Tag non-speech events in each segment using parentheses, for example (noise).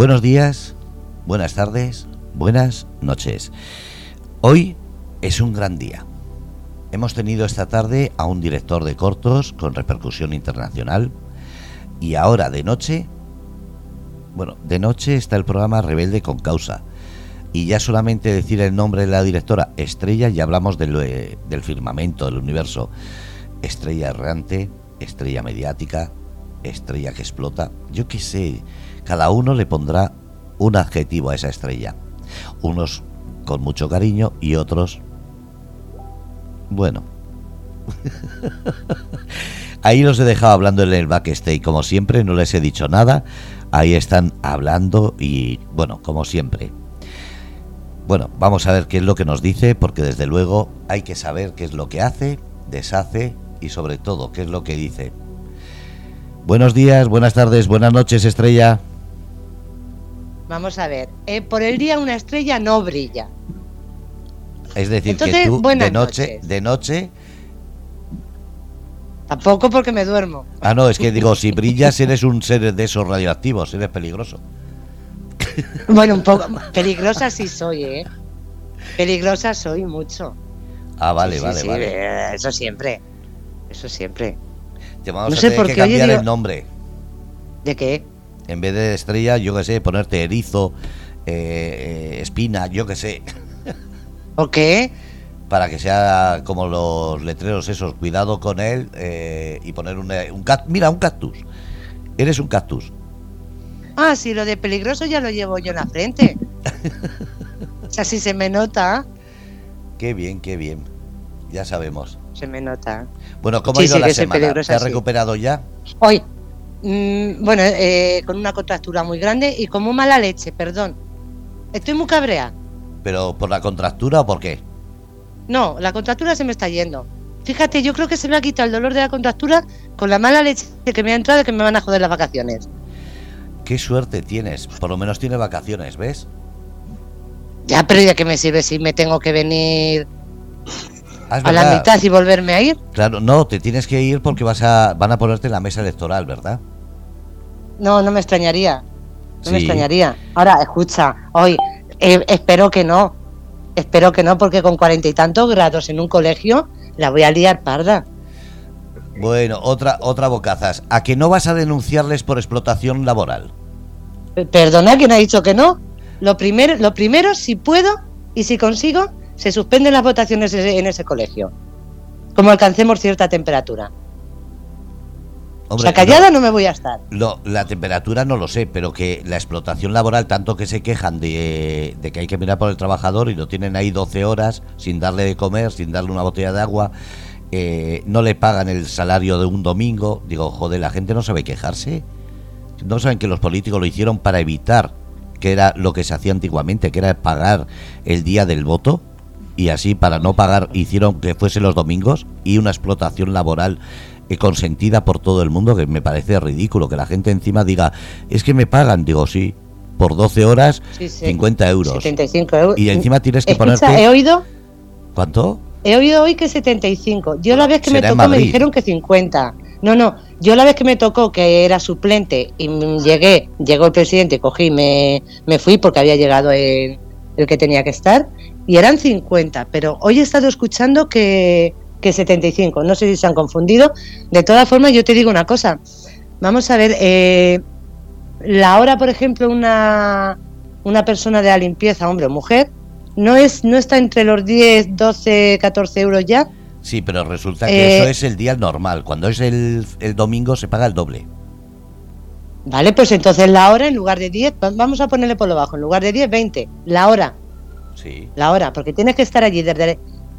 Buenos días, buenas tardes, buenas noches. Hoy es un gran día. Hemos tenido esta tarde a un director de cortos con repercusión internacional y ahora de noche, bueno, de noche está el programa Rebelde con Causa. Y ya solamente decir el nombre de la directora, Estrella, ya hablamos del, eh, del firmamento, del universo. Estrella errante, estrella mediática, estrella que explota. Yo qué sé, cada uno le pondrá un adjetivo a esa estrella. Unos con mucho cariño y otros, bueno. (laughs) Ahí los he dejado hablando en el backstage, como siempre, no les he dicho nada. Ahí están hablando y, bueno, como siempre. Bueno, vamos a ver qué es lo que nos dice, porque desde luego hay que saber qué es lo que hace, deshace y sobre todo qué es lo que dice. Buenos días, buenas tardes, buenas noches, estrella. Vamos a ver, eh, por el día una estrella no brilla. Es decir, que tú de noche, de noche. Tampoco porque me duermo. Ah, no, es que digo, si brillas eres un ser de esos radioactivos, eres peligroso. Bueno, un poco. Peligrosa sí soy, ¿eh? Peligrosa soy mucho. Ah, vale, vale, vale. Eh, eso siempre. Eso siempre. Te vamos no a sé por qué que cambiar el nombre. ¿De qué? En vez de estrella, yo qué sé, ponerte erizo, eh, eh, espina, yo qué sé. ¿Por qué? Para que sea como los letreros esos, cuidado con él y poner un, un Mira, un cactus. Eres un cactus. Ah, sí, lo de peligroso ya lo llevo yo en la frente. (laughs) o sea, si se me nota. Qué bien, qué bien. Ya sabemos. Se me nota. Bueno, ¿cómo ha ido la semana? ¿Te has recuperado ya? Hoy. Mm, bueno, eh, con una contractura muy grande y con muy mala leche, perdón. Estoy muy cabrea. ¿Pero por la contractura o por qué? No, la contractura se me está yendo. Fíjate, yo creo que se me ha quitado el dolor de la contractura con la mala leche que me ha entrado y que me van a joder las vacaciones. Qué suerte tienes. Por lo menos tienes vacaciones, ¿ves? Ya, pero ¿de qué me sirve si me tengo que venir ah, a la mitad y volverme a ir? Claro, no, te tienes que ir porque vas a, van a ponerte en la mesa electoral, ¿verdad? No, no me extrañaría. No me extrañaría. Ahora, escucha, hoy eh, espero que no. Espero que no, porque con cuarenta y tantos grados en un colegio la voy a liar parda. Bueno, otra, otra bocazas. ¿A que no vas a denunciarles por explotación laboral? Perdona, ¿quién ha dicho que no? Lo primero, lo primero, si puedo y si consigo, se suspenden las votaciones en ese colegio. Como alcancemos cierta temperatura. o sea, callada no, me voy a estar. la temperatura no lo sé, pero que la explotación laboral, tanto que se quejan de, de, que hay que mirar por el trabajador y lo tienen ahí 12 horas sin darle de comer, sin darle una botella de agua, eh, no le pagan el salario de un domingo. Digo, joder, la gente no sabe quejarse. No saben que los políticos lo hicieron para evitar que era lo que se hacía antiguamente, que era pagar el día del voto. Y así, para no pagar, hicieron que fuese los domingos y una explotación laboral eh, consentida por todo el mundo, que me parece ridículo. Que la gente encima diga, es que me pagan. Digo, sí, por 12 horas, 50 euros. 75 euros. Y encima tienes que ponerte. ¿He oído? ¿Cuánto? He oído hoy que 75. Yo la vez que me tocó me dijeron que 50. No, no. Yo la vez que me tocó que era suplente y llegué, llegó el presidente, cogí, me, me fui porque había llegado el, el, que tenía que estar y eran 50. Pero hoy he estado escuchando que, que 75. No sé si se han confundido. De todas formas, yo te digo una cosa. Vamos a ver, eh, la hora, por ejemplo, una, una persona de la limpieza, hombre o mujer, no es no está entre los 10, 12, 14 euros ya. Sí, pero resulta que eso eh, es el día normal. Cuando es el, el, domingo se paga el doble. Vale, pues entonces la hora en lugar de 10, vamos a ponerle por lo bajo, en lugar de 10, 20. La hora. Sí. La hora, porque tienes que estar allí desde,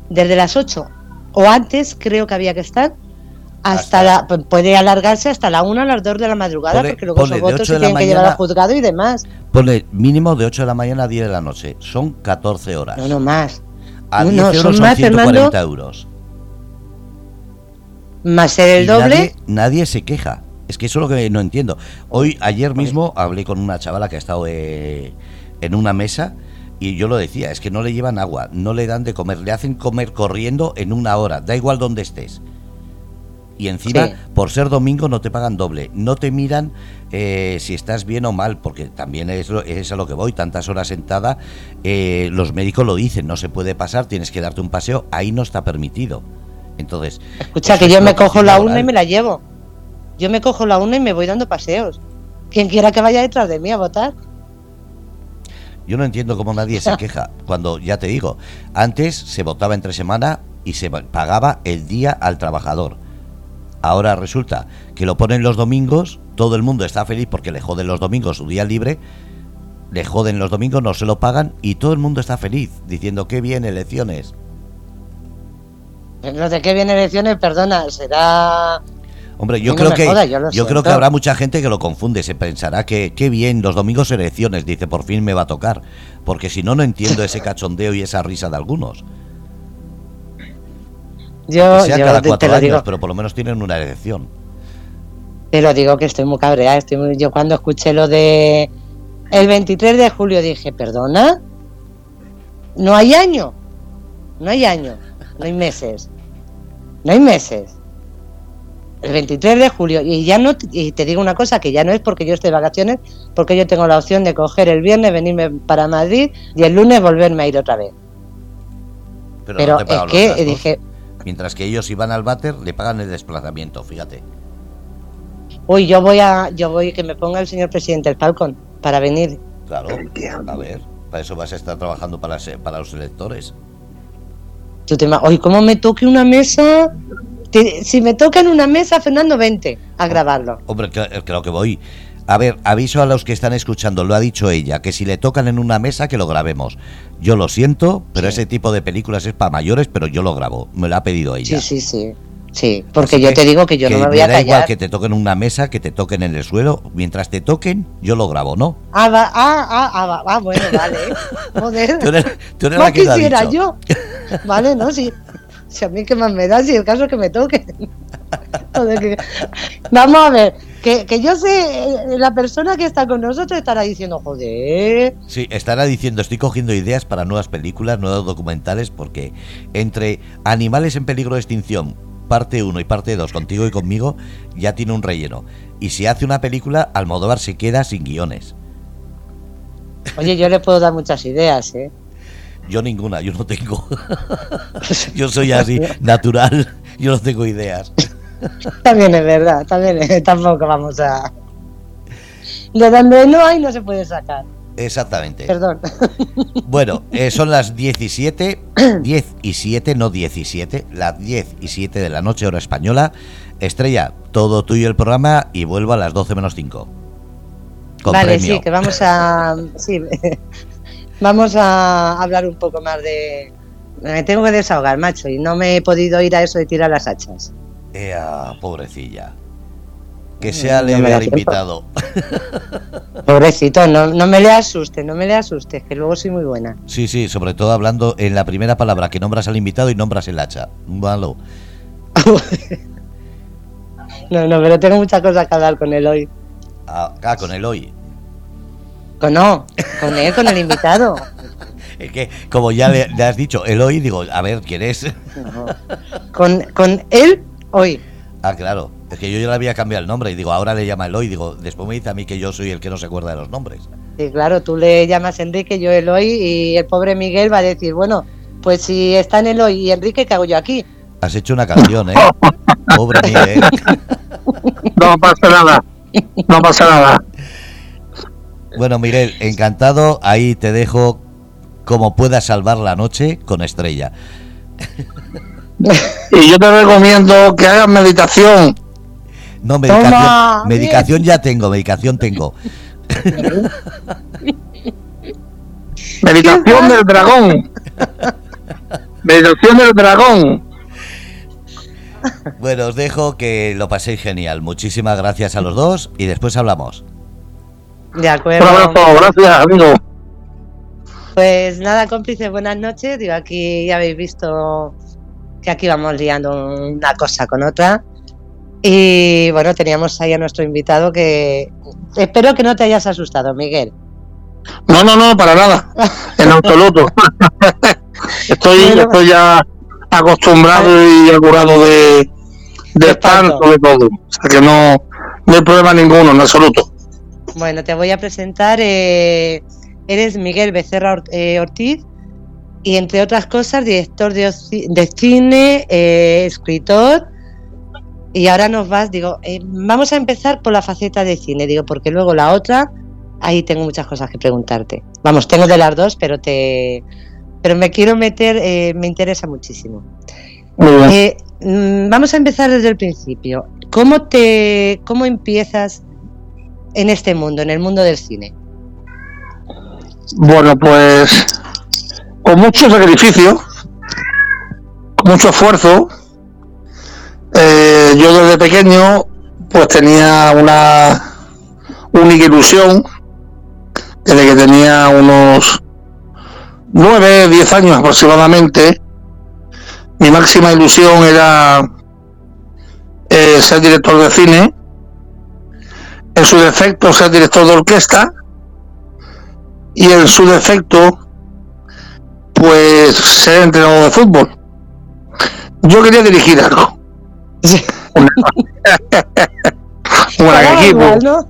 desde las 8 o antes, creo que había que estar, hasta, la puede alargarse hasta la 1 a las 2 de la madrugada porque luego esos votos se tienen que llevar al juzgado y demás. Pone mínimo de 8 de la mañana a 10 de la noche. Son 14 horas. No, no más. A 10 euros son, más, 140 euros. Más ser el doble. Nadie, se queja. Es que eso es lo que no entiendo. Hoy, ayer mismo, hablé con una chavala que ha estado eh, en una mesa y yo lo decía, es que no le llevan agua, no le dan de comer, le hacen comer corriendo en una hora, da igual donde estés Y encima, por ser domingo, no te pagan doble. No te miran eh, si estás bien o mal, porque también es, es a lo que voy. Tantas horas sentada, eh, los médicos lo dicen, no se puede pasar, tienes que darte un paseo. Ahí no está permitido. Entonces. Escucha, que yo me cojo la una y me la llevo. Yo me cojo la una y me voy dando paseos. Quien quiera que vaya detrás de mí a votar. Yo no entiendo cómo nadie se queja. (laughs) Cuando, ya te digo, antes se votaba entre semana y se pagaba el día al trabajador Ahora resulta que lo ponen los domingos, todo el mundo está feliz porque le joden los domingos su día libre, le joden los domingos, no se lo pagan y todo el mundo está feliz, diciendo que bien elecciones. Lo de qué bien elecciones, perdona, será Hombre, yo creo que yo, creo que habrá mucha gente que lo confunde, se pensará que qué bien, los domingos elecciones, dice, por fin me va a tocar, porque si no no entiendo ese cachondeo y esa risa de algunos. Yo, sea cada cuatro años, pero por lo menos tienen una elección. Te lo digo que estoy muy cabreada. Estoy yo cuando escuché lo de el 23 de julio dije, perdona, no hay año, no hay año, no hay meses, no hay meses. El 23 de julio, y ya no, y te digo una cosa, que ya no es porque yo esté de vacaciones, porque yo tengo la opción de coger el viernes, venirme para Madrid y el lunes volverme a ir otra vez. Pero, es que dije, Mientras que ellos si van al váter le pagan el desplazamiento, fíjate. Uy, yo voy a, yo voy que me ponga el señor presidente el Falcon para venir. Claro, a ver, para eso vas a estar trabajando para, para los electores. Hoy, ¿cómo me toque una mesa? Si me tocan una mesa, Fernando, vente a grabarlo. Hombre, creo que voy. A ver, aviso a los que están escuchando, lo ha dicho ella, que si le tocan en una mesa que lo grabemos. Yo lo siento, pero ese tipo de películas es para mayores, pero yo lo grabo. Me lo ha pedido ella. Sí, sí, sí. Sí, porque yo te digo que yo no me voy a callar. igual que te toquen en una mesa, que te toquen en el suelo. Mientras te toquen, yo lo grabo, ¿no? Ah, va, ah, ah, ah, ah bueno, vale. (laughs) Joder. tú eres, tú eres la que quisiera yo. (laughs) Vale, no, sí. Si a mí qué más me da, si el caso es que me toque. (laughs) Vamos a ver, que, yo sé, eh, la persona que está con nosotros estará diciendo, joder. Sí, estará diciendo, estoy cogiendo ideas para nuevas películas, nuevos documentales, porque entre Animales en peligro de extinción, parte 1 y parte 2, contigo y conmigo, ya tiene un relleno. Y si hace una película, Almodóvar se queda sin guiones. Oye, yo le puedo dar muchas ideas, ¿eh? Yo ninguna, yo no tengo. (laughs) yo soy así, (laughs) natural, yo no tengo ideas. también es verdad, también tampoco vamos a... De donde no hay no se puede sacar. Exactamente. Perdón. (laughs) Bueno, eh, son las 17, 10 (clears throat) y 7, no 17, las 10 y 7 de la noche, hora española. Estrella, todo tuyo el programa y vuelvo a las 12 menos 5. vale, sí, que vamos a. Sí, vamos a hablar un poco más de. Me tengo que desahogar, macho, y no me he podido ir a eso de tirar las hachas. Ea, pobrecilla. Que sea leve al invitado. (laughs) (laughs) Pobrecito, no, no, me le asuste, no me le asuste, que luego soy muy buena. Sí, sí, sobre todo hablando en la primera palabra, que nombras al invitado y nombras el hacha. Malo. (laughs) no, no, pero tengo muchas cosas que hablar con él hoy. Ah, ah con él hoy. Con no, con él, con el invitado. (laughs) Es que, como ya le, has dicho, Eloy, digo, a ver, ¿quién es? (laughs) Con, con él hoy. Ah, claro. Es que yo ya le había cambiado el nombre y digo, ahora le llama Eloy. Digo, después me dice a mí que yo soy el que no se acuerda de los nombres. Sí, claro, tú le llamas Enrique, yo Eloy y el pobre Miguel va a decir, bueno, pues si está en Eloy y Enrique, ¿qué hago yo aquí? Has hecho una canción, ¿eh? (laughs) pobre Miguel. No pasa nada. No pasa nada. Bueno, Miguel, encantado. Ahí te dejo como puedas salvar la noche con estrella. (laughs) Y yo te recomiendo que hagas meditación. No, medicación, medicación ya tengo, medicación tengo. (laughs) meditación del dragón. meditación del dragón. Bueno, os dejo que lo paséis genial. Muchísimas gracias a los dos y después hablamos. De acuerdo. gracias, amigo. Pues nada, cómplices, buenas noches. Digo, aquí ya habéis visto que aquí vamos liando una cosa con otra. Y bueno, teníamos ahí a nuestro invitado que espero que no te hayas asustado, Miguel. No, no, no, para nada, en absoluto. (laughs) estoy, estoy ya acostumbrado y curado de, de espanto de todo. O sea que no, no hay problema ninguno, en absoluto. Bueno, te voy a presentar. Eh, eres Miguel Becerra eh, Ortiz y, entre otras cosas, director de, cine, eh, escritor. Y ahora nos vas, digo, vamos a empezar por la faceta de cine, digo, porque luego la otra, ahí tengo muchas cosas que preguntarte. Vamos, tengo de las dos, pero te, pero me quiero meter, me interesa muchísimo. Mm, vamos a empezar desde el principio. ¿Cómo te, cómo empiezas en este mundo, en el mundo del cine? Bueno, pues con mucho sacrificio, con mucho esfuerzo. Eh, yo desde pequeño pues tenía una única ilusión desde que tenía unos 9, 10 años aproximadamente. Mi máxima ilusión era eh, ser director de cine en su defecto ser director de orquesta y en su defecto pues ser entrenador de fútbol. Yo quería dirigir algo. (laughs) un gran equipo. ¿no?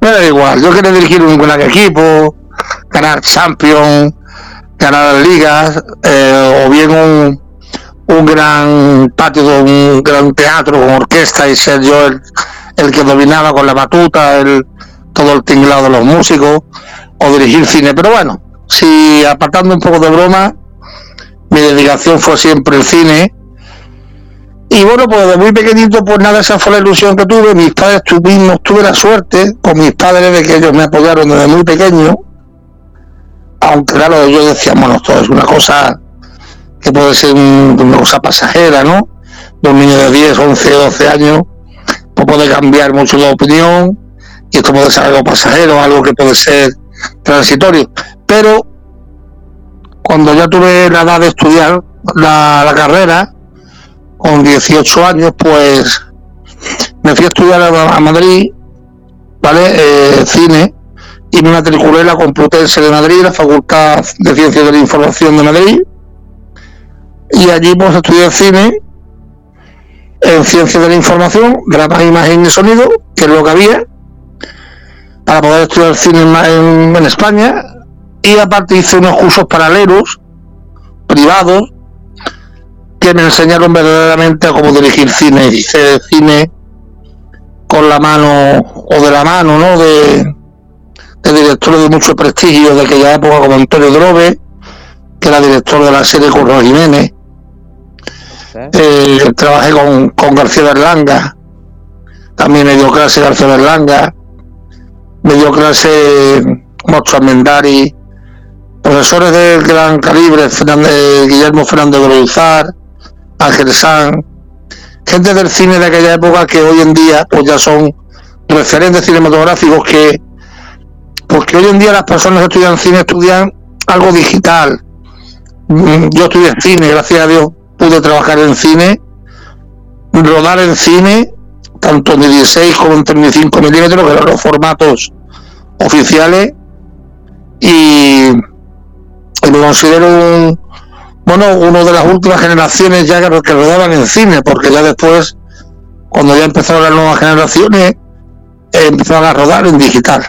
Me da igual, yo quería dirigir un gran equipo, ganar Champions, ganar ligas, eh, o bien un, un gran patio, un gran teatro con orquesta y ser yo el, el que dominaba con la batuta, el, todo el tinglado de los músicos, o dirigir cine. Pero bueno, si apartando un poco de broma, mi dedicación fue siempre el cine. Y bueno, pues de muy pequeñito, pues nada, esa fue la ilusión que tuve. Mis padres tuvimos, tuve la suerte con mis padres de que ellos me apoyaron desde muy pequeño. Aunque claro, ellos decían, bueno, esto es una cosa que puede ser una cosa pasajera, ¿no? De un niño de 10, 11, 12 años puede cambiar mucho la opinión y esto puede ser algo pasajero, algo que puede ser transitorio. Pero cuando ya tuve la edad de estudiar la, carrera, con 18 años, pues me fui a estudiar a, Madrid, ¿vale? Eh, cine, y me matriculé en la Complutense de Madrid, la Facultad de Ciencias de la Información de Madrid, y allí pues estudié cine en ciencia de la información, graba imagen y sonido, que es lo que había, para poder estudiar cine en, España. Y aparte hice unos cursos paralelos, privados, que me enseñaron verdaderamente a cómo dirigir cine. Hice cine con la mano, o de la mano, ¿no? De, de directores de mucho prestigio de aquella época, como Antonio Drobe, que era director de la serie Curro Jiménez, trabajé con, con García Berlanga, también me dio clase García Berlanga, me dio clase Mocho Almendari, profesores de gran calibre, Guillermo Fernández de Luzar, Ángel San, gente del cine de aquella época que hoy en día pues ya son referentes cinematográficos que porque hoy en día las personas que estudian cine estudian algo digital. Mm, yo estudié cine, gracias a Dios pude trabajar en cine, rodar en cine, tanto en 16 como en 35 milímetros, que eran los formatos oficiales, y, me considero un, bueno, uno de las últimas generaciones ya que, rodaban en cine, porque ya después, cuando ya empezaron las nuevas generaciones, eh, empezaron a rodar en digital.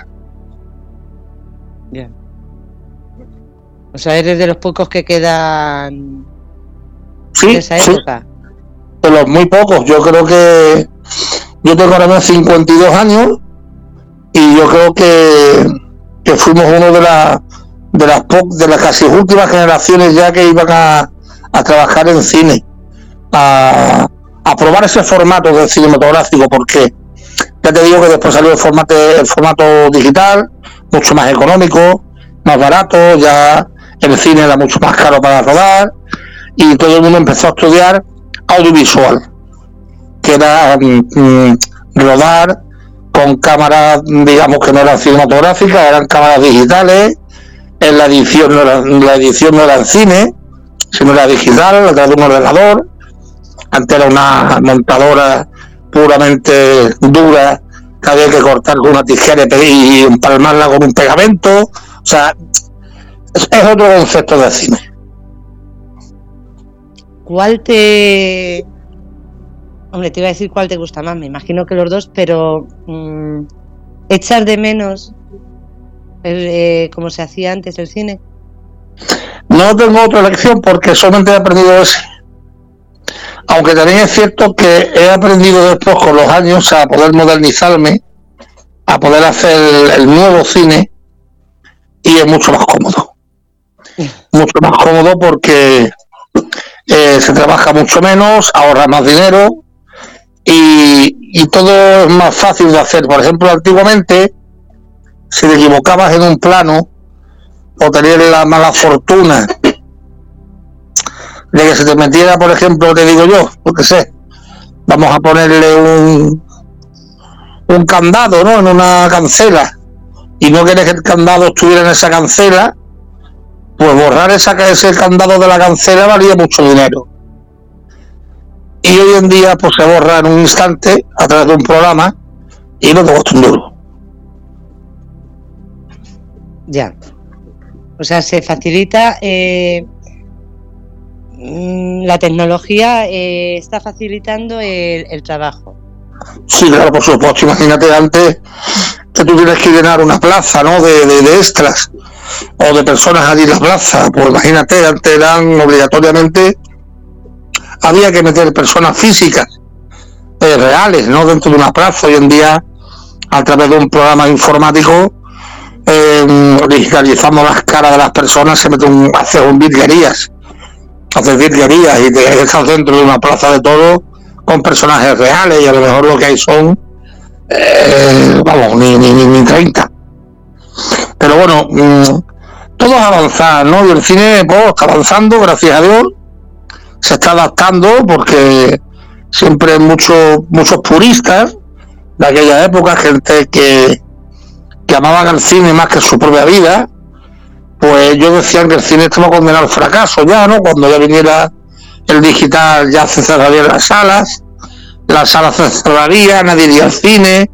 O sea, eres de los pocos que quedan Sí, de los muy pocos. Yo creo que yo tengo ahora mismo 52 años y yo creo que, que fuimos uno de las de las de las casi últimas generaciones ya que iban a, a trabajar en cine, a, a probar ese formato del cinematográfico, porque ya te digo que después salió el formato, el formato digital, mucho más económico, más barato, ya el cine era mucho más caro para rodar y todo el mundo empezó a estudiar audiovisual, que era mm, mm, rodar con cámaras, digamos que no eran cinematográficas, eran cámaras digitales, en la edición no era, la edición no era en cine, sino era digital, a de un ordenador, antes era una montadora puramente dura que había que cortar con una tijera y empalmarla con un pegamento, o sea, es otro concepto de cine. ¿Cuál te... Hombre, te iba a decir cuál te gusta más, me imagino que los dos, pero mm, echar de menos eh, como se hacía antes el cine. No tengo otra lección porque solamente he aprendido ese. Aunque también es cierto que he aprendido después con los años a poder modernizarme, a poder hacer el nuevo cine y es mucho más cómodo. (laughs) Mucho más cómodo porque eh, se trabaja mucho menos, ahorra más dinero y, todo es más fácil de hacer. Por ejemplo, antiguamente, si te equivocabas en un plano o tenías la mala fortuna de que se te metiera, por ejemplo, te digo yo, porque sé, vamos a ponerle un, un candado, ¿no? En una cancela y no quieres que el candado estuviera en esa cancela, pues borrar esa, ese candado de la cancela valía mucho dinero. Y hoy en día pues se borra en un instante a través de un programa y no te cuesta un duro. Ya. O sea, se facilita eh, mm, la tecnología eh, está facilitando el, trabajo. Sí, claro, por supuesto. Imagínate antes que tú tienes que llenar una plaza, ¿no? De, de, extras o de personas allí en la plaza. Pues imagínate, antes eran obligatoriamente había que meter personas físicas eh, reales, ¿no? Dentro de una plaza. Hoy en día, a través de un programa informático, eh, digitalizamos las caras de las personas, se mete un, hace un virguerías, hace virguerías y te estás dentro de una plaza de todo con personajes reales y a lo mejor lo que hay son, eh, vamos, ni, ni, ni, 30. Pero bueno, mm, todo es avanzar, ¿no? Y el cine pues, está avanzando, gracias a Dios, se está adaptando porque siempre muchos muchos puristas de aquella época, gente que, que amaban al cine más que su propia vida, pues ellos decían que el cine estaba condenado al fracaso ya, ¿no? Cuando ya viniera el digital ya se cerrarían las salas, las salas se cerrarían, nadie iría al cine.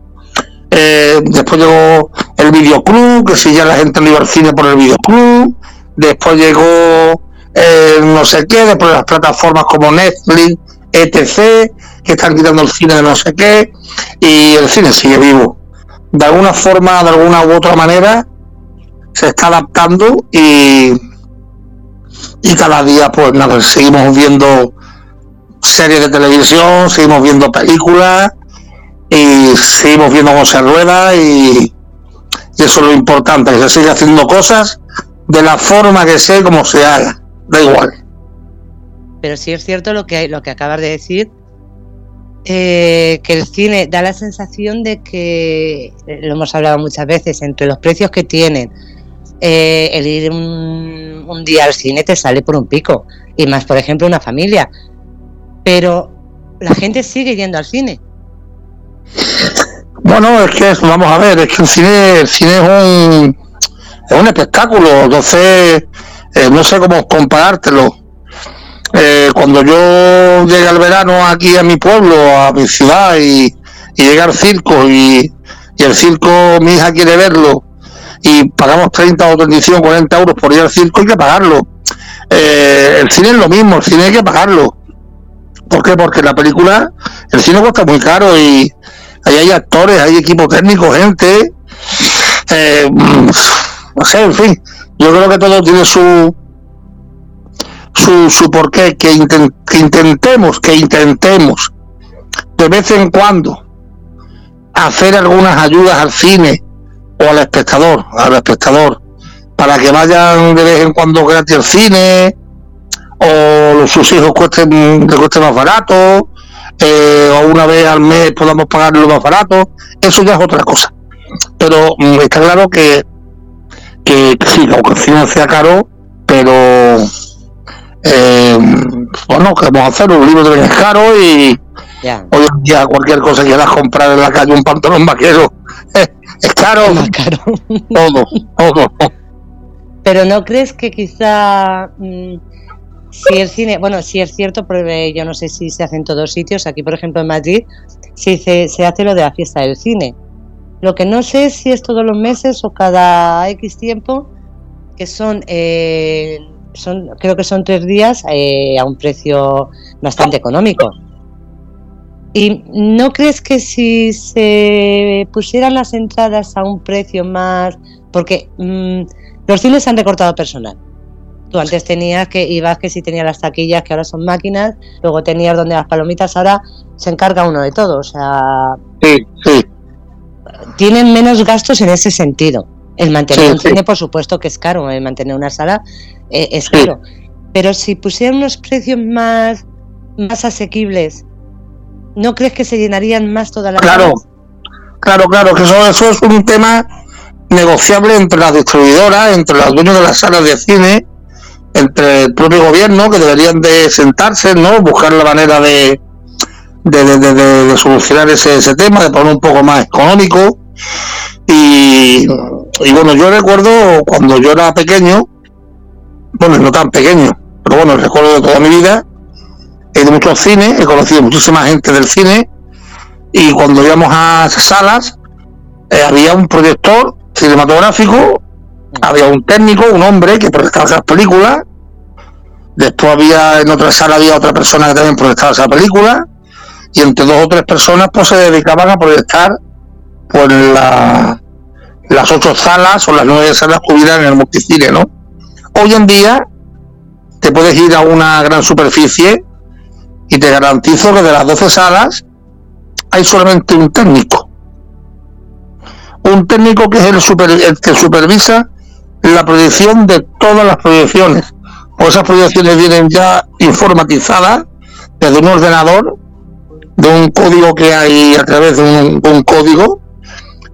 Eh, después llegó el videoclub, que si ya la gente no iba al cine por el videoclub. Después llegó eh, no sé qué, después las plataformas como Netflix, etc., que están quitando el cine de no sé qué, y el cine sigue vivo de alguna forma, de alguna u otra manera, se está adaptando y, y cada día, pues nada, seguimos viendo series de televisión, seguimos viendo películas y seguimos viendo se rueda y, eso es lo importante, que se sigue haciendo cosas de la forma que sea como se haga, da igual. Pero sí es cierto lo que, lo que acabas de decir, eh, que el cine da la sensación de que, eh, lo hemos hablado muchas veces, entre los precios que tienen, eh, el ir un, día al cine te sale por un pico, y más, por ejemplo, una familia. Pero la gente sigue yendo al cine. Bueno, es que vamos a ver, es que el cine, el cine es un, es un espectáculo, entonces no sé cómo comparártelo eh, cuando yo llegué al verano aquí a mi pueblo, a mi ciudad, y, y al circo, y, el circo, mi hija quiere verlo, y pagamos 30 o 35, 40 euros por ir al circo, hay que pagarlo. Eh, el cine es lo mismo, el cine hay que pagarlo. ¿Por qué? Porque la película, el cine cuesta muy caro y ahí hay actores, hay equipo técnico, gente. Eh, no sé, en fin, yo creo que todo tiene su, su, su porqué, que, que intentemos, que intentemos de vez en cuando hacer algunas ayudas al cine o al espectador, al espectador, para que vayan de vez en cuando gratis al cine, o sus hijos cuesten, les cueste más barato, eh, o una vez al mes podamos pagarlo más barato, eso ya es otra cosa. Pero mm, está claro que, que sí, el cine sea caro, pero eh, bueno, que vamos a hacer? Un libro de caro y hoy en día cualquier cosa que quieras comprar en la calle, un pantalón vaquero, (laughs) es caro. todo, todo. Pero ¿no crees que quizá... Mm, si el cine, bueno, si es cierto, yo no sé si se hace en todos sitios, aquí por ejemplo en Madrid, si se, hace lo de la fiesta del cine. Lo que no sé si es todos los meses o cada X tiempo, que son eh, son, creo que son tres días eh, a un precio bastante económico. ¿Y no crees que si se pusieran las entradas a un precio más... Porque mm, los cines han recortado personal. Tú antes tenías que ibas que si tenías las taquillas, que ahora son máquinas, luego tenías donde las palomitas, ahora se encarga uno de todo. O sea... Sí, sí. Tienen menos gastos en ese sentido. El mantener un cine, por supuesto que es caro, el mantener una sala eh, es caro. Pero si pusieran unos precios más, más asequibles ¿No crees que se llenarían más todas las Claro, claro, claro, que eso, eso es un tema negociable entre las distribuidoras, entre los dueños de las salas de cine, entre el propio gobierno, que deberían de sentarse, ¿no? Buscar la manera de, de, solucionar ese, tema, de poner un poco más económico. Y, bueno, yo recuerdo cuando yo era pequeño, bueno, no tan pequeño, pero bueno, recuerdo de toda mi vida, he ido muchos cines, he conocido muchísima gente del cine y cuando íbamos a salas eh, había un proyector cinematográfico, había un técnico, un hombre que proyectaba esas películas, después había en otra sala había otra persona que también proyectaba esa película y entre dos o tres personas pues se dedicaban a proyectar pues la, las ocho salas o las nueve salas que hubiera en el multicine, ¿no? Hoy en día te puedes ir a una gran superficie y te garantizo que de las 12 salas hay solamente un técnico. Un técnico que es el, super, el que supervisa la proyección de todas las proyecciones. O esas proyecciones vienen ya informatizadas desde un ordenador, de un código que hay a través de un, código,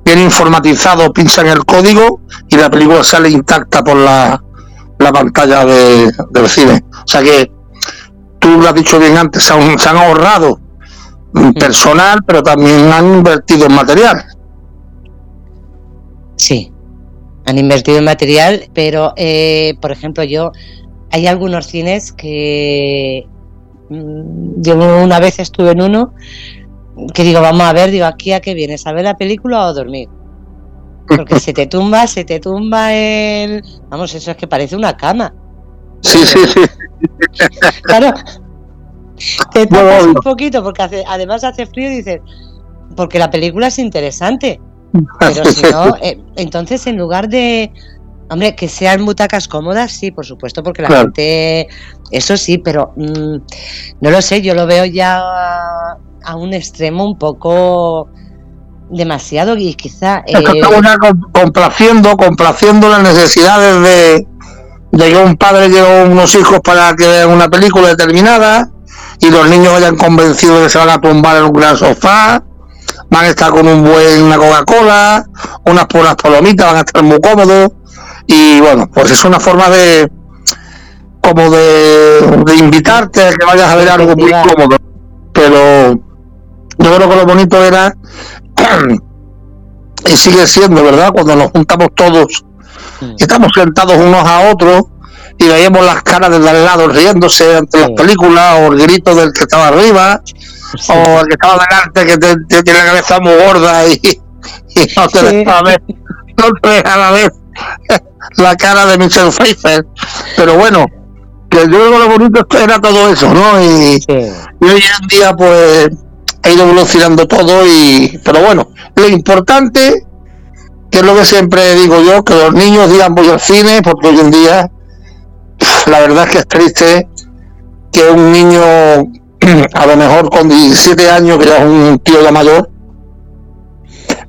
viene informatizado, pincha en el código y la película sale intacta por la, la pantalla de, del cine. O sea que tú lo has dicho bien antes, se han, ahorrado personal, pero también han invertido en material. Sí, han invertido en material, pero eh, por ejemplo yo, hay algunos cines que mm, yo una vez estuve en uno que digo, vamos a ver, digo, aquí a qué vienes, a ver la película o a dormir. Porque (laughs) se te tumba, se te tumba el... Vamos, eso es que parece una cama. Sí, sí, sí. (laughs) Claro, te tapas un poquito porque hace, además hace frío y dices, porque la película es interesante. Pero si no, (laughs) eh, entonces en lugar de, hombre, que sean butacas cómodas, sí, por supuesto, porque la gente, eso sí, pero mm, no lo sé, yo lo veo ya a, un extremo un poco demasiado y quizá... Eh, complaciendo, complaciendo las necesidades de, de que un padre lleve unos hijos para que vean una película determinada y los niños vayan convencidos de que se van a tumbar en un gran sofá, van a estar con un buen una Coca-Cola, unas buenas palomitas, van a estar muy cómodos. Y bueno, pues es una forma de como de, de invitarte a que vayas a ver algo muy cómodo. Pero yo creo que lo bonito era (clears throat) y sigue siendo, ¿verdad? Cuando nos juntamos todos y estamos sentados unos a otros y veíamos las caras del al lado riéndose ante las películas o el grito del que estaba arriba o el que estaba delante que tiene la cabeza muy gorda y, no te deja ver. No te deja la vez la cara de Michelle Pfeiffer. Pero bueno que yo creo que lo bonito era todo eso ¿no? y, y hoy en día pues ha ido evolucionando todo y pero bueno lo importante que es lo que siempre digo yo que los niños digan voy al cine porque hoy en día la verdad es que es triste que un niño, a lo mejor con 17 años, que ya es un tío ya mayor,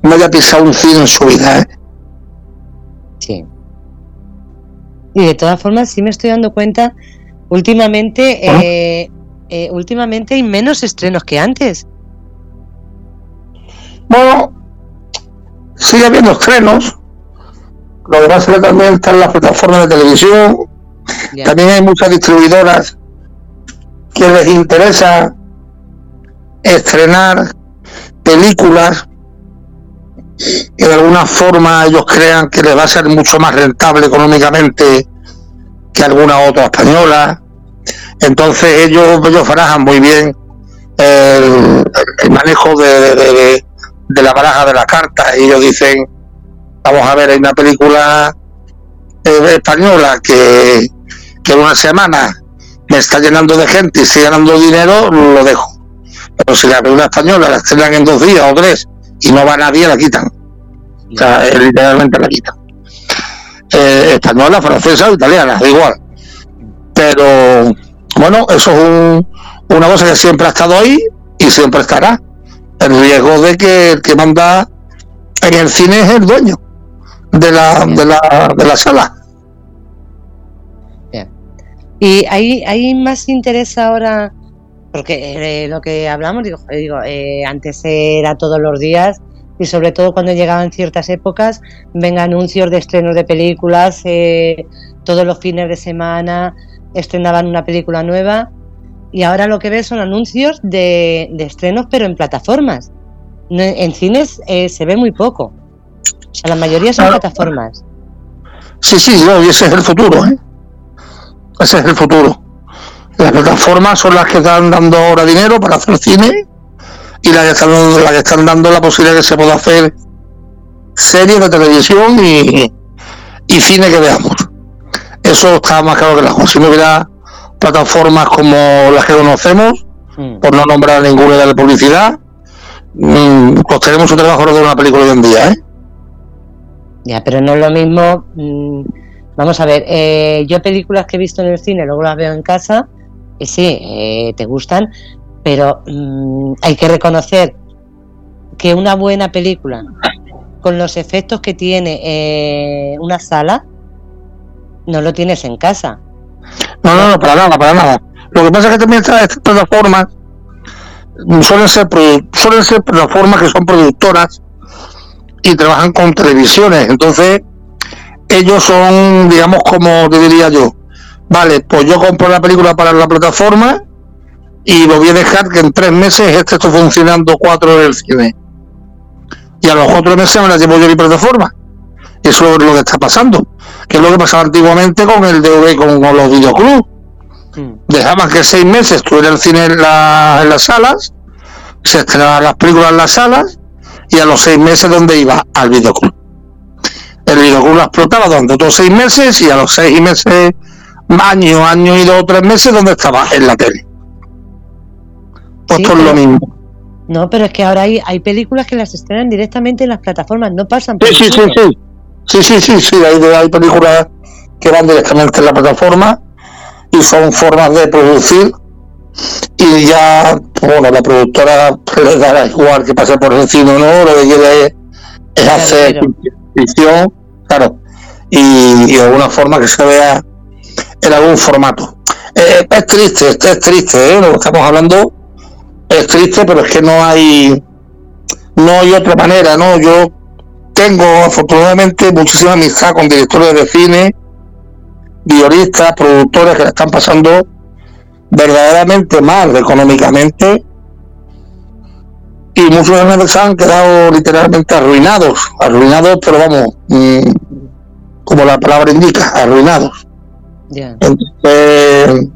no haya pisado un cine en su vida. ¿eh? Sí. Y de todas formas, sí me estoy dando cuenta, últimamente, eh, eh, últimamente hay menos estrenos que antes. Bueno, sigue habiendo estrenos. Lo demás también está en las plataformas de televisión, también hay muchas distribuidoras que les interesa estrenar películas que de alguna forma ellos crean que les va a ser mucho más rentable económicamente que alguna otra española. Entonces ellos, ellos barajan muy bien el, manejo de, de, la baraja de las cartas ellos dicen, vamos a ver, hay una película eh, española que que una semana me está llenando de gente y estoy ganando dinero, lo dejo. Pero si la película española la estrenan en dos días o tres y no va nadie, la quitan. O sea, literalmente la quitan. Eh, española, francesa o italiana, da igual. Pero bueno, eso es una cosa que siempre ha estado ahí y siempre estará. El riesgo de que el que manda en el cine es el dueño de la, de la, de la sala. Y hay, hay más interés ahora, porque eh, lo que hablamos, digo, digo eh, antes era todos los días y sobre todo cuando llegaban ciertas épocas, ven anuncios de estrenos de películas, eh, todos los fines de semana estrenaban una película nueva y ahora lo que ves son anuncios de, estrenos pero en plataformas. En cines se ve muy poco. O sea, la mayoría son plataformas. Sí, sí, ese es el futuro. ¿eh? Ese es el futuro. Las plataformas son las que están dando ahora dinero para hacer cine y las que están, las que están dando la posibilidad de que se pueda hacer series de televisión y, y cine que veamos. Eso está más claro que la cosa. Si no hubiera plataformas como las que conocemos, mm. por no nombrar ninguna de publicidad, mmm, costaría mucho trabajo de una película hoy en día, ¿eh? Ya, pero no es lo mismo. Mm, Vamos a ver, eh, yo películas que he visto en el cine, luego las veo en casa, y sí, eh, te gustan, pero mm, hay que reconocer que una buena película, con los efectos que tiene eh, una sala, no lo tienes en casa. No, no, no, para nada, para nada. Lo que pasa es que también estas plataformas suelen ser, suelen ser plataformas que son productoras y trabajan con televisiones, entonces ellos son, digamos, como te diría yo, vale, pues yo compro la película para la plataforma y lo voy a dejar que en tres meses esté esto funcionando cuatro en el cine. Y a los otros meses me la llevo yo a mi plataforma. Eso es lo que está pasando. Que es lo que pasaba antiguamente con el DV, con, con los videoclubs. Mm. Dejaban que seis meses estuviera el cine en, las salas, se estrenaban las películas en las salas, y a los seis meses, ¿dónde iba? Al videoclub el videoclub lo explotaba durante otros seis meses y a los seis meses, año, año y dos o tres meses, donde estaba? En la tele. Pues es lo mismo. No, pero es que ahora hay, hay películas que las estrenan directamente en las plataformas, no pasan por sí, sí, sí, sí, sí, sí, sí, sí, hay, hay películas que van directamente en la plataforma y son formas de producir y ya, bueno, la productora le dará igual que pase por o no, lo que quiere es, hacer ficción claro, y, de alguna forma que se vea en algún formato. Eh, es triste, es triste, ¿eh? lo que estamos hablando es triste, pero es que no hay no hay otra manera, ¿no? Yo tengo afortunadamente muchísima amistad con directores de cine, guionistas, productores que le están pasando verdaderamente mal económicamente y muchos de ellos han quedado literalmente arruinados, arruinados, pero vamos, mm, como la palabra indica, arruinados. Entonces,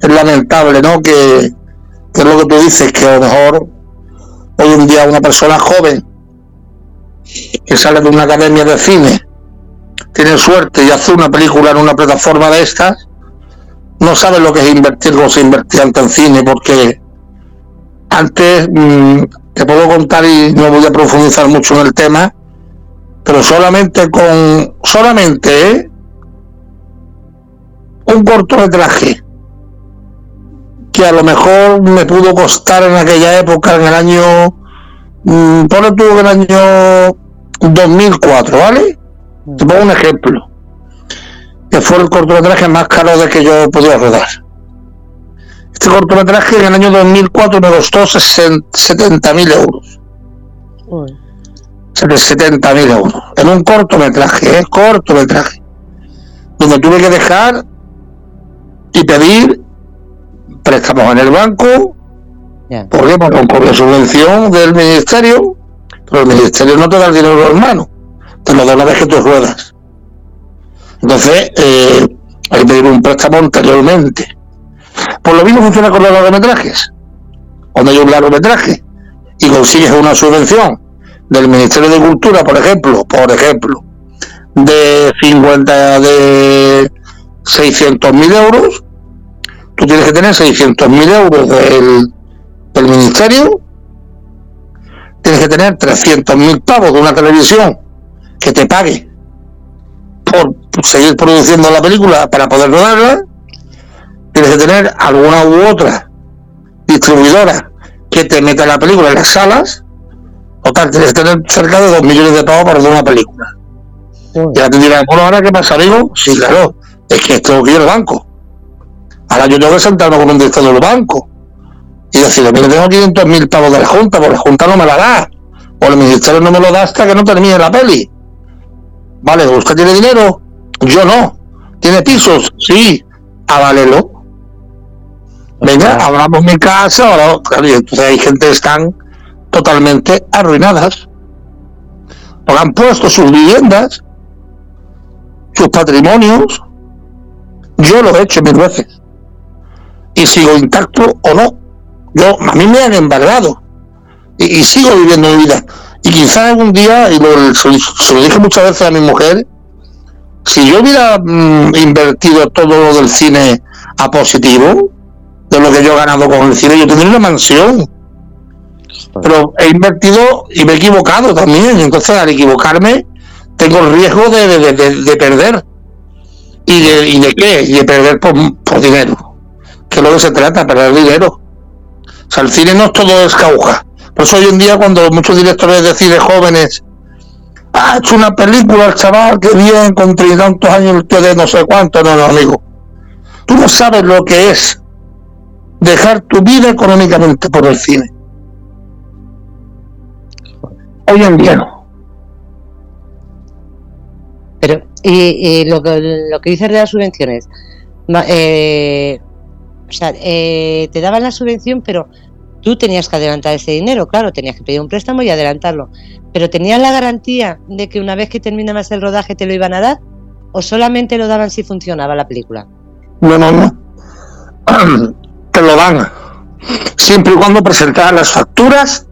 es lamentable, ¿no? Que, que, es lo que tú dices, que a lo mejor hoy en día una persona joven que sale de una academia de cine, tiene suerte y hace una película en una plataforma de estas, no sabe lo que es invertir como se invertía antes en cine, porque antes mm, te puedo contar y no voy a profundizar mucho en el tema, pero solamente con, solamente ¿eh? un cortometraje que a lo mejor me pudo costar en aquella época, en el año, mmm, ponle tú en el año 2004, ¿vale? Te pongo un ejemplo, que fue el cortometraje más caro de que yo podía rodar. Este cortometraje en el año 2004 me costó 70.000 euros. 70.000 euros. En un cortometraje, ¿eh? cortometraje. Donde tuve que dejar y pedir préstamos en el banco. ¿Por qué? Por, la subvención del ministerio. Pero el ministerio no te da el dinero hermano. Te lo da una vez que tú ruedas. Entonces, eh, hay que pedir un préstamo anteriormente. Por lo mismo funciona con los largometrajes. Cuando hay un largometraje y consigues una subvención del Ministerio de Cultura, por ejemplo, por ejemplo, de 50 de 600 mil euros, tú tienes que tener 600 mil euros del, del ministerio, tienes que tener 300.000 pavos de una televisión que te pague por seguir produciendo la película para poder rodarla, tienes que tener alguna u otra distribuidora que te meta la película en las salas, o tal, tienes que tener cerca de 2 millones de pavos para hacer una película. Ya te dirán, bueno, ahora qué pasa, amigo. Sí, claro, es que esto lo el banco. Ahora yo tengo que sentarme con un director del banco y decirle, mire, tengo 500 mil pavos de la Junta, porque la Junta no me la da. O el ministerio no me lo da hasta que no termine la peli. Vale, ¿usted tiene dinero? Yo no. ¿Tiene pisos? Sí. A valelo. Venga, hablamos mi casa, ahora, entonces hay gente que están totalmente arruinadas. Porque han puesto sus viviendas, sus patrimonios. Yo lo he hecho mil veces. Y sigo intacto o no. Yo, a mí me han embargado. Y, sigo viviendo mi vida. Y quizás algún día, y lo, se, lo dije muchas veces a mi mujer, si yo hubiera mm, invertido todo lo del cine a positivo, de lo que yo he ganado con el cine, yo tendría una mansión. Pero he invertido y me he equivocado también. Entonces, al equivocarme, tengo el riesgo de, perder. ¿Y de, ¿Y de qué? Y de perder por, dinero. Que es lo que se trata, perder dinero. O sea, el cine no es todo escauja. Por eso hoy en día, cuando muchos directores de cine jóvenes ha hecho una película el chaval que bien con tantos años el de no sé cuánto, no, no, amigo. Tú no sabes lo que es dejar tu vida económicamente por el cine. Hoy en día no. Pero, y, lo, que, lo que dices de las subvenciones, eh, o sea, eh, te daban la subvención, pero tú tenías que adelantar ese dinero, claro, tenías que pedir un préstamo y adelantarlo. Pero ¿tenías la garantía de que una vez que terminabas el rodaje te lo iban a dar? ¿O solamente lo daban si funcionaba la película? No, no, no. (clears throat) Te lo dan. Siempre y cuando presentaras las facturas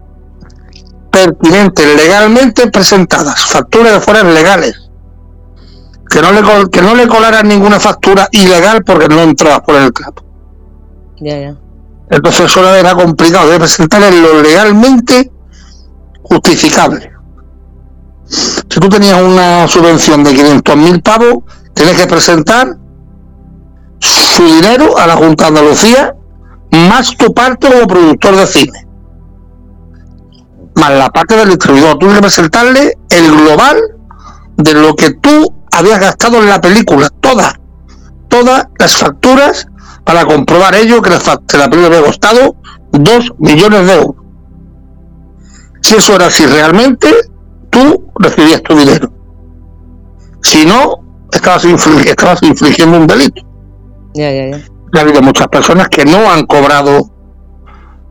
pertinentes, legalmente presentadas. Facturas que fueran legales. Que no le, que no le colaran ninguna factura ilegal porque no entrabas por el campo. Ya, ya. Entonces eso era complicado, de presentar en lo legalmente justificable. Si tú tenías una subvención de 500.000 pavos, tienes que presentar su dinero a la Junta de Andalucía, más tu parte como productor de cine, más la parte del distribuidor. Tú que presentarle el global de lo que tú habías gastado en la película, todas, todas las facturas para comprobar ello que la, la película había costado 2 millones de euros. Si eso era así realmente, tú recibías tu dinero. Si no, estabas, infringiendo un delito. Ya, ya, ya. Ha habido muchas personas que no han cobrado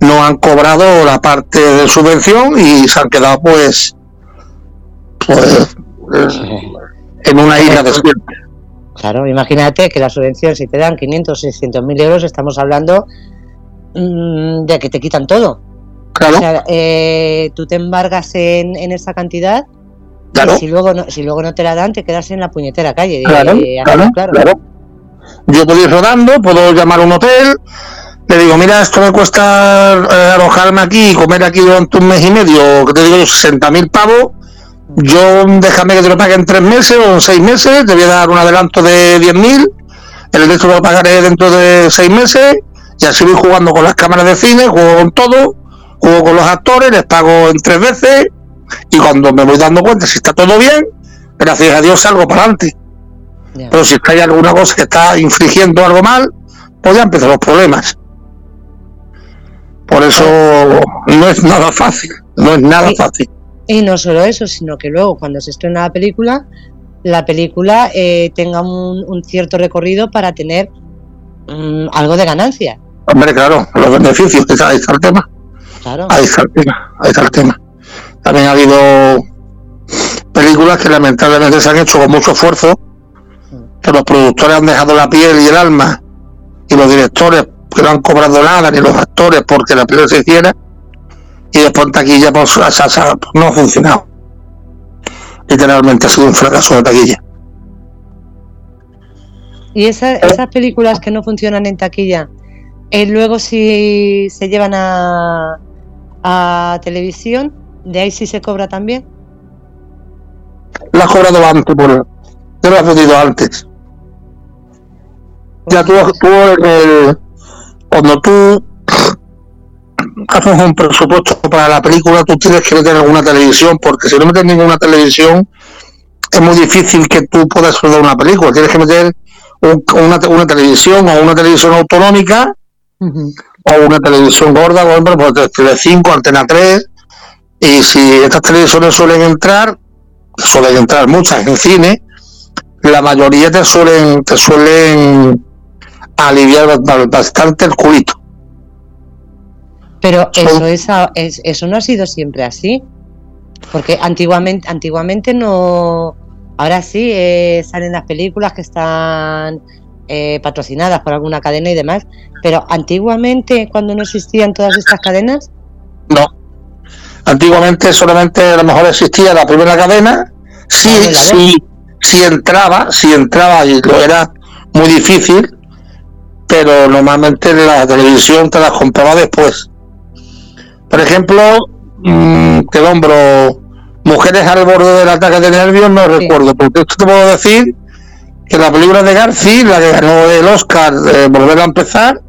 no han cobrado la parte de subvención y se han quedado pues pues en una isla desierta. Claro, imagínate que la subvención, si te dan 500, 600 mil euros, estamos hablando mm, de que te quitan todo. Claro. O sea, eh, tú te embargas en, esa cantidad claro. y si luego, no, si luego no te la dan, te quedas en la puñetera calle. Claro, claro, claro, Yo puedo ir rodando, puedo llamar a un hotel, le digo, mira, esto me cuesta eh, alojarme aquí y comer aquí durante un mes y medio, que te digo 60 mil pavos yo déjame que te lo pague en tres meses o en seis meses, te voy a dar un adelanto de 10.000, el resto lo pagaré dentro de seis meses y así voy jugando con las cámaras de cine, juego con todo, juego con los actores, les pago en tres veces y cuando me voy dando cuenta si está todo bien, gracias a Dios salgo para adelante. Pero si hay alguna cosa que está infligiendo algo mal, pues ya empiezan los problemas. Por eso no es nada fácil, no es nada fácil. Y no solo eso, sino que luego cuando se estrena la película, la película eh, tenga un, cierto recorrido para tener mm, algo de ganancia. Hombre, claro, los beneficios, ahí está el tema. Claro. Ahí está el tema, ahí está el tema. También ha habido películas que lamentablemente se han hecho con mucho esfuerzo, que los productores han dejado la piel y el alma, y los directores que no han cobrado nada, ni los actores porque la película se hiciera, y después en taquilla pues, no ha funcionado. Literalmente ha sido un fracaso de taquilla. ¿Y esas películas que no funcionan en taquilla, Y luego si se llevan a, a televisión, ¿de ahí sí se cobra también? La has cobrado antes, por, te lo has pedido antes. Ya tú, tú el, cuando tú haces un presupuesto para la película, tú tienes que meter alguna televisión, porque si no metes ninguna televisión, es muy difícil que tú puedas rodar una película. Tienes que meter una, una, televisión o una televisión autonómica o una televisión gorda, por ejemplo, pues Tele5, Antena 3. Y si estas televisiones suelen entrar, suelen entrar muchas en cine, la mayoría te suelen, te suelen aliviar bastante el culito. Pero eso, es, eso no ha sido siempre así. Porque antiguamente, antiguamente no. Ahora sí eh, salen las películas que están eh, patrocinadas por alguna cadena y demás. Pero antiguamente, cuando no existían todas estas cadenas. No. Antiguamente solamente a lo mejor existía la primera cadena. Sí, sí, sí entraba, sí entraba y lo era muy difícil. Pero normalmente la televisión te la compraba después. Por ejemplo, mmm, te nombro Mujeres al borde del ataque de nervios, no recuerdo, porque esto te puedo decir que la película de García, la que ganó el Oscar, de Volver a empezar,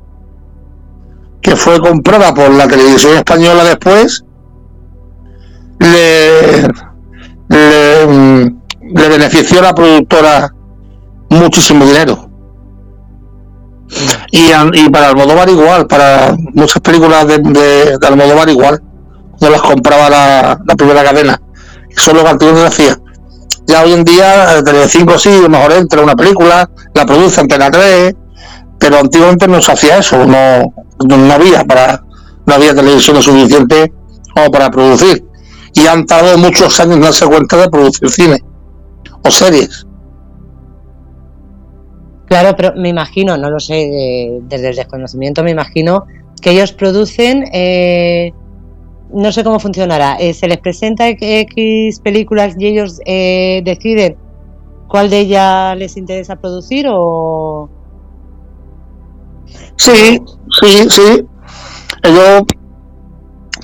que fue comprada por la televisión española después, le, le, mm, benefició a la productora muchísimo dinero. Y, y para Almodóvar igual, para muchas películas de, de, Almodóvar igual, no las compraba la, primera cadena. Eso es lo que antiguamente hacía. Ya hoy en día, Telecinco sí, a lo mejor entra una película, la produce Antena 3, pero antiguamente no se hacía eso, no, no, había para no había televisión suficiente como para producir. Y han tardado muchos años en darse cuenta de producir cine o series. Claro, pero me imagino, no lo sé, desde el desconocimiento me imagino que ellos producen, eh, no sé cómo funcionará, eh, se les presenta X películas y ellos eh, deciden cuál de ellas les interesa producir o... Sí, sí, sí. Ellos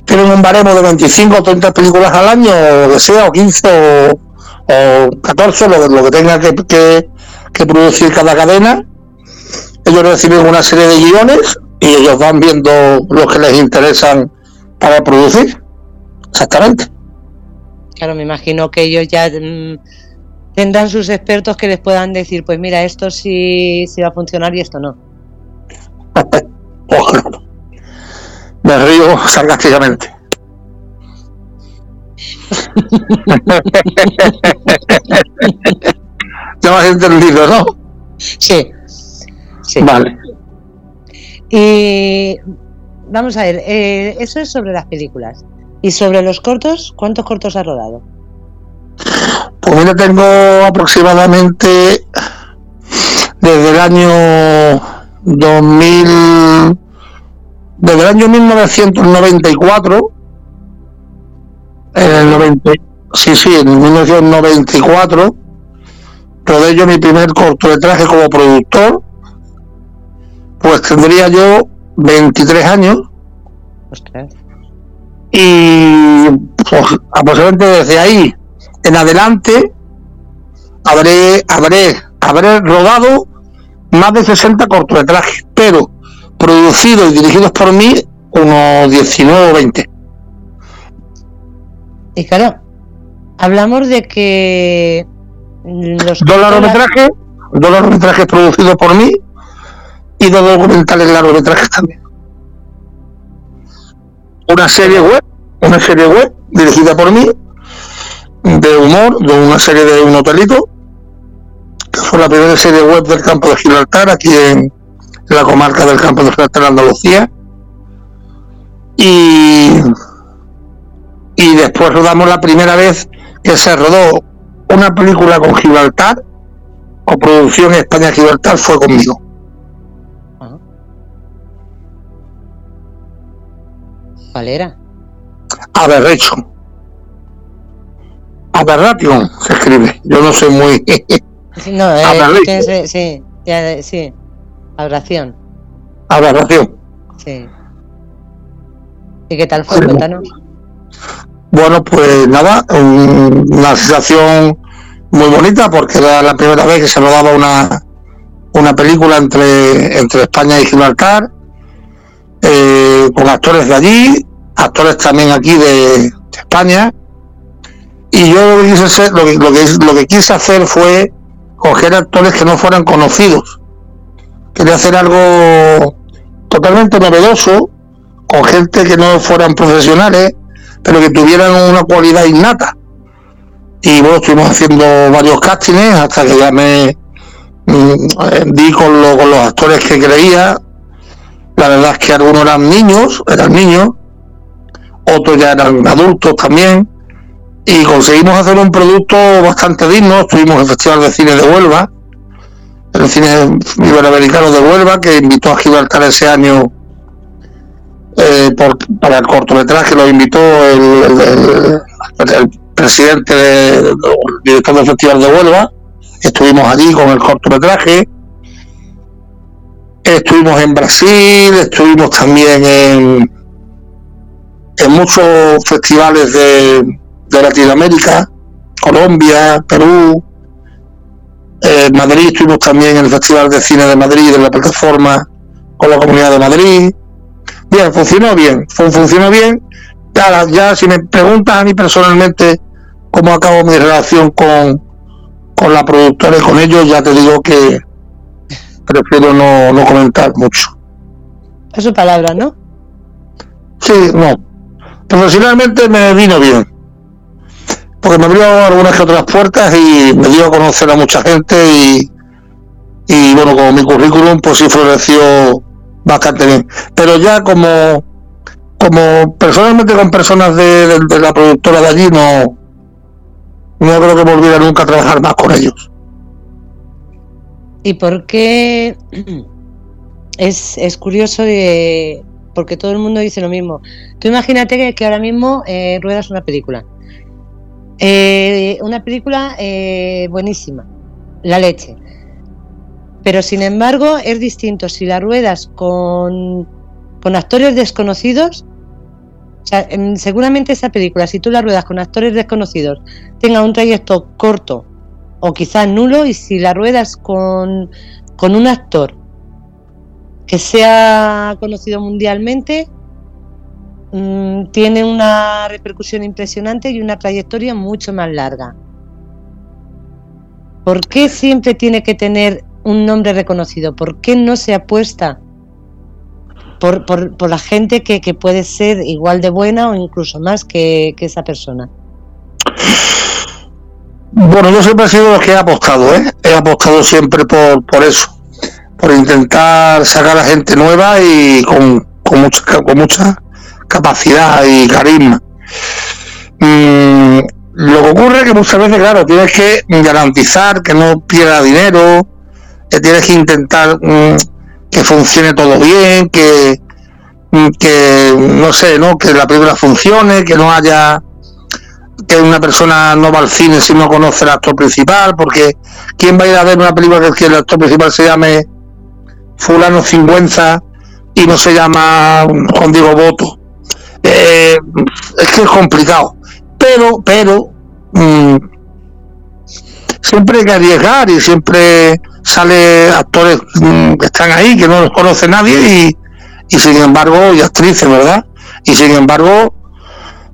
tienen un baremo de 25 o 30 películas al año, o lo que sea, o 15 o, 14, lo, lo que tenga que, que que producir cada cadena. Ellos reciben una serie de guiones y ellos van viendo los que les interesan para producir. Exactamente. Claro, me imagino que ellos ya mm, tendrán sus expertos que les puedan decir, pues mira, esto sí, sí va a funcionar y esto no. Me río sarcásticamente. (laughs) Ya me has entendido, ¿no? Sí. sí. Vale. Y vamos a ver, eh, eso es sobre las películas. ¿Y sobre los cortos? ¿Cuántos cortos has rodado? Pues mira, tengo aproximadamente desde el año 2000, desde el año 1994, en el 90, sí, sí, en 1994, rodé yo mi primer cortometraje como productor, pues tendría yo 23 años. Y pues, aproximadamente desde ahí en adelante habré, habré, habré rodado más de 60 cortometrajes, pero producidos y dirigidos por mí unos 19 o 20. Y claro, hablamos de que dos largometrajes, dos largometrajes producidos por mí y dos documentales largometrajes también. Una serie web, una serie web dirigida por mí, de humor, de una serie de un hotelito, que fue la primera serie web del campo de Gibraltar, aquí en, la comarca del campo de Gibraltar, Andalucía. Y, y después rodamos la primera vez que se rodó una película con Gibraltar o producción España Gibraltar fue conmigo. ¿Cuál era? Aberration. Aberration se escribe. Yo no soy muy. (laughs) no, eh, sí, sí, sí. Aberración. Aberración. Sí. ¿Y qué tal fue? Cuéntanos. Bueno, pues nada, una sensación muy bonita porque era la primera vez que se rodaba una, una película entre, entre España y Gibraltar, eh, con actores de allí, actores también aquí de, España. Y yo lo que, quise hacer, lo, que, lo, que, quise hacer fue coger actores que no fueran conocidos. Quería hacer algo totalmente novedoso, con gente que no fueran profesionales, pero que tuvieran una cualidad innata. Y bueno, estuvimos haciendo varios castings hasta que ya me mm, di con, con los actores que creía. La verdad es que algunos eran niños, eran niños, otros ya eran adultos también. Y conseguimos hacer un producto bastante digno. Estuvimos en el Festival de Cine de Huelva, el cine iberoamericano de Huelva, que invitó a Gibraltar ese año eh, para el cortometraje, lo invitó el, presidente, del director del Festival de Huelva. Estuvimos allí con el cortometraje. Estuvimos en Brasil, estuvimos también en, en muchos festivales de, de Latinoamérica, Colombia, Perú, en Madrid estuvimos también en el Festival de Cine de Madrid, de la plataforma con la Comunidad de Madrid. Bien, funcionó bien, funcionó bien. Ya, ya si me preguntas a mí personalmente cómo acabo mi relación con, con la productora y con ellos, ya te digo que prefiero no, no comentar mucho. Es su palabra, ¿no? Sí, no. Profesionalmente me vino bien. Porque me abrió algunas que otras puertas y me dio a conocer a mucha gente y, y bueno, como mi currículum pues sí floreció bastante bien. Pero ya como, como personalmente con personas de, la productora de allí, no, no creo que volviera nunca a trabajar más con ellos. ¿Y por qué? Es, es curioso de, porque todo el mundo dice lo mismo. Tú imagínate que, ahora mismo eh, ruedas una película. Eh, una película eh, buenísima, La leche. Pero sin embargo es distinto si la ruedas con, con actores desconocidos. Seguramente esa película, si tú la ruedas con actores desconocidos, tenga un trayecto corto o quizás nulo, y si la ruedas con, con un actor que sea conocido mundialmente, mm, tiene una repercusión impresionante y una trayectoria mucho más larga. ¿Por qué siempre tiene que tener un nombre reconocido? ¿Por qué no se apuesta por, por, la gente que, puede ser igual de buena o incluso más que, esa persona? Bueno, yo siempre he sido el que he apostado, ¿eh? He apostado siempre por, por eso, por intentar sacar a gente nueva y con, con, mucha, con mucha capacidad y carisma. Mm, lo que ocurre es que muchas veces, claro, tienes que garantizar que no pierda dinero, tienes que intentar mm, que funcione todo bien, que, que no sé, ¿no? Que la película funcione, que no haya que una persona no va al cine si no conoce el actor principal, porque ¿quién va a ir a ver una película que el actor principal se llame fulano 50 y no se llama Juan Diego Boto? Eh, es que es complicado. Pero, pero, mm, siempre hay que arriesgar y siempre sale actores mm, que están ahí, que no los conoce nadie y, sin embargo, y actrices, ¿verdad? Y sin embargo,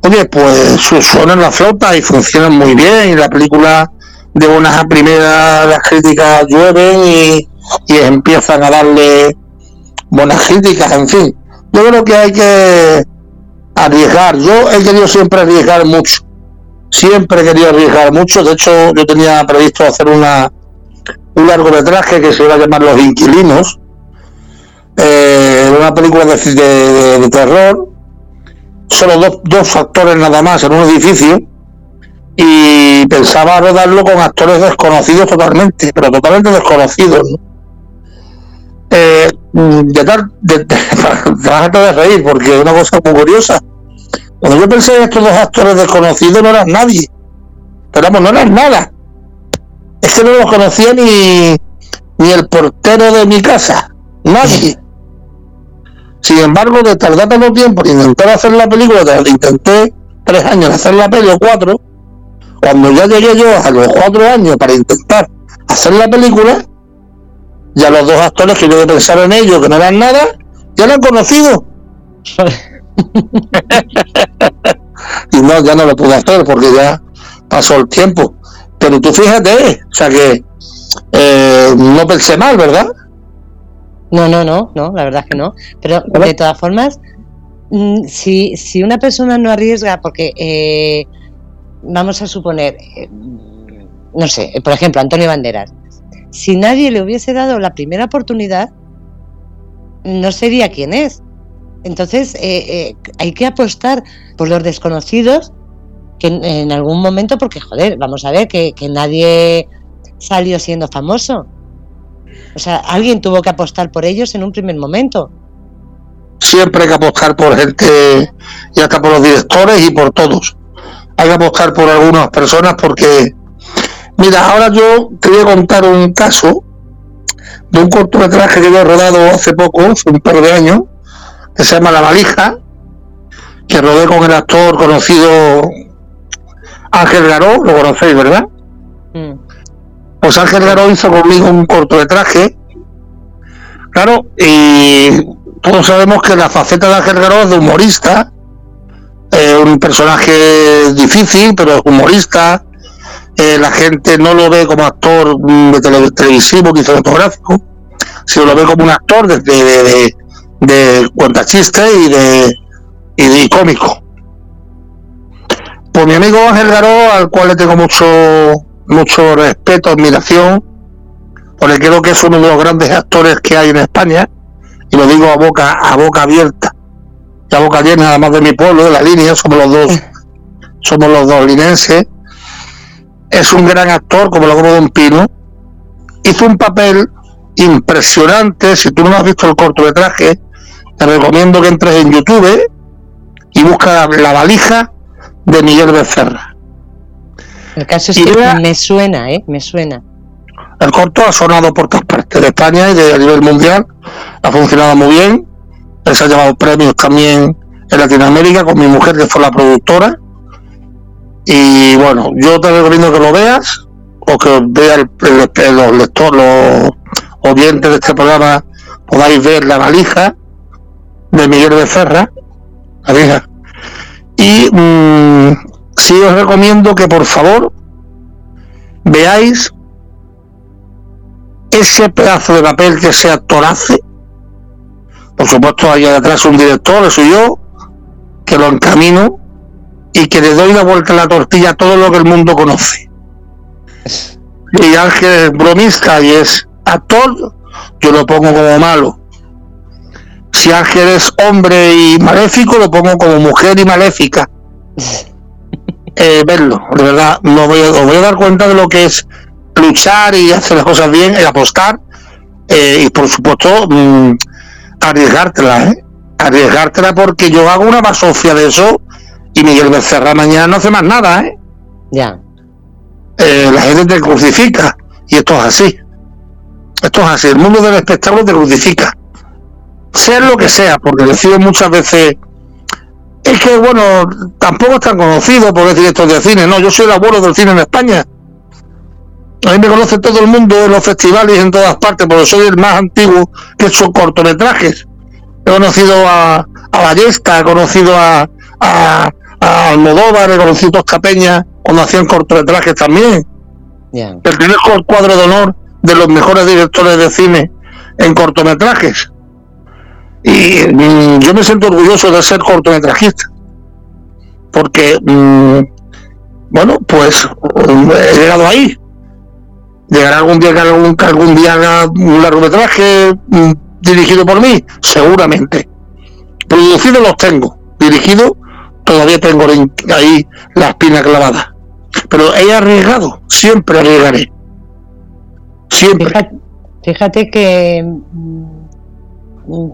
oye, pues suenan la flota y funcionan muy bien y la película de buenas a primeras las críticas llueven y, y empiezan a darle buenas críticas, en fin. Yo creo que hay que arriesgar. Yo he querido siempre arriesgar mucho. Siempre he querido arriesgar mucho. De hecho, yo tenía previsto hacer una, un largometraje que se iba a llamar Los Inquilinos, eh, una película de, terror, solo dos, dos, factores nada más en un edificio, y pensaba rodarlo con actores desconocidos totalmente, pero totalmente desconocidos. Eh, de tal, de, de, (laughs) reír, porque es una cosa muy curiosa. Cuando yo pensé en estos dos actores desconocidos, no eran nadie. Pero no eran nada. Es que no los conocía ni, ni el portero de mi casa. Nadie. Sin embargo, de tardar tanto tiempo en intentar hacer la película, intenté tres años hacer la peli o cuatro, cuando ya llegué yo a los cuatro años para intentar hacer la película, ya los dos actores que yo pensar en ellos, que no eran nada, ya lo han conocido. (laughs) (laughs) y no, ya no lo pude hacer porque ya pasó el tiempo. Pero tú fíjate, o sea que eh, no pensé mal, ¿verdad? No, no, no, no, la verdad es que no. Pero de todas formas, mm, si, si una persona no arriesga, porque eh, vamos a suponer, eh, no sé, por ejemplo, Antonio Banderas, si nadie le hubiese dado la primera oportunidad, no sería quien es. Entonces, hay que apostar por los desconocidos que en, algún momento, porque joder, vamos a ver que, que nadie salió siendo famoso. O sea, alguien tuvo que apostar por ellos en un primer momento. Siempre hay que apostar por gente, y hasta por los directores y por todos. Hay que apostar por algunas personas porque, mira, ahora yo te voy a contar un caso de un cortometraje que yo he rodado hace poco, hace un par de años, que se llama La Valija, que rodé con el actor conocido Ángel Garó, lo conocéis, ¿verdad? Mm. Pues Ángel Garó hizo conmigo un cortometraje, claro, y todos sabemos que la faceta de Ángel Garó es de humorista, eh, un personaje difícil, pero es humorista, eh, la gente no lo ve como actor de televisivo ni fotográfico, sino lo ve como un actor de, de, de, de cuentachiste y de, y de cómico. Pues mi amigo Ángel Garó, al cual le tengo mucho, mucho respeto, admiración, porque creo que es uno de los grandes actores que hay en España, y lo digo a boca, a boca abierta, y a boca llena, además de mi pueblo, de la línea, somos los dos, somos los dos linenses. Es un gran actor, como lo como Don Pino. Hizo un papel impresionante. Si tú no has visto el cortometraje, te recomiendo que entres en YouTube y busca la valija de Miguel Becerra. El caso es que me suena, ¿eh? Me suena. El corto ha sonado por todas partes de España y de a nivel mundial. Ha funcionado muy bien. Él se ha llevado premios también en Latinoamérica con mi mujer, que fue la productora. Y bueno, yo te recomiendo que lo veas o que vea los lectores, los oyentes de este programa, podáis ver la valija de Miguel Becerra. La valija y mm, sí os recomiendo que por favor veáis ese pedazo de papel que ese actor hace. Por supuesto, hay detrás un director, eso yo, que lo encamino y que le doy la vuelta a la tortilla a todo lo que el mundo conoce. Y Ángel es bromista y es actor, yo lo pongo como malo. Si Ángel es hombre y maléfico, lo pongo como mujer y maléfica. (laughs) Eh, verlo, de verdad, no voy, os voy a dar cuenta de lo que es luchar y hacer las cosas bien, y apostar, eh, y por supuesto, mm, arriesgártela, ¿eh? Arriesgártela porque yo hago una basofia de eso y Miguel Becerra mañana no hace más nada, ¿eh? Ya. Eh, la gente te crucifica y esto es así. Esto es así, el mundo del espectáculo te crucifica sea lo que sea, porque deciden muchas veces, es que bueno, tampoco es tan conocido por decir esto de cine, no, yo soy el abuelo del cine en España. A mí me conoce todo el mundo en los festivales en todas partes, porque soy el más antiguo que he hecho cortometrajes. He conocido a, a Ballesta, he conocido a, a, a Almodóvar, he conocido a Tosca Peña cuando hacían cortometrajes también. el Pertenezco al cuadro de honor de los mejores directores de cine en cortometrajes. Y mm, yo me siento orgulloso de ser cortometrajista, porque, mm, bueno, pues mm, he llegado ahí. ¿Llegará algún día algún, algún día un largometraje dirigido por mí? Seguramente. Producido los tengo, dirigido todavía tengo ahí la espina clavada. Pero he arriesgado, siempre arriesgaré. Siempre. fíjate que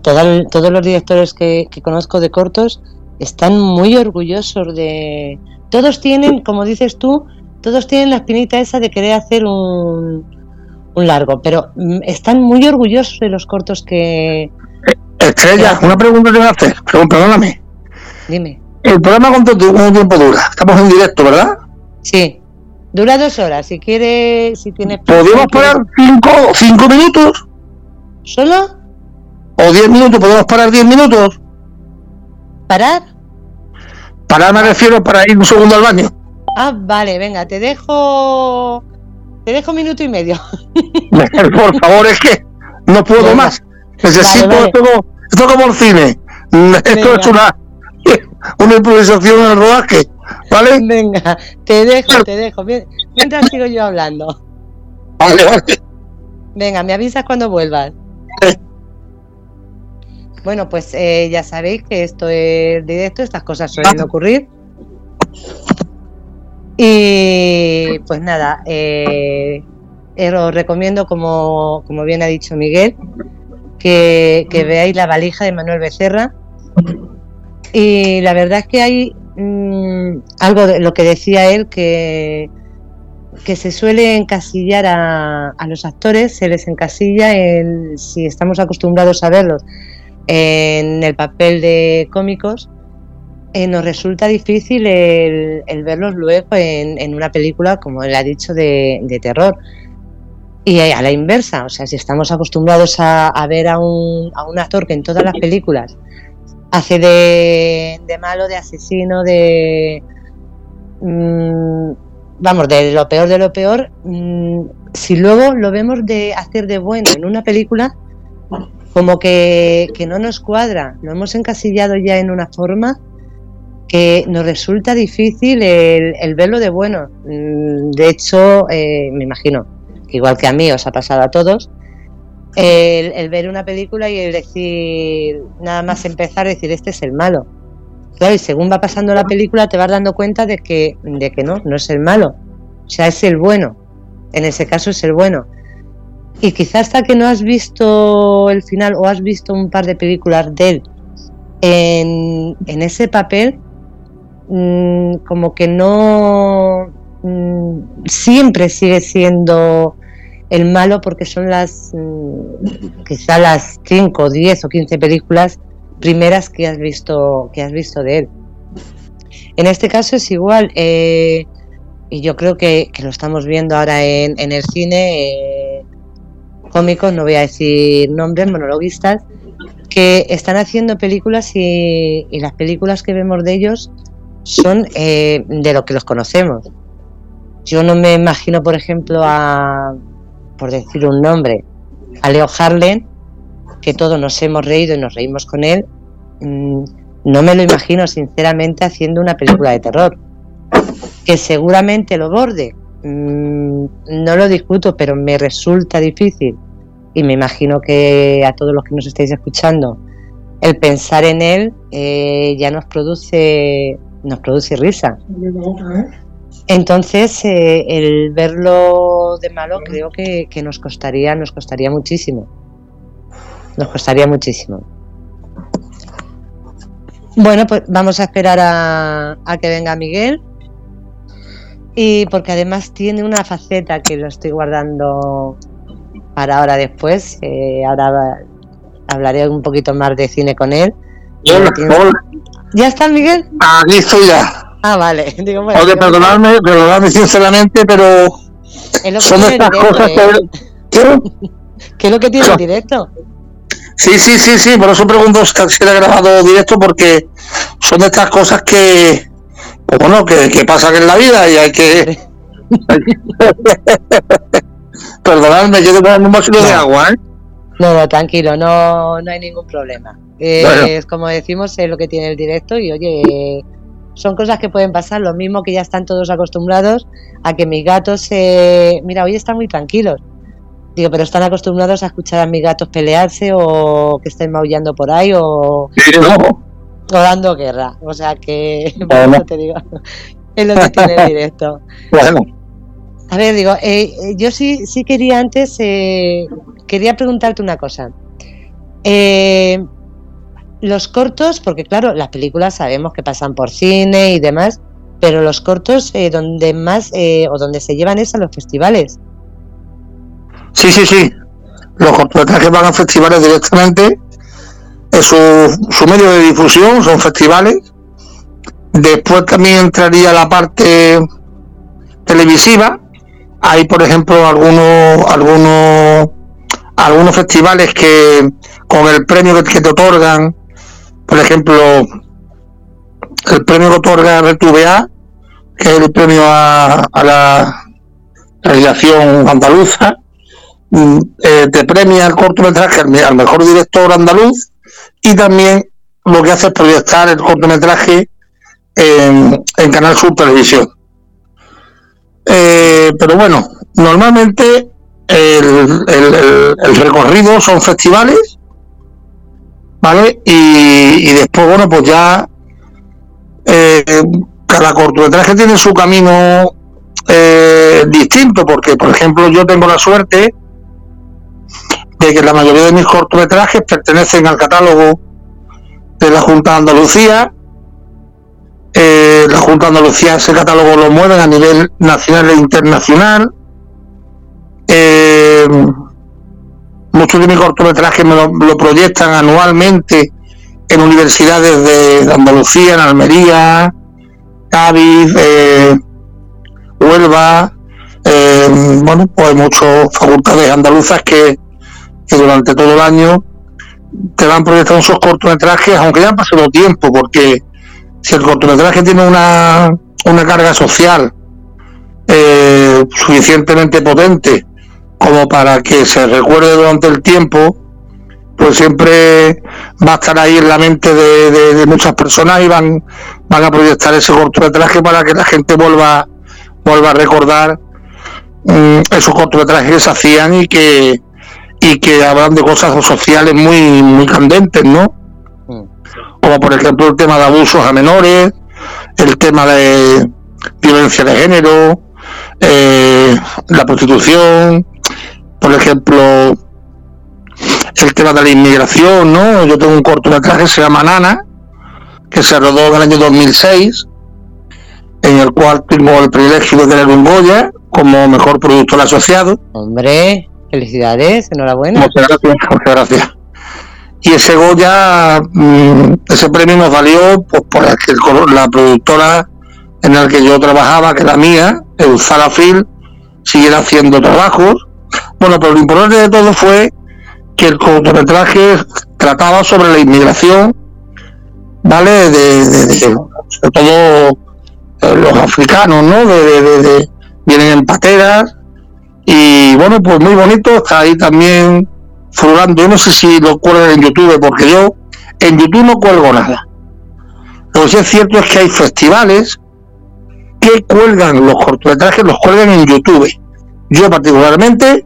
todos los directores que, conozco de cortos están muy orgullosos de... Todos tienen, como dices tú, todos tienen la espinita esa de querer hacer un, un largo, pero mm, están muy orgullosos de los cortos que, Estrella, una pregunta te voy a hacer, perdóname. Dime. El programa cuánto, tiempo dura? Estamos en directo, ¿verdad? Sí. Dura dos horas. Si quieres, si tienes. ¿Podemos parar cinco, cinco minutos? ¿Solo? ¿O diez minutos? ¿Podemos parar diez minutos? ¿Parar? Parar me refiero para ir un segundo al baño. Ah, vale, venga, te dejo. Te dejo un minuto y medio. (laughs) Por favor, es que no puedo más. Necesito Esto, esto, como el cine. Esto es una, (laughs) una improvisación en el rodaje. ¿Vale? Venga, te dejo, te dejo. Mientras sigo yo hablando. Vale, vale. Venga, me avisas cuando vuelvas. Bueno, pues eh, ya sabéis que esto es directo, estas cosas suelen ocurrir. Y pues nada, eh, eh, os recomiendo, como, como, bien ha dicho Miguel, que, veáis la valija de Manuel Becerra. Y la verdad es que hay mm, algo de lo que decía él, que, que se suele encasillar a, a los actores, se les encasilla en, si estamos acostumbrados a verlos en el papel de cómicos, eh, nos resulta difícil el, verlos luego en, una película, como él ha dicho, de, terror. Y a la inversa, o sea, si estamos acostumbrados a, ver a un, a un, actor que en todas las películas hace de, malo, de asesino, de... Mm, vamos, de lo peor de lo peor, mm, si luego lo vemos de hacer de bueno en una película, como que, no nos cuadra, lo hemos encasillado ya en una forma que nos resulta difícil el, verlo de bueno. Mm, de hecho, eh, me imagino que igual que a mí os ha pasado a todos, el, ver una película y el decir, nada más empezar, decir, este es el malo. Claro, y según va pasando la película te vas dando cuenta de que, de que no, no es el malo. O sea, es el bueno. En ese caso es el bueno. Y quizás hasta que no has visto el final o has visto un par de películas de él en, ese papel, mm, como que no mm, siempre sigue siendo el malo porque son las mm, quizás las 5, 10 o 15 películas primeras que has visto que has visto de él. En este caso es igual eh, y yo creo que, lo estamos viendo ahora en, en el cine. Eh, cómicos, no voy a decir nombres, monologuistas, que están haciendo películas y, las películas que vemos de ellos son eh, de lo que los conocemos. Yo no me imagino, por ejemplo, a, por decir un nombre, a Leo Harlen, que todos nos hemos reído y nos reímos con él. Mm, no me lo imagino, sinceramente, haciendo una película de terror. Que seguramente lo borde, Mm, no lo discuto, pero me resulta difícil y me imagino que a todos los que nos estáis escuchando, el pensar en él eh, ya nos produce, nos produce risa. Entonces, eh, el verlo de malo creo que, nos costaría, nos costaría muchísimo. Nos costaría muchísimo. Bueno, pues vamos a esperar a que venga Miguel y porque además tiene una faceta que lo estoy guardando para ahora después. Eh, ahora hablaré un poquito más de cine con él. ¿Ya está Miguel? Aquí estoy ya. Ah, vale. (laughs) Digo, bueno, Oye, perdonadme, perdonadme sinceramente, pero son estas cosas que... (laughs) ¿Qué es lo que tiene en directo? Sí, sí, sí, sí, por eso pregunto si era grabado directo, porque son de estas cosas que, bueno, que, que en la vida y hay que... (laughs) Perdonadme, yo tengo un vasito de agua, ¿eh? No, no, tranquilo, no, no hay ningún problema. Es como decimos, es lo que tiene el directo y oye, son cosas que pueden pasar, lo mismo que ya están todos acostumbrados a que mis gatos, eh, mira, hoy están muy tranquilos. Digo, pero están acostumbrados a escuchar a mis gatos pelearse o que estén maullando por ahí o... Sí, no dando guerra. O sea que, (laughs) bueno. te digo, (laughs) es lo que tiene el directo. Bueno. A ver, digo, eh, eh, yo sí, sí quería antes, eh, quería preguntarte una cosa. los cortos, porque claro, las películas sabemos que pasan por cine y demás, pero los cortos donde más o donde se llevan es a los festivales. Sí, sí, sí. Los cortometrajes van a festivales directamente su, su medio de difusión, son festivales. Después también entraría la parte televisiva. Hay, por ejemplo, algunos, algunos, algunos festivales que con el premio que, te otorgan, por ejemplo, el premio que otorga RTVA, que es el premio a, la realización andaluza, mm, eh, te premia el cortometraje al mejor director andaluz y también lo que hace es proyectar el cortometraje en, Canal Sur Televisión. Eh, pero bueno, normalmente el, recorrido son festivales, ¿vale? Y, después, bueno, pues ya eh, cada cortometraje tiene su camino eh, distinto, porque, por ejemplo, yo tengo la suerte de que la mayoría de mis cortometrajes pertenecen al catálogo de la Junta de Andalucía. Eh, la Junta de Andalucía ese catálogo lo mueven a nivel nacional e internacional. Eh, muchos de mis cortometrajes me lo, proyectan anualmente en universidades de, Andalucía, en Almería, Cádiz, eh, Huelva, bueno, pues hay muchas facultades andaluzas que, que durante todo el año te van proyectando esos cortometrajes, aunque ya han pasado tiempo, porque si el cortometraje tiene una, una carga social eh, suficientemente potente como para que se recuerde durante el tiempo, pues siempre va a estar ahí en la mente de, muchas personas y van, van a proyectar ese cortometraje para que la gente vuelva, vuelva a recordar mm, esos cortometrajes que se hacían y que, y que hablan de cosas sociales muy, muy candentes, ¿no? Como por ejemplo el tema de abusos a menores, el tema de violencia de género, eh, la prostitución, por ejemplo, el tema de la inmigración, ¿no? Yo tengo un cortometraje que se llama Nana, que se rodó en el año 2006, en el cual tengo el privilegio de tener un Goya como mejor productor asociado. Hombre, Felicidades, enhorabuena. Muchas gracias, muchas gracias. Y ese Goya, mm, ese premio nos valió pues, por la productora en la que yo trabajaba, que era mía, el Zalafil, siguiera haciendo trabajos. Bueno, pero lo importante de todo fue que el cortometraje trataba sobre la inmigración, ¿vale? De, sobre todo eh, los africanos, ¿no? De, vienen en pateras y bueno, pues muy bonito, está ahí también furulando. Yo no sé si lo cuelgan en YouTube, porque yo en YouTube no cuelgo nada. Lo que sí es cierto es que hay festivales que cuelgan los cortometrajes, los cuelgan en YouTube. Yo particularmente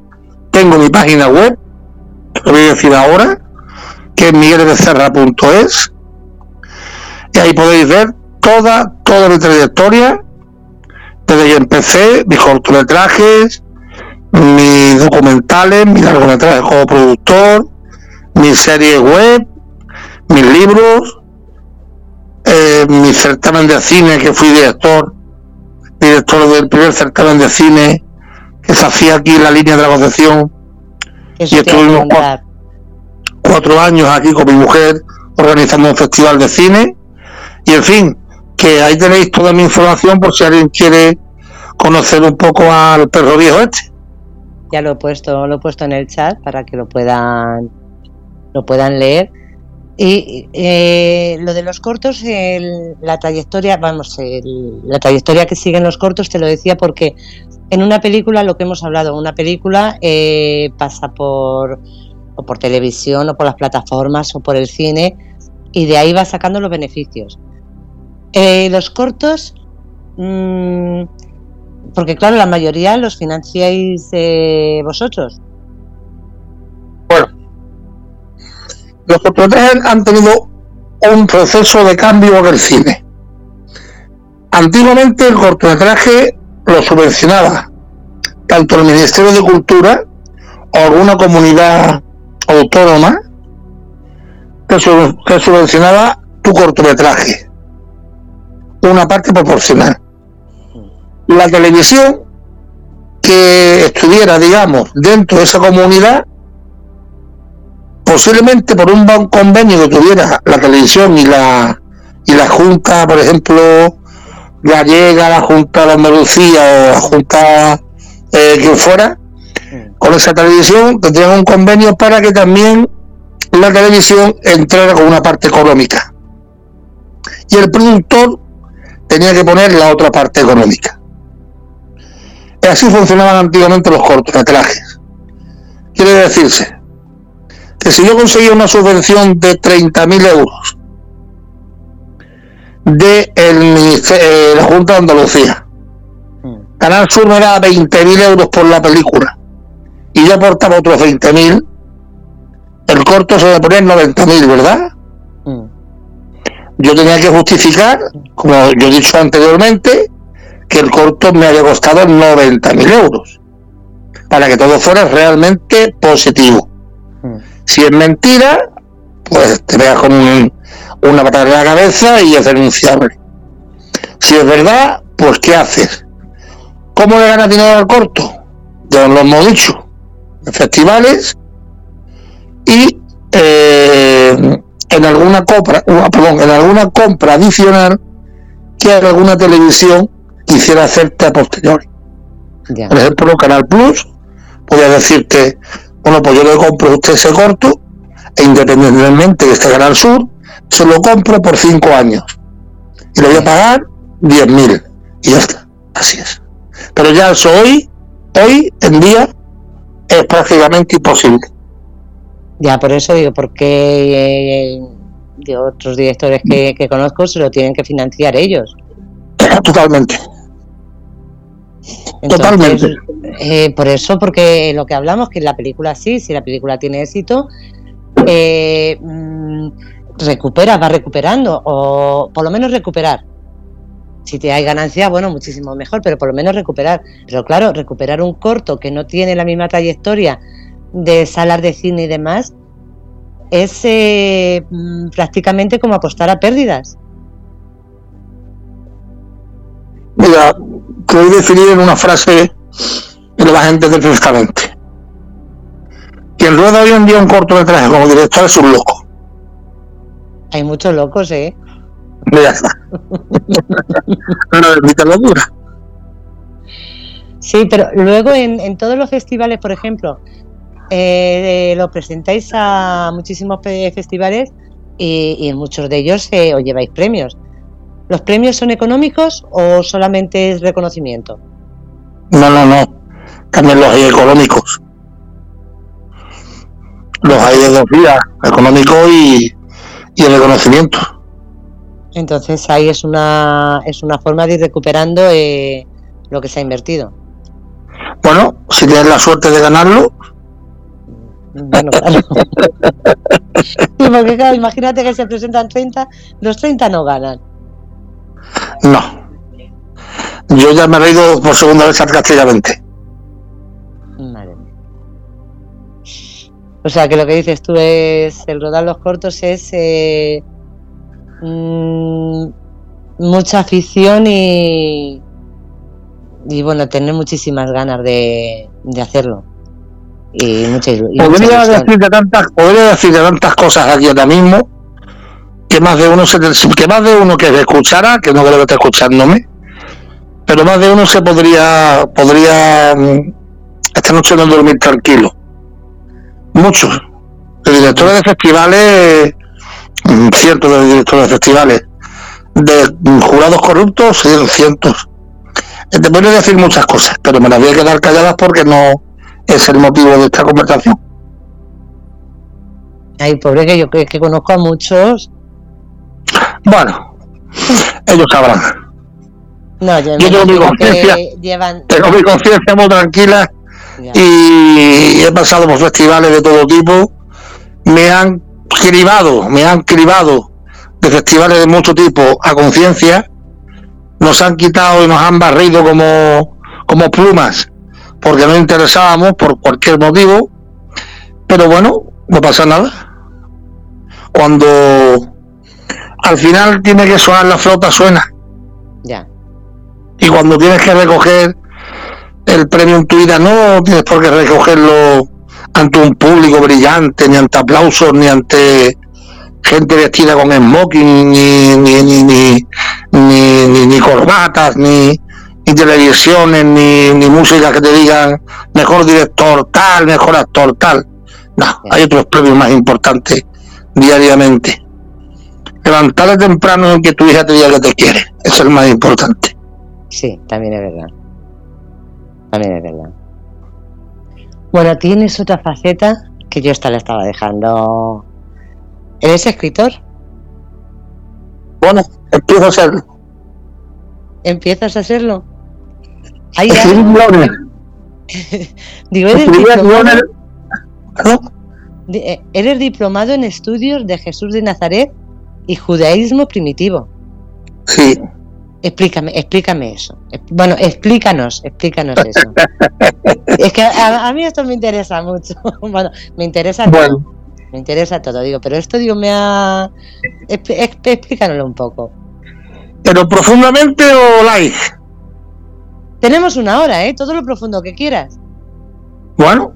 tengo mi página web, lo voy a decir ahora, que es miguelbecerra.es, y ahí podéis ver toda, toda mi trayectoria, desde que empecé, mis cortometrajes, mis documentales, mis largometrajes como productor, mis series web, mis libros, eh, mi certamen de cine, que fui director, director del primer certamen de cine que se hacía aquí en la línea de la Concepción. y estuvimos cuatro, años aquí con mi mujer organizando un festival de cine. Y en fin, que ahí tenéis toda mi información por si alguien quiere conocer un poco al perro viejo este. Ya lo he puesto, lo he puesto en el chat para que lo puedan, lo puedan leer. Y eh, lo de los cortos, la trayectoria, vamos, la trayectoria que siguen los cortos, te lo decía porque en una película, lo que hemos hablado, una película eh, pasa por, o por televisión, o por las plataformas, o por el cine, y de ahí va sacando los beneficios. Eh, los cortos, mmm, porque claro, la mayoría los financiáis eh, vosotros. Bueno, los cortometrajes han tenido un proceso de cambio en el cine. Antiguamente el cortometraje lo subvencionaba tanto el Ministerio de Cultura o alguna comunidad autónoma que, subvencionaba tu cortometraje. Una parte proporcional la televisión que estuviera, digamos, dentro de esa comunidad, posiblemente por un convenio que tuviera la televisión y la y la junta, por ejemplo, gallega, la junta de Andalucía o la junta eh, que fuera, con esa televisión tendrían un convenio para que también la televisión entrara con una parte económica. Y el productor tenía que poner la otra parte económica. Y así funcionaban antiguamente los cortometrajes. Quiere decirse que si yo conseguía una subvención de 30.000 euros de el, eh, la Junta de Andalucía, mm. Canal Sur me daba 20.000 euros por la película y yo aportaba otros 20.000, el corto se a poner 90.000, ¿verdad? Mm. Yo tenía que justificar, como yo he dicho anteriormente, que el corto me había costado 90.000 euros, para que todo fuera realmente positivo. Mm. Si es mentira, pues te veas con una patada en la cabeza y es denunciable. Si es verdad, pues ¿qué haces? ¿Cómo le ganas dinero al corto? Ya lo hemos dicho. En festivales y eh, en alguna compra, uh, perdón, en alguna compra adicional que alguna televisión quisiera hacerte a posteriori. Por ejemplo, Canal Plus podría decirte, bueno, pues yo le compro a usted ese corto, e independientemente de este Canal Sur, se lo compro por cinco años. Y le voy a pagar 10.000. Y ya está. Así es. Pero ya eso hoy, hoy en día, es prácticamente imposible. Ya, por eso digo, porque eh, de otros directores que, conozco se lo tienen que financiar ellos. (clears throat) Totalmente. Totalmente. Eh, por eso, porque lo que hablamos, que la película sí, si la película tiene éxito, eh, mm, recupera, va recuperando, o por lo menos recuperar. Si te hay ganancia, bueno, muchísimo mejor, pero por lo menos recuperar. Pero claro, recuperar un corto que no tiene la misma trayectoria de salas de cine y demás, es eh, mm, prácticamente como apostar a pérdidas. Mira, voy a definir en una frase lo vas a entender perfectamente. Quien rueda hoy en día un cortometraje como director es un loco. Hay muchos locos, ¿eh? Mira, no, locura. Sí, pero luego en, en todos los festivales, por ejemplo, eh, lo presentáis a muchísimos festivales y, en muchos de ellos eh, os lleváis premios. ¿Los premios son económicos o solamente es reconocimiento? No, no, no. También los hay económicos. Los hay de dos vías, económico y, y el reconocimiento. Entonces ahí es una, es una forma de ir recuperando eh, lo que se ha invertido. Bueno, si tienes la suerte de ganarlo, bueno, claro. (laughs) porque claro, imagínate que se presentan 30, los 30 no ganan. No. Yo ya me he ido por segunda vez 20. Madre mía. O sea que lo que dices tú es el rodar los cortos es eh, mm, mucha afición y, y bueno, tener muchísimas ganas de, de hacerlo podría, decir de tantas, podría decir de tantas cosas aquí ahora mismo que más de uno se, que más de uno que escuchara, que no creo que esté escuchándome, pero más de uno se podría podría mm, esta noche no dormir tranquilo. Muchos. De directores de festivales, mm, cientos de directores de festivales, de mm, jurados corruptos, cientos. Te podría decir muchas cosas, pero me las voy a quedar calladas porque no, es el motivo de esta conversación. Ay, pobre que yo que, conozco a muchos. Bueno, ellos sabrán. No, yo, tengo mi conciencia, tengo mi conciencia muy tranquila y he pasado por festivales de todo tipo. Me han cribado, me han cribado de festivales de mucho tipo a conciencia. Nos han quitado y nos han barrido como, como plumas porque no interesábamos por cualquier motivo, pero bueno, no pasa nada. Cuando al final tiene que sonar la flota, suena. Ya. Y cuando tienes que recoger el premio en tu vida, no tienes por qué recogerlo ante un público brillante, ni ante aplausos, ni ante gente vestida con smoking, ni, ni, ni, ni, ni, corbatas, ni, ni televisiones, ni, ni música que te digan mejor director tal, mejor actor tal. No, hay otros premios más importantes diariamente. Levantarte temprano en que tu hija te diga que te quiere, eso es el más importante. Sí, también es verdad. También es verdad. Bueno, tienes otra faceta que yo esta la estaba dejando ¿Eres escritor? Bueno, empiezo a hacerlo. ¿Empiezas a hacerlo? Ahí (laughs) Digo, ¿eres diplomado? Eh, eres diplomado en estudios de Jesús de Nazaret y judaísmo primitivo. Sí. Explícame, explícame eso. Bueno, explícanos, explícanos eso. (laughs) es que a, mí esto me interesa mucho. (laughs) bueno, me interesa bueno me interesa todo, digo, pero esto digo me ha explícanoslo un poco. ¿Pero profundamente o live? Tenemos una hora, ¿eh? Todo lo profundo que quieras. Bueno,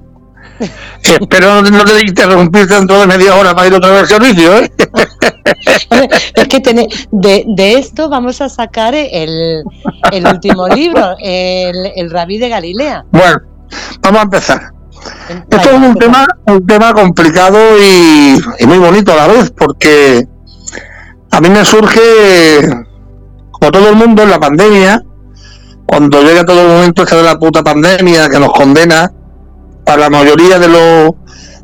espero no te interrumpir dentro de media hora para ir otra vez al servicio, ¿eh? (laughs) es que de, de, esto vamos a sacar el, el último libro, el, el Rabí de Galilea. Bueno, vamos a empezar. Esto es un tema, un tema complicado y, muy bonito a la vez, porque a mí me surge, como todo el mundo, en la pandemia, cuando llega todo el momento este de la puta pandemia que nos condena para la mayoría de los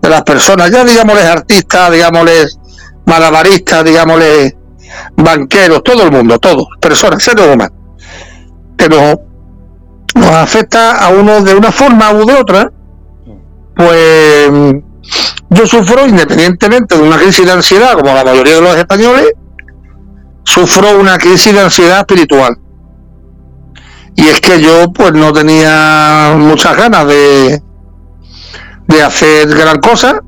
de las personas, ya digámosles artistas, digámosles malabaristas, digámosles banqueros, todo el mundo, todos, personas, seres humanos, que nos, nos afecta a uno de una forma u de otra, pues yo sufro, independientemente de una crisis de ansiedad, como la mayoría de los españoles, sufro una crisis de ansiedad espiritual. Y es que yo pues no tenía muchas ganas de, de hacer gran cosa,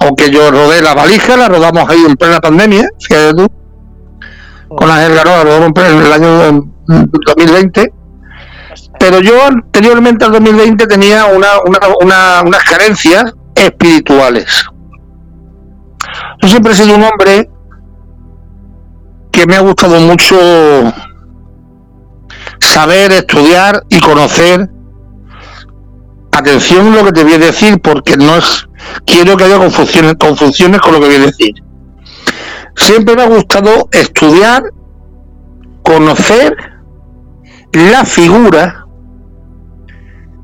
aunque yo rodé la valija, la rodamos ahí en plena pandemia, fíjate tú, con la Garoa, rodamos en el año 2020 pero yo anteriormente al 2020 tenía una, una, unas carencias espirituales. Yo siempre he sido un hombre que me ha gustado mucho saber, estudiar y conocer. Atención lo que te voy a decir, porque no es. Quiero que haya confusiones, confusiones con lo que voy a decir. Siempre me ha gustado estudiar, conocer la figura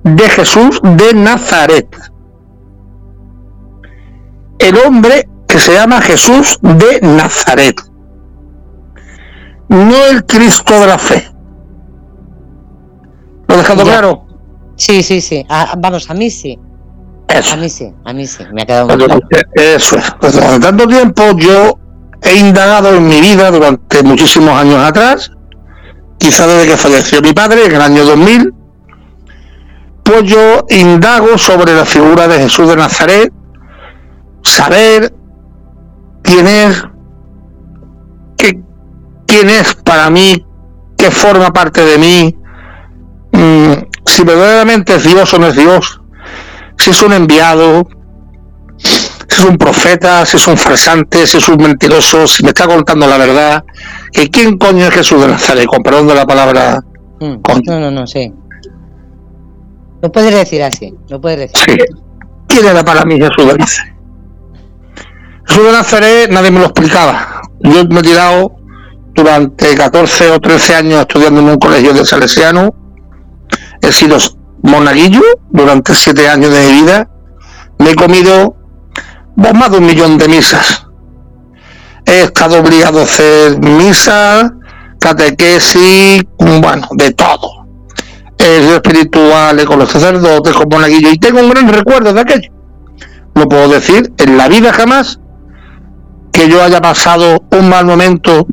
de Jesús de Nazaret. El hombre que se llama Jesús de Nazaret. No el Cristo de la fe. ¿Lo he dejado claro? Sí, sí, sí. Vamos, a mí sí. A mí sí, a mí sí. Me ha quedado muy claro. Eso es. Pues durante tanto tiempo yo he indagado en mi vida durante muchísimos años atrás, quizá desde que falleció mi padre en el año 2000, pues yo indago sobre la figura de Jesús de Nazaret, saber quién es, qué, quién es para mí, qué forma parte de mí, mm, si verdaderamente es Dios o no es Dios, si es un enviado, si es un profeta, si es un farsante, si es un mentiroso, si me está contando la verdad, que quién coño es Jesús de Nazaret, con perdón de la palabra. Mm, no, no, no, sí. Lo puedes decir así, lo puedes decir. Sí. ¿Quién era para mí Jesús de Nazaret? Jesús de Nazaret nadie me lo explicaba. Yo me he tirado durante 14 o 13 años estudiando en un colegio de salesiano. He sido monaguillo durante 7 años de mi vida. Me he comido más de un millón de misas. He estado obligado a hacer misas, catequesis, bueno, de todo espirituales, con los sacerdotes, con monaguillo, y tengo un gran recuerdo de aquello. No puedo decir en la vida jamás que yo haya pasado un mal momento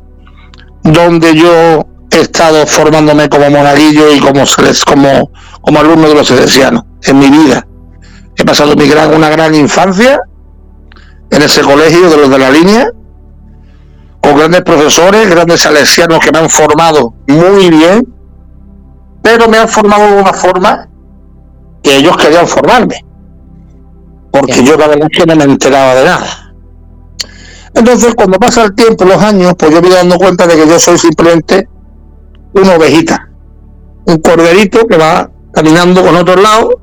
donde yo he estado formándome como monaguillo y como, como, como alumno de los salesianos en mi vida. He pasado mi gran, una gran infancia en ese colegio de los de la línea, con grandes profesores, grandes salesianos que me han formado muy bien pero me han formado de una forma que ellos querían formarme. porque yo la verdad es que no me enteraba de nada. Entonces, cuando pasa el tiempo, los años, pues yo me voy dando cuenta de que yo soy simplemente una ovejita, un corderito que va caminando con otro lado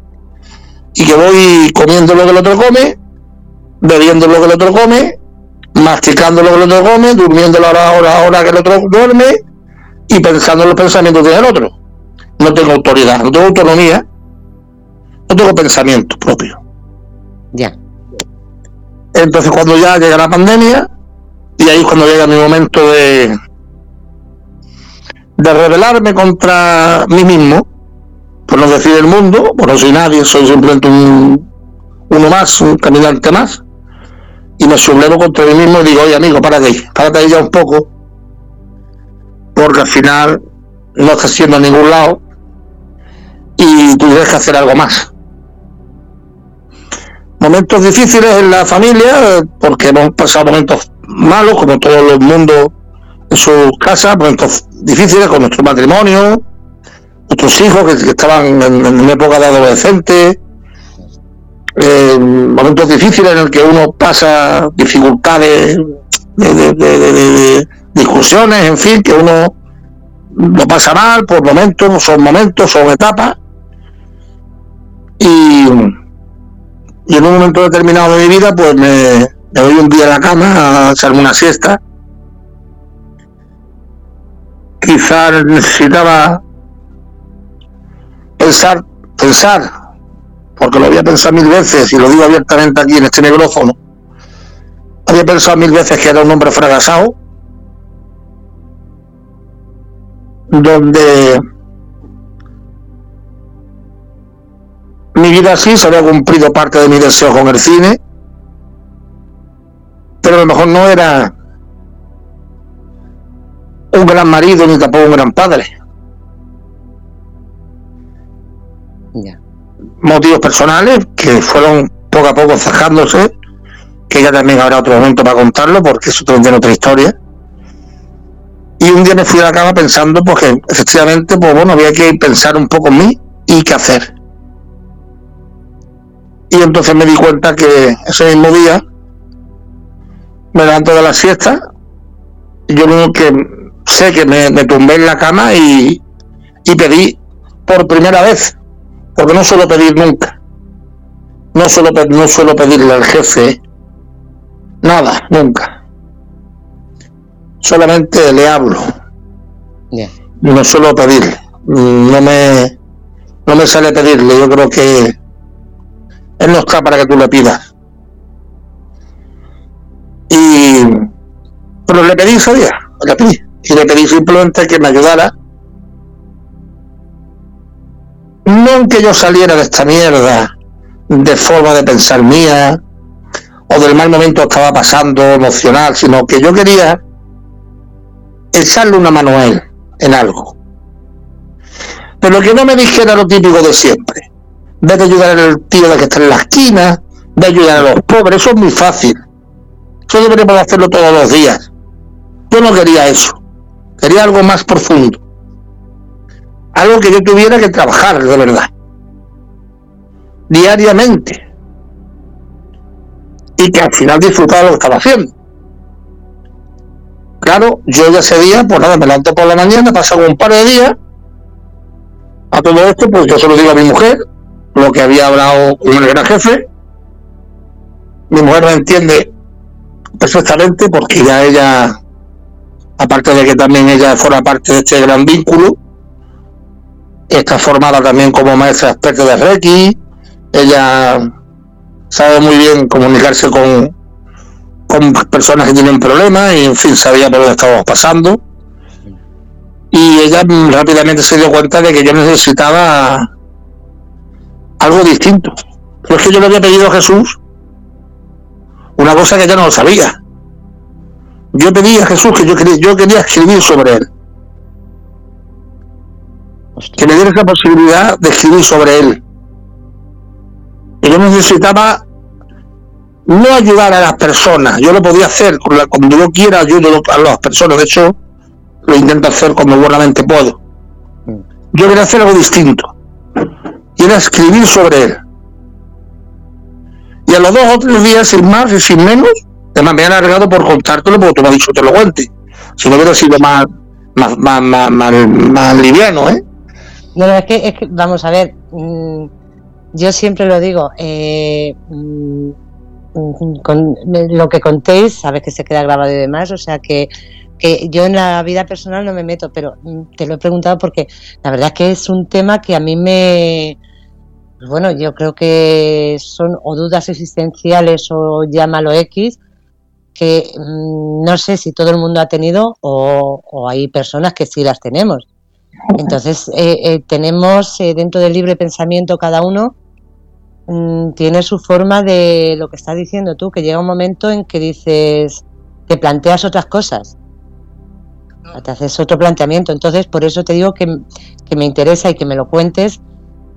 y que voy comiendo lo que el otro come, bebiendo lo que el otro come, masticando lo que el otro come, durmiendo la hora, hora, hora que el otro duerme y pensando en los pensamientos del otro. No tengo autoridad, no tengo autonomía, no tengo pensamiento propio. Ya. Entonces cuando ya llega la pandemia, y ahí es cuando llega mi momento de, de rebelarme contra mí mismo, por no decir el mundo, por no soy nadie, soy simplemente un, uno más, un caminante más, y me sublevo contra mí mismo y digo, oye amigo, párate ahí, párate ahí ya un poco, porque al final no estás siendo a ningún lado y tienes que hacer algo más. Momentos difíciles en la familia, porque hemos pasado momentos malos, como todo el mundo sus casas, momentos difíciles con nuestro matrimonio, nuestros hijos que, estaban en, en, época de adolescente, eh, momentos difíciles en el que uno pasa dificultades de, discusiones, en fin, que uno lo pasa mal por momentos, son momentos, son etapas. Y en un momento determinado de mi vida, pues me, me voy un día a la cama a echarme una siesta. Quizás necesitaba pensar, pensar, porque lo había pensado mil veces y lo digo abiertamente aquí en este micrófono. Había pensado mil veces que era un hombre fracasado, donde mi vida sí se había cumplido parte de mi deseo con el cine, pero a lo mejor no era un gran marido ni tampoco un gran padre. Motivos personales que fueron poco a poco cerrándose, que ya también habrá otro momento para contarlo, porque eso también otra historia. Y un día me fui a la cama pensando pues que efectivamente, pues bueno, había que pensar un poco en mí y qué hacer. Y entonces me di cuenta que ese mismo día me levanto de la siesta. Yo lo que sé que me, tumbé en la cama y, y pedí por primera vez, porque no suelo pedir nunca. No suelo, no suelo pedirle al jefe nada, nunca. Solamente le hablo. No suelo pedirle. No me, no me sale pedirle. Yo creo que él no está para que tú le pidas. Y pero le pedí ese día, le pedí. Y le pedí simplemente que me ayudara. No en que yo saliera de esta mierda de forma de pensar mía o del mal momento que estaba pasando emocional, sino que yo quería echarle una mano a él en algo. Pero que no me dijera lo típico de siempre de ayudar al tío de que está en la esquina, de ayudar a los pobres, eso es muy fácil. Eso deberíamos hacerlo todos los días. Yo no quería eso, quería algo más profundo. Algo que yo tuviera que trabajar de verdad. Diariamente. Y que al final disfrutara lo que estaba haciendo. Claro, yo ya ese día, pues nada, me levanté por la mañana, pasaba un par de días. A todo esto, pues yo se lo digo a mi mujer, lo que había hablado con el gran jefe. Mi mujer lo entiende perfectamente porque ya ella, aparte de que también ella forma parte de este gran vínculo, está formada también como maestra experta de Reiki, ella sabe muy bien comunicarse con, con personas que tienen problemas y en fin sabía por dónde estábamos pasando y ella rápidamente se dio cuenta de que yo necesitaba algo distinto. Pero es que yo le había pedido a Jesús una cosa que ella no sabía. Yo pedí a Jesús que yo quería, yo quería escribir sobre él. Que me diera esa posibilidad de escribir sobre él. Y yo necesitaba no ayudar a las personas. Yo lo podía hacer cuando yo quiera, ayudo a las personas. De hecho, lo intento hacer cuando buenamente puedo. Yo quería hacer algo distinto y era escribir sobre él. Y a los dos o tres días, sin más y sin menos, además me han alargado por contártelo porque tú me has dicho que te lo cuente. Si no hubiera sido más, más, más, más, liviano, ¿eh? No, es que, es que, vamos a ver, mm, yo siempre lo digo, eh, mm, con lo que contéis, sabes que se queda grabado y demás, o sea que, que yo en la vida personal no me meto, pero mm, te lo he preguntado porque la verdad es que es un tema que a mí me, pues bueno, yo creo que son o dudas existenciales o llámalo X, que mm, no sé si todo el mundo ha tenido o, hay personas que sí las tenemos. Entonces, eh, eh, tenemos eh, dentro del libre pensamiento cada uno Mm, tiene su forma de lo que estás diciendo tú, que llega un momento en que dices, te planteas otras cosas, te haces otro planteamiento. Entonces, por eso te digo que, me interesa y que me lo cuentes,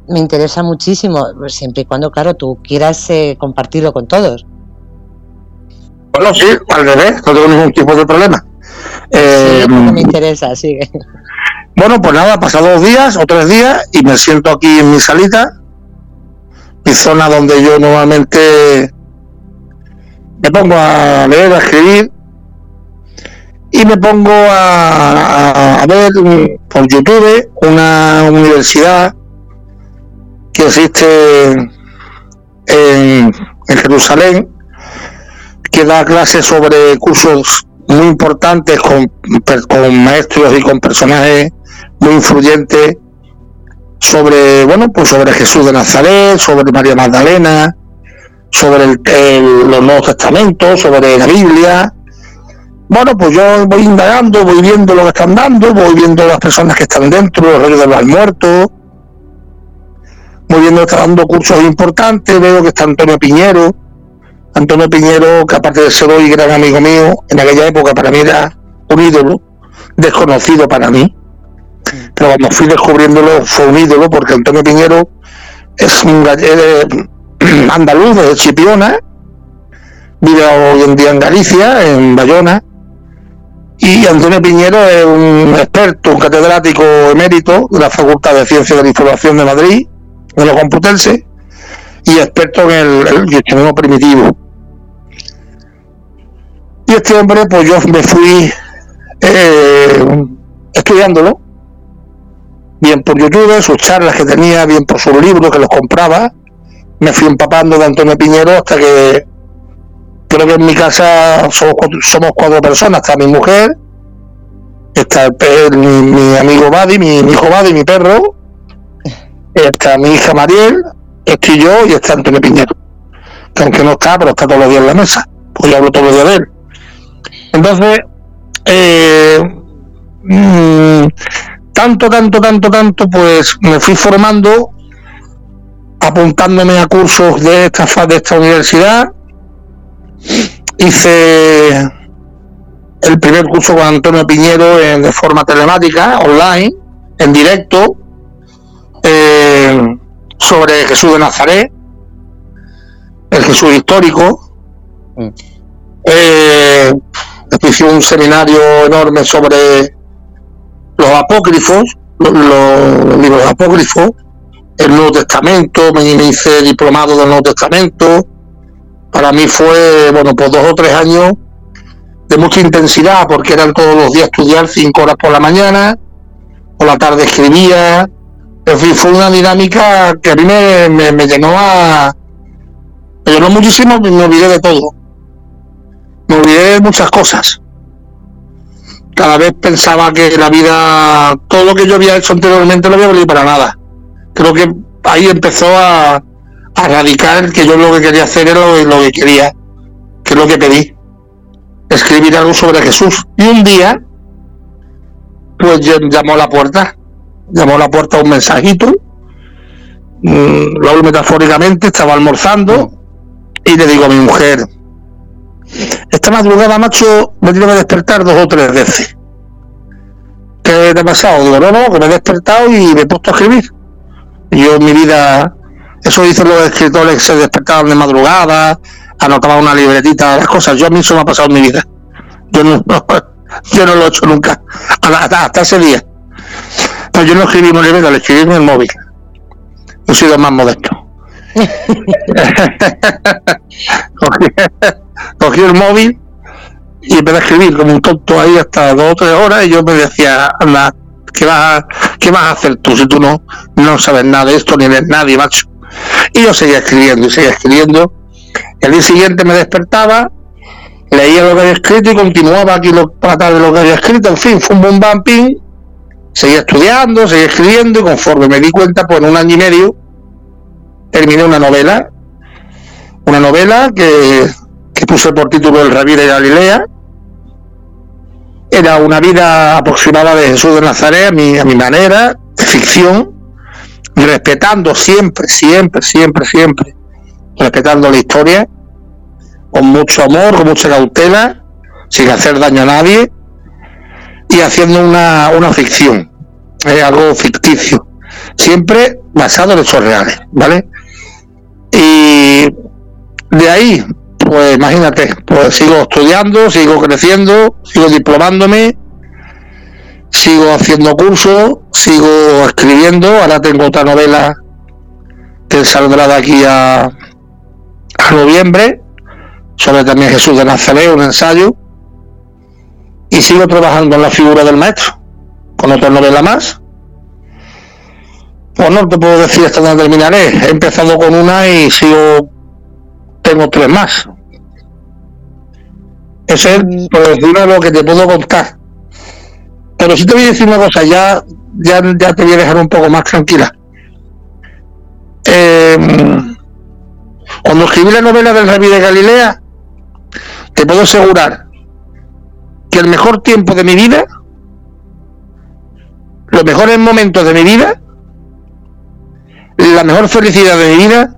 me interesa muchísimo, siempre y cuando, claro, tú quieras eh, compartirlo con todos. Bueno, sí, al revés, no tengo ningún tipo de problema. Eh, me interesa, sigue. Bueno, pues nada, pasado dos días o tres días y me siento aquí en mi salita mi zona donde yo normalmente me pongo a leer, a escribir y me pongo a, ver por YouTube una universidad que existe en, Jerusalén que da clases sobre cursos muy importantes con, con maestros y con personajes muy influyentes sobre, bueno, pues sobre Jesús de Nazaret, sobre María Magdalena, sobre el, los Nuevos Testamentos, sobre la Biblia. Bueno, pues yo voy indagando, voy viendo lo que están dando, voy viendo las personas que están dentro, los reyes de los muertos, voy viendo que están dando cursos importantes, veo que está Antonio Piñero, Antonio Piñero, que aparte de ser hoy gran amigo mío, en aquella época para mí era un ídolo, desconocido para mí, pero cuando fui descubriéndolo fue un ídolo porque Antonio Piñero es un (clears throat) andaluz de Chipiona, vive hoy en día en Galicia, en Bayona, y Antonio Piñero es un experto, un catedrático emérito de la Facultad de Ciencias de la Información de Madrid, de los Complutense, y experto en el, el primitivo. Y este hombre, pues yo me fui eh, estudiándolo, bien por YouTube, sus charlas que tenía, bien por sus libros que los compraba. Me fui empapando de Antonio Piñero hasta que creo que en mi casa somos, cuatro personas. Está mi mujer, está mi, amigo Badi, mi, hijo Badi, mi perro, está mi hija Mariel, estoy yo y está Antonio Piñero. Que aunque no está, pero está todos los días en la mesa. Pues yo hablo todos los días de él. Entonces, eh, mm, tanto, tanto, tanto, tanto, pues me fui formando, apuntándome a cursos de esta, de esta universidad. Hice el primer curso con Antonio Piñero en, de forma telemática, online, en directo, eh, sobre Jesús de Nazaret, el Jesús histórico. Mm. Eh, hice un seminario enorme sobre los apócrifos, los, libros apócrifos, el Nuevo Testamento, me, hice diplomado del Nuevo Testamento. Para mí fue, bueno, pues dos o tres años de mucha intensidad, porque eran todos los días estudiar cinco horas por la mañana, por la tarde escribía. En fin, fue una dinámica que a mí me, me, llenó a. Me llenó muchísimo, me olvidé de todo. Me olvidé de muchas cosas cada vez pensaba que la vida, todo lo que yo había hecho anteriormente no había valido para nada. Creo que ahí empezó a, a radicar que yo lo que quería hacer era lo, que quería, que es lo que pedí, escribir algo sobre Jesús. Y un día, pues llamó a la puerta, llamó a la puerta un mensajito, mm, lo hablo metafóricamente, estaba almorzando y le digo a mi mujer, esta madrugada, macho, me tiene que despertar dos o tres veces. ¿Qué te ha pasado? Digo, no, no, que me he despertado y me he puesto a escribir. Y yo en mi vida, eso dicen los escritores que se despertaban de madrugada, anotaban una libretita, las cosas. Yo a mí eso me ha pasado en mi vida. Yo no, (laughs) yo no lo he hecho nunca, hasta, ese día. Yo no escribí un libreta, lo escribí en el móvil. He sido más modesto. (laughs) cogí, el móvil y empecé a escribir como un tonto ahí hasta dos o tres horas y yo me decía, anda, ¿qué vas, a, ¿qué vas a hacer tú si tú no, no sabes nada de esto ni eres nadie, macho? Y yo seguía escribiendo y seguía escribiendo. El día siguiente me despertaba, leía lo que había escrito y continuaba aquí lo, para de lo que había escrito. En fin, fue un bumping. Seguía estudiando, seguía escribiendo y conforme me di cuenta, pues en un año y medio terminé una novela. Una novela que, que puse por título El Rabí de Galilea. Era una vida aproximada de Jesús de Nazaret a mi, a mi manera, ficción, respetando siempre, siempre, siempre, siempre, respetando la historia, con mucho amor, con mucha cautela, sin hacer daño a nadie y haciendo una, una ficción, es algo ficticio, siempre basado en hechos reales, ¿vale? Y de ahí, pues imagínate, pues sigo estudiando, sigo creciendo, sigo diplomándome sigo haciendo cursos, sigo escribiendo, ahora tengo otra novela que saldrá de aquí a, a noviembre, sobre también Jesús de Nazaret, un ensayo, sigo trabajando en la figura del maestro, con otra novela más. Pues no te puedo decir hasta dónde terminaré, he empezado con una y sigo, tengo tres más. Ese es, por decir lo que te puedo contar. Pero si te voy a decir una cosa, ya, ya, ya te voy a dejar un poco más tranquila. Em, cuando escribí la novela del Rabí de Galilea, te puedo asegurar que el mejor tiempo de mi vida, los mejores momentos de mi vida, la mejor felicidad de mi vida,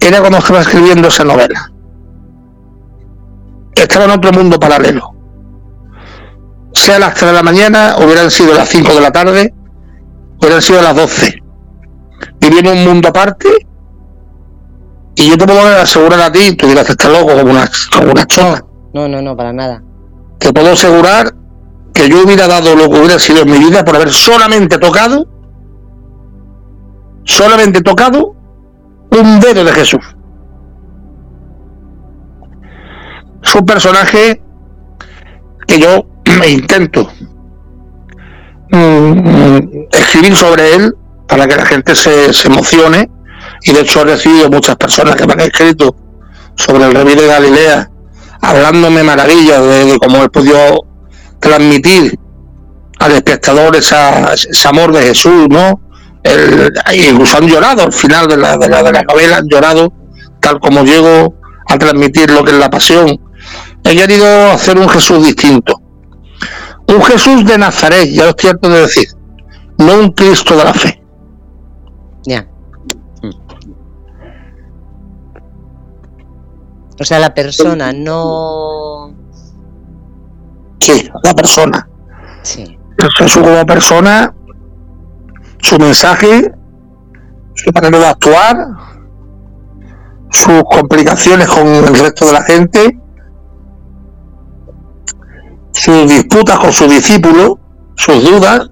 era cuando estaba escribiendo esa novela. Estaba en otro mundo paralelo sea las 3 de la mañana, hubieran sido las 5 de la tarde, hubieran sido las 12. Vivía en un mundo aparte y yo te puedo asegurar a ti, tú dirás que estás loco como una, como una No, no, no, para nada. Te puedo asegurar que yo hubiera dado lo que hubiera sido en mi vida por haber solamente tocado, solamente tocado un dedo de Jesús. Es un personaje que yo (clears throat) me intento mm, escribir sobre él para que la gente se, emocione y de hecho he recibido muchas personas que me han escrito sobre el rey de Galilea hablándome maravillas de, cómo he podido transmitir al espectador esa, ese amor de Jesús, ¿no? El, incluso han llorado al final de la, de la, novela, han llorado tal como llego a transmitir lo que es la pasión. He querido hacer un Jesús distinto, un Jesús de Nazaret, ya lo estoy harto de decir, no un Cristo de la fe. Ya. O sea, la persona, no. Sí, la persona. Sí. Jesús como persona, su mensaje, su manera de actuar, sus complicaciones con el resto de la gente sus disputas con sus discípulos, sus dudas,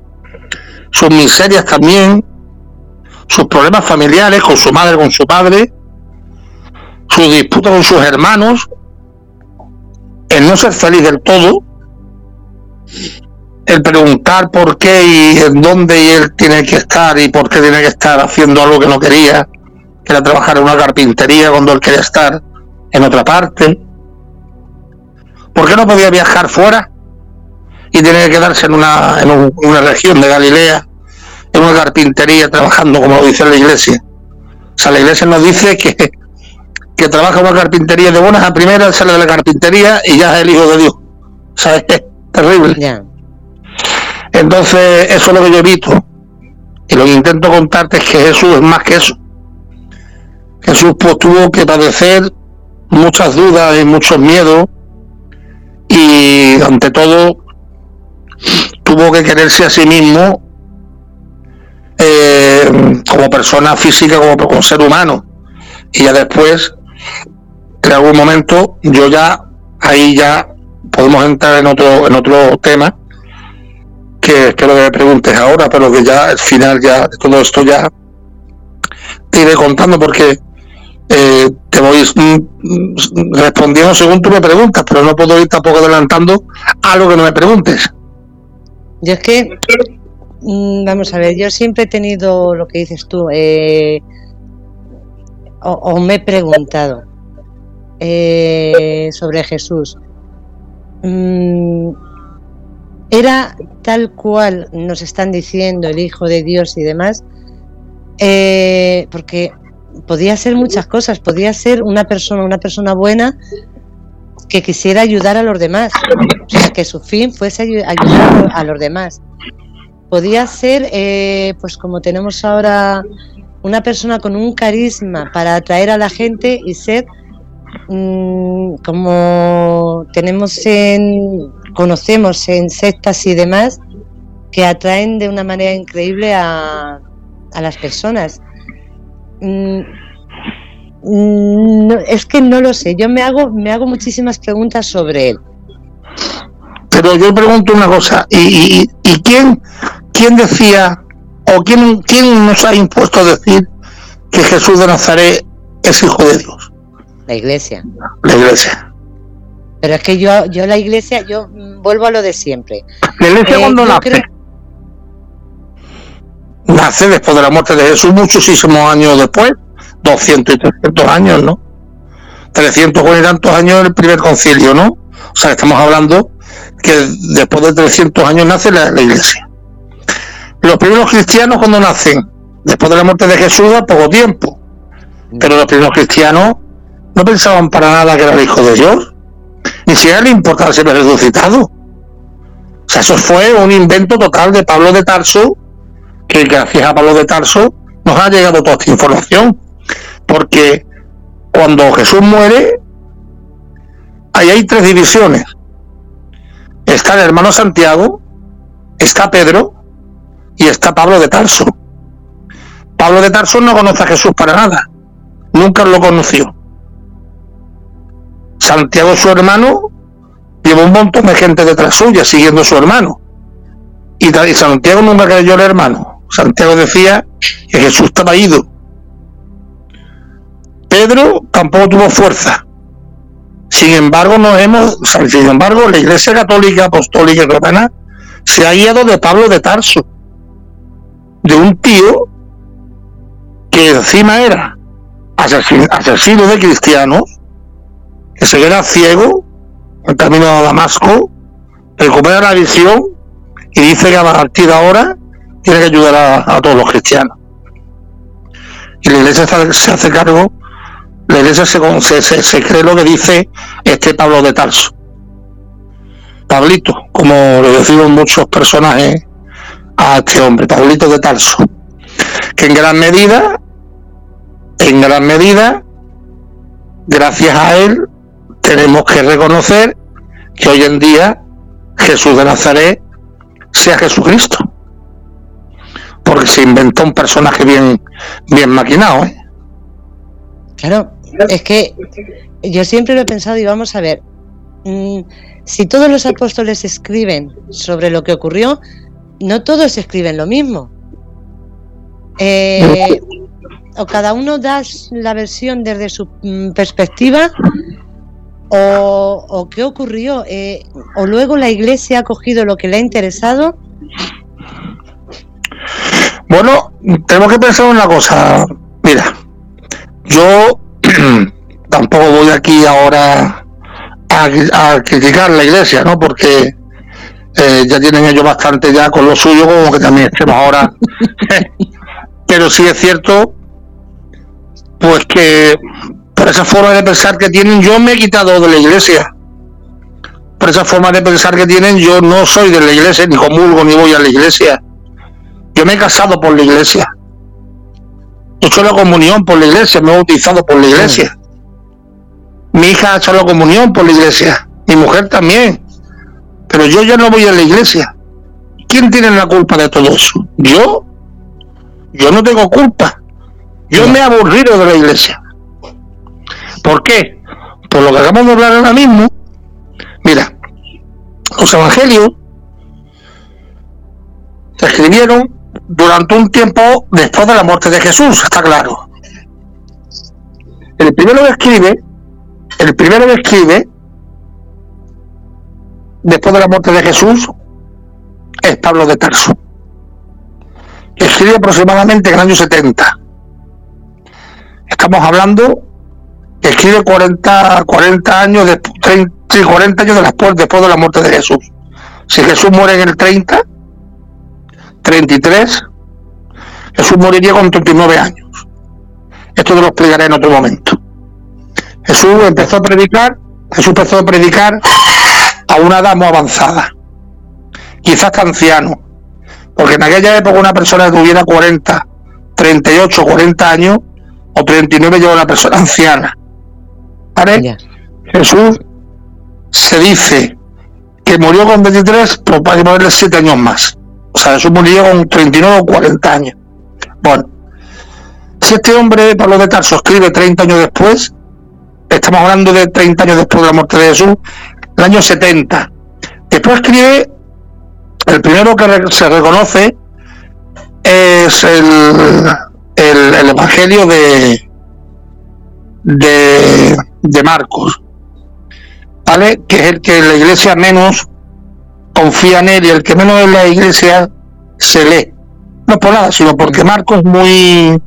sus miserias también, sus problemas familiares con su madre, con su padre, sus disputas con sus hermanos, el no ser feliz del todo, el preguntar por qué y en dónde y él tiene que estar y por qué tiene que estar haciendo algo que no quería, que era trabajar en una carpintería cuando él quería estar en otra parte. ¿Por qué no podía viajar fuera? y tiene que quedarse en una, en una región de Galilea, en una carpintería, trabajando, como lo dice la iglesia. O sea, la iglesia nos dice que, que trabaja en una carpintería de buenas a primeras, sale de la carpintería y ya es el Hijo de Dios. O sea, (laughs) es terrible. Entonces, eso es lo que yo he visto. Y lo que intento contarte es que Jesús es más que eso. Jesús pues tuvo que padecer muchas dudas y muchos miedos y ante todo tuvo que quererse a sí mismo eh, como persona física, como, como ser humano. Y ya después, en algún momento, yo ya, ahí ya podemos entrar en otro, en otro tema, que espero que me preguntes ahora, pero que ya al final ya todo esto ya te iré contando porque eh, te voy mm, respondiendo según tú me preguntas, pero no puedo ir tampoco adelantando algo que no me preguntes. Yo es que, mm, vamos a ver, yo siempre he tenido lo que dices tú, eh, o, me he preguntado eh, sobre Jesús. Mm, ¿Era tal cual nos están diciendo el Hijo de Dios y demás? porque podía ser muchas cosas, podía ser una persona, una persona buena que quisiera ayudar a los demás, o sea, que su fin fuese ayudar a los demás. Podía ser, eh, pues como tenemos ahora, una persona con un carisma para atraer a la gente y ser mm, como tenemos en, conocemos en sectas y demás, que atraen de una manera increíble a, a las personas. Mm, mm, es que no lo sé. Yo me hago, me hago muchísimas preguntas sobre él. Pero yo pregunto una cosa, ¿y, quién, quién decía o quién, quién nos ha impuesto a decir que Jesús de Nazaret es hijo de Dios? La iglesia. La iglesia. Pero es que yo, yo la iglesia, yo vuelvo a lo de siempre. La iglesia eh, cuando nace nace después de la muerte de Jesús, muchísimos años después, 200 y 300 años, ¿no? 300 y tantos años en el primer concilio, ¿no? O sea, estamos hablando que después de 300 años nace la, iglesia. Los primeros cristianos cuando nacen, después de la muerte de Jesús, a poco tiempo. Pero los primeros cristianos no pensaban para nada que era el Hijo de Dios. Ni siquiera le importaba ser resucitado. O sea, eso fue un invento total de Pablo de Tarso que gracias a Pablo de Tarso nos ha llegado toda esta información. Porque cuando Jesús muere, ahí hay tres divisiones. Está el hermano Santiago, está Pedro y está Pablo de Tarso. Pablo de Tarso no conoce a Jesús para nada, nunca lo conoció. Santiago, su hermano, lleva un montón de gente detrás suya siguiendo a su hermano. Y Santiago nunca creyó el hermano. Santiago decía que Jesús estaba ido. Pedro tampoco tuvo fuerza. Sin embargo, nos hemos, sin embargo, la Iglesia Católica Apostólica Romana se ha guiado de Pablo de Tarso, de un tío que encima era asesino, de cristianos, que se era ciego, en camino a Damasco, recupera la visión y dice que a partir de ahora tiene que ayudar a, todos los cristianos. Y la iglesia se hace cargo, la iglesia se, se, cree lo que dice este Pablo de Tarso. Pablito, como lo decimos muchos personajes a este hombre, Pablito de Tarso, que en gran medida, en gran medida, gracias a él, tenemos que reconocer que hoy en día Jesús de Nazaret sea Jesucristo porque se inventó un personaje bien, bien maquinado. ¿eh? Claro, es que yo siempre lo he pensado y vamos a ver, mm, si todos los apóstoles escriben sobre lo que ocurrió, no todos escriben lo mismo. Eh, o cada uno da la versión desde su mm, perspectiva o, o qué ocurrió, eh, o luego la iglesia ha cogido lo que le ha interesado bueno, tenemos que pensar una cosa. Mira, yo (clears throat) tampoco voy aquí ahora a, criticar la iglesia, ¿no? Porque eh, ya tienen ellos bastante ya con lo suyo, como que también estemos ahora. (laughs) Pero sí es cierto, pues que por esa forma de pensar que tienen, yo me he quitado de la iglesia. Por esa forma de pensar que tienen, yo no soy de la iglesia, ni comulgo, ni voy a la iglesia yo me he casado por la iglesia. He hecho la comunión por la iglesia, me he bautizado por la iglesia. Mi hija ha hecho la comunión por la iglesia, mi mujer también. Pero yo ya no voy a la iglesia. ¿Quién tiene la culpa de todo eso? ¿Yo? Yo no tengo culpa. Yo me he aburrido de la iglesia. ¿Por qué? Por lo que acabamos de hablar ahora mismo. Mira, los evangelios se escribieron durante un tiempo después de la muerte de Jesús, está claro. El primero que escribe, el primero que escribe, después de la muerte de Jesús, es Pablo de Tarso. Escribe aproximadamente en el año 70. Estamos hablando escribe 40, 40 años después, 40 años después, después de la muerte de Jesús. Si Jesús muere en el 30, 33, Jesús moriría con 39 años. Esto te lo explicaré en otro momento. Jesús empezó a predicar, Jesús empezó a predicar a una edad muy avanzada, quizás anciano, porque en aquella época una persona que tuviera 40, 38, 40 años o 39 ya era una persona anciana. ¿Vale? Jesús se dice que murió con 23, pero para morirle 7 años más. O sea, Jesús murió con 39 o 40 años. Bueno, si este hombre, Pablo de Tarso, escribe 30 años después, estamos hablando de 30 años después de la muerte de Jesús, el año 70. Después escribe, el primero que se reconoce es el, el, Evangelio de, de, de Marcos, ¿vale? Que es el que la iglesia menos confía en él y el que menos en la iglesia se lee. No por nada, sino porque Marcos es muy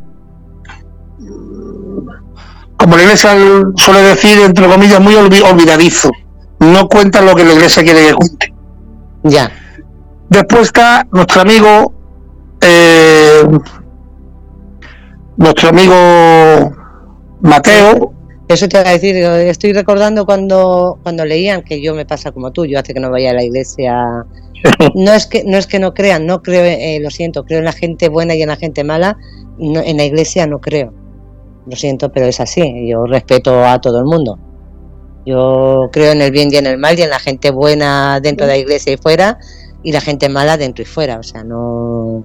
como la iglesia suele decir, entre comillas, muy olvidadizo. No cuenta lo que la iglesia quiere que cuente. Ya. Después está nuestro amigo, eh, nuestro amigo Mateo. Eso te voy a decir, estoy recordando cuando, cuando leían, que yo me pasa como tú, yo hace que no vaya a la iglesia. (laughs) No es que no, es que no crean, no creo, eh, lo siento, creo en la gente buena y en la gente mala, en la iglesia no creo lo siento, pero es así. Yo respeto a todo el mundo. Yo creo en el bien y en el mal y en la gente buena dentro de la iglesia y fuera y la gente mala dentro y fuera. O sea, no.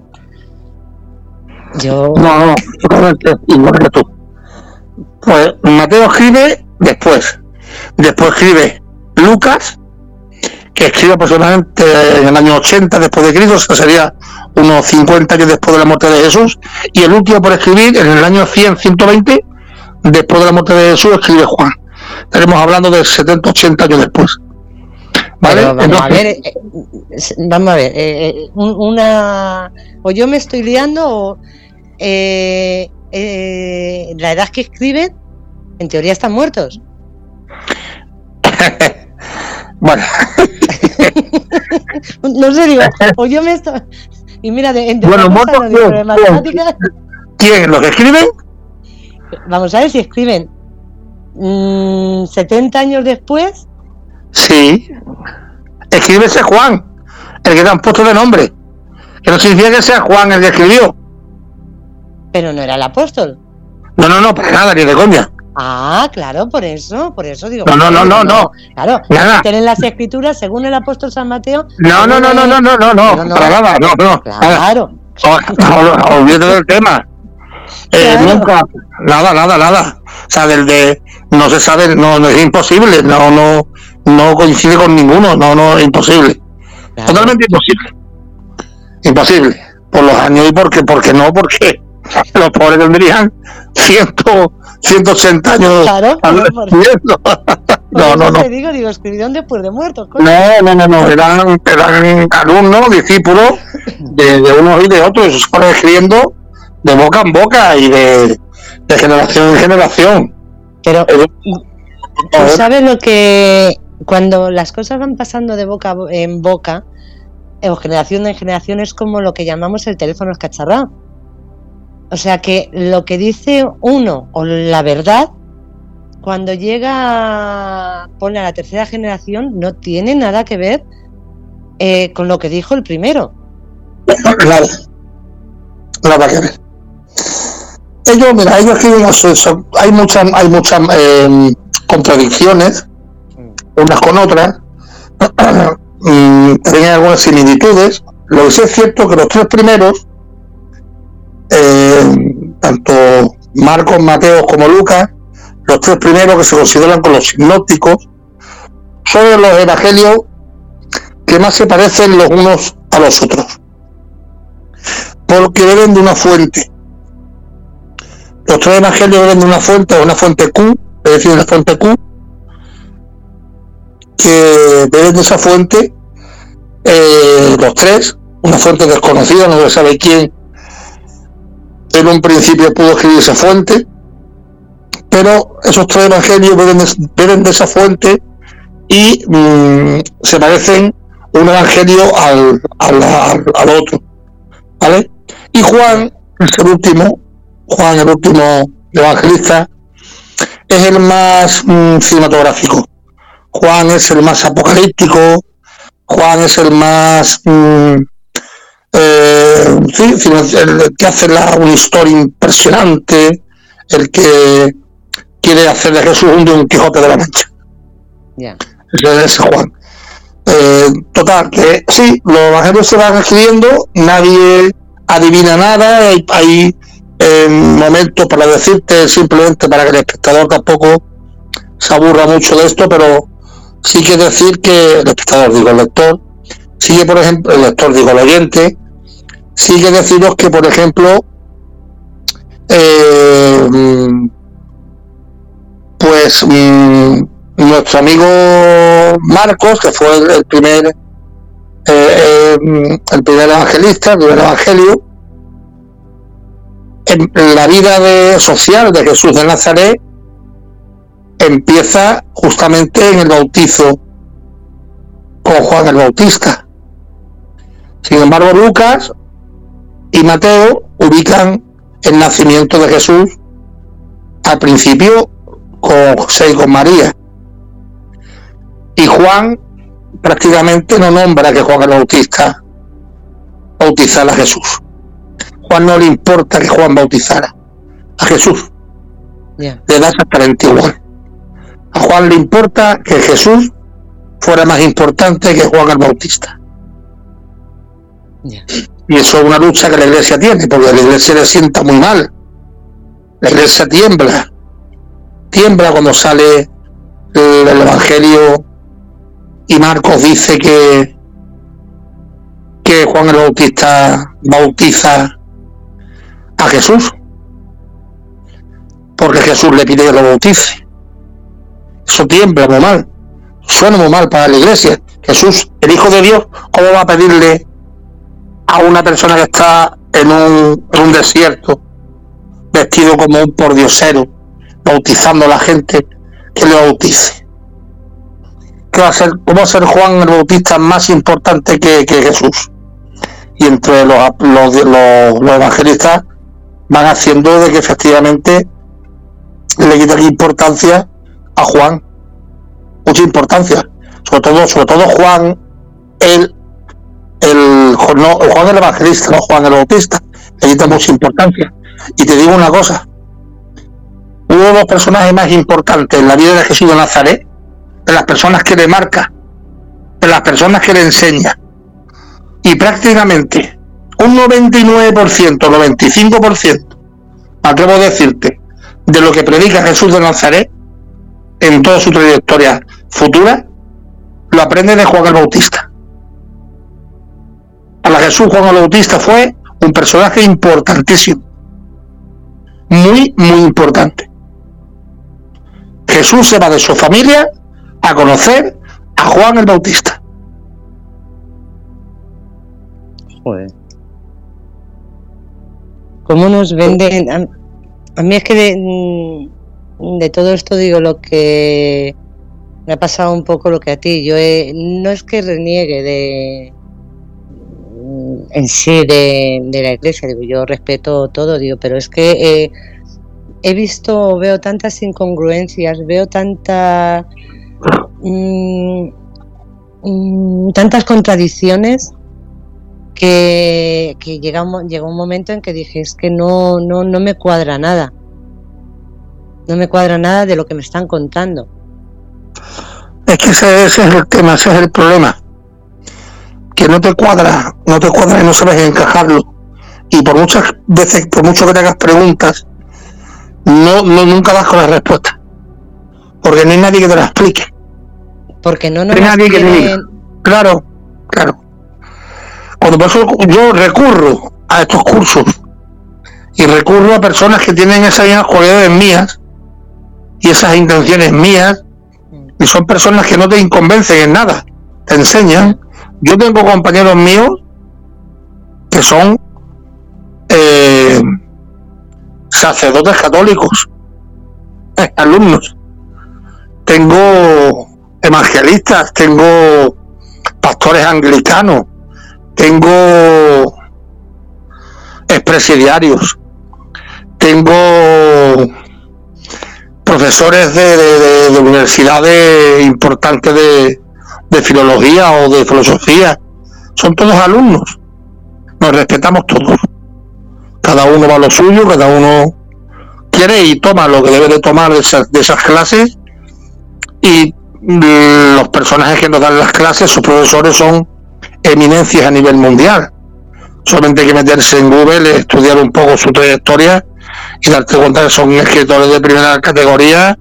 Yo. No, no, igual que tú. Pues Mateo escribe después. Después escribe Lucas, que escribe aproximadamente en el año 80 después de Cristo, o sea, sería unos 50 años después de la muerte de Jesús, y el último por escribir, en el año 100, 120, después de la muerte de Jesús, escribe Juan. Estaremos hablando de 70, 80 años después. ¿Vale? vamos, a ver, eh, eh, vamos a ver, eh, una... O yo me estoy liando o... la edad que escriben, en teoría están muertos. (laughs) bueno. (laughs) no sé, digo, o yo me estoy... Y mira, de, entre bueno, de matemáticas. ¿Quién? ¿Los que escriben? Vamos a ver si escriben. 70 mm, años después. Sí. Escribe ese Juan, el que te han puesto de nombre. Que no significa que sea Juan el que escribió. Pero no era el apóstol. No, no, no, para nada, ni de coña. Ah, claro, por eso, por eso digo. No, no, no, no, no. Claro, nada. tienen las escrituras según el apóstol San Mateo. No, no, no, no, no, no, no, no, para nada, no, no. Claro. Olvídate del tema. Eh, Nunca, nada, nada, nada. O sea, del de, no se sabe, no, no es imposible, no, no, no coincide con ninguno, no, no, es imposible. Totalmente imposible. Imposible. Por los años y porque, porque no, porque (laughs) los pobres tendrían ciento 180 años. Claro, (laughs) no, no, no. digo, digo, escribieron después de muertos. No, no, no, no, eran, eran alumnos, discípulos de, de, unos y de otros, se fueron escribiendo de boca en boca y de, de generación en generación. Pero, ¿tú sabes lo que cuando las cosas van pasando de boca en boca, o generación en generación, es como lo que llamamos el teléfono escacharrado? O sea que lo que dice uno o la verdad, cuando llega pone a la tercera generación, no tiene nada que ver eh, con lo que dijo el primero. Nada. Nada que ver. Ellos, mira, ellos escriben hay muchas, hay muchas em, contradicciones unas con otras, (clears throat) tienen algunas similitudes. Lo que sí es cierto que los tres primeros eh, tanto Marcos, Mateo como Lucas, los tres primeros que se consideran con los sinópticos, son los evangelios que más se parecen los unos a los otros, porque beben de una fuente. Los tres evangelios beben de una fuente, una fuente Q, es decir, una fuente Q, que beben de esa fuente eh, los tres, una fuente desconocida, no se sabe quién en un principio pudo escribir esa fuente, pero esos tres evangelios beben de, esa fuente y mm, se parecen un evangelio al, al, otro. ¿Vale? Y Juan, el último, Juan, el último evangelista, es el más mm, cinematográfico. Juan es el más apocalíptico, Juan es el más mm, eh, el que hace la, una historia impresionante, el que quiere hacer de Jesús un Don Quijote de la Mancha. Ese es Juan. Eh, total, que sí, los evangelios se van escribiendo, nadie adivina nada, hay, hay eh, momentos para decirte simplemente para que el espectador tampoco se aburra mucho de esto, pero sí que decir que el espectador, digo el lector, sigue por ejemplo, el lector, digo el oyente, sí que deciros que por ejemplo, eh, pues mm, nuestro amigo Marcos, que fue el, primer eh, eh, el primer evangelista, el primer evangelio, la vida social de Jesús de Nazaret empieza justamente en el bautizo con Juan el Bautista. Sin embargo, Lucas y Mateo ubican el nacimiento de Jesús al principio con José y con María. Y Juan prácticamente no nombra que Juan el Bautista bautizara a Jesús. Juan no le importa que Juan bautizara a Jesús. Le da exactamente igual. A Juan le importa que Jesús fuera más importante que Juan el Bautista. Y eso es una lucha que la iglesia tiene, porque la iglesia le sienta muy mal. La iglesia tiembla tiembla cuando sale el, Evangelio y Marcos dice que, que Juan el Bautista bautiza a Jesús, porque Jesús le pide que lo bautice. Eso tiembla muy mal, suena muy mal para la iglesia. Jesús, el Hijo de Dios, ¿cómo va a pedirle a una persona que está en un, en un desierto, vestido como un pordiosero, bautizando a la gente que le bautice. ¿Qué va a ser, ¿Cómo va a ser Juan el Bautista más importante que, Jesús? Y entre los, los, evangelistas van haciendo de que efectivamente le quitan importancia a Juan. Mucha importancia. Sobre todo, sobre todo Juan, el, el, Juan el Evangelista, no Juan el Bautista. Le quita mucha importancia. Y te digo una cosa, uno de los personajes más importantes en la vida de Jesús de Nazaret, de las personas que le marca, de las personas que le enseña. Y prácticamente un 99%, 95%, atrevo a decirte, de lo que predica Jesús de Nazaret en toda su trayectoria futura, lo aprende de Juan el Bautista. Para Jesús Juan el Bautista fue un personaje importantísimo, muy, muy importante. Jesús se va de su familia a conocer a Juan el Bautista. ¿Cómo nos venden? A, mí es que de, de, todo esto digo lo que me ha pasado un poco lo que a ti. Yo no es que reniegue de en sí de, la iglesia, digo, yo respeto todo, digo, pero es que eh, he visto, veo tantas incongruencias, veo tanta, mm, mm, tantas contradicciones que, que llega, un, llegó un momento en que dije, es que no, no, no me cuadra nada. No me cuadra nada de lo que me están contando. Es que ese, ese es el tema, ese es el problema. Que no te cuadra, no te cuadra y no sabes encajarlo. Y por muchas veces, por mucho que te hagas preguntas, no, no nunca das con la respuesta. Porque no hay nadie que te la explique. Porque no nos hay nadie que te diga. Claro, claro. Cuando por yo recurro a estos cursos y recurro a personas que tienen esas mismas cualidades mías y esas intenciones mías y son personas que no te inconvencen en nada, te enseñan. Yo tengo compañeros míos que son eh, sacerdotes católicos, eh, alumnos. Tengo evangelistas, tengo pastores anglicanos, tengo expresidiarios, tengo profesores de, universidades importantes de, filología o de filosofía. Son todos alumnos. Nos respetamos todos. Cada uno va a lo suyo, cada uno quiere y toma lo que debe de tomar de esas, clases. Y los personajes que nos dan las clases, sus profesores son eminencias a nivel mundial. Solamente hay que meterse en Google, estudiar un poco su trayectoria y darte cuenta que son escritores de primera categoría,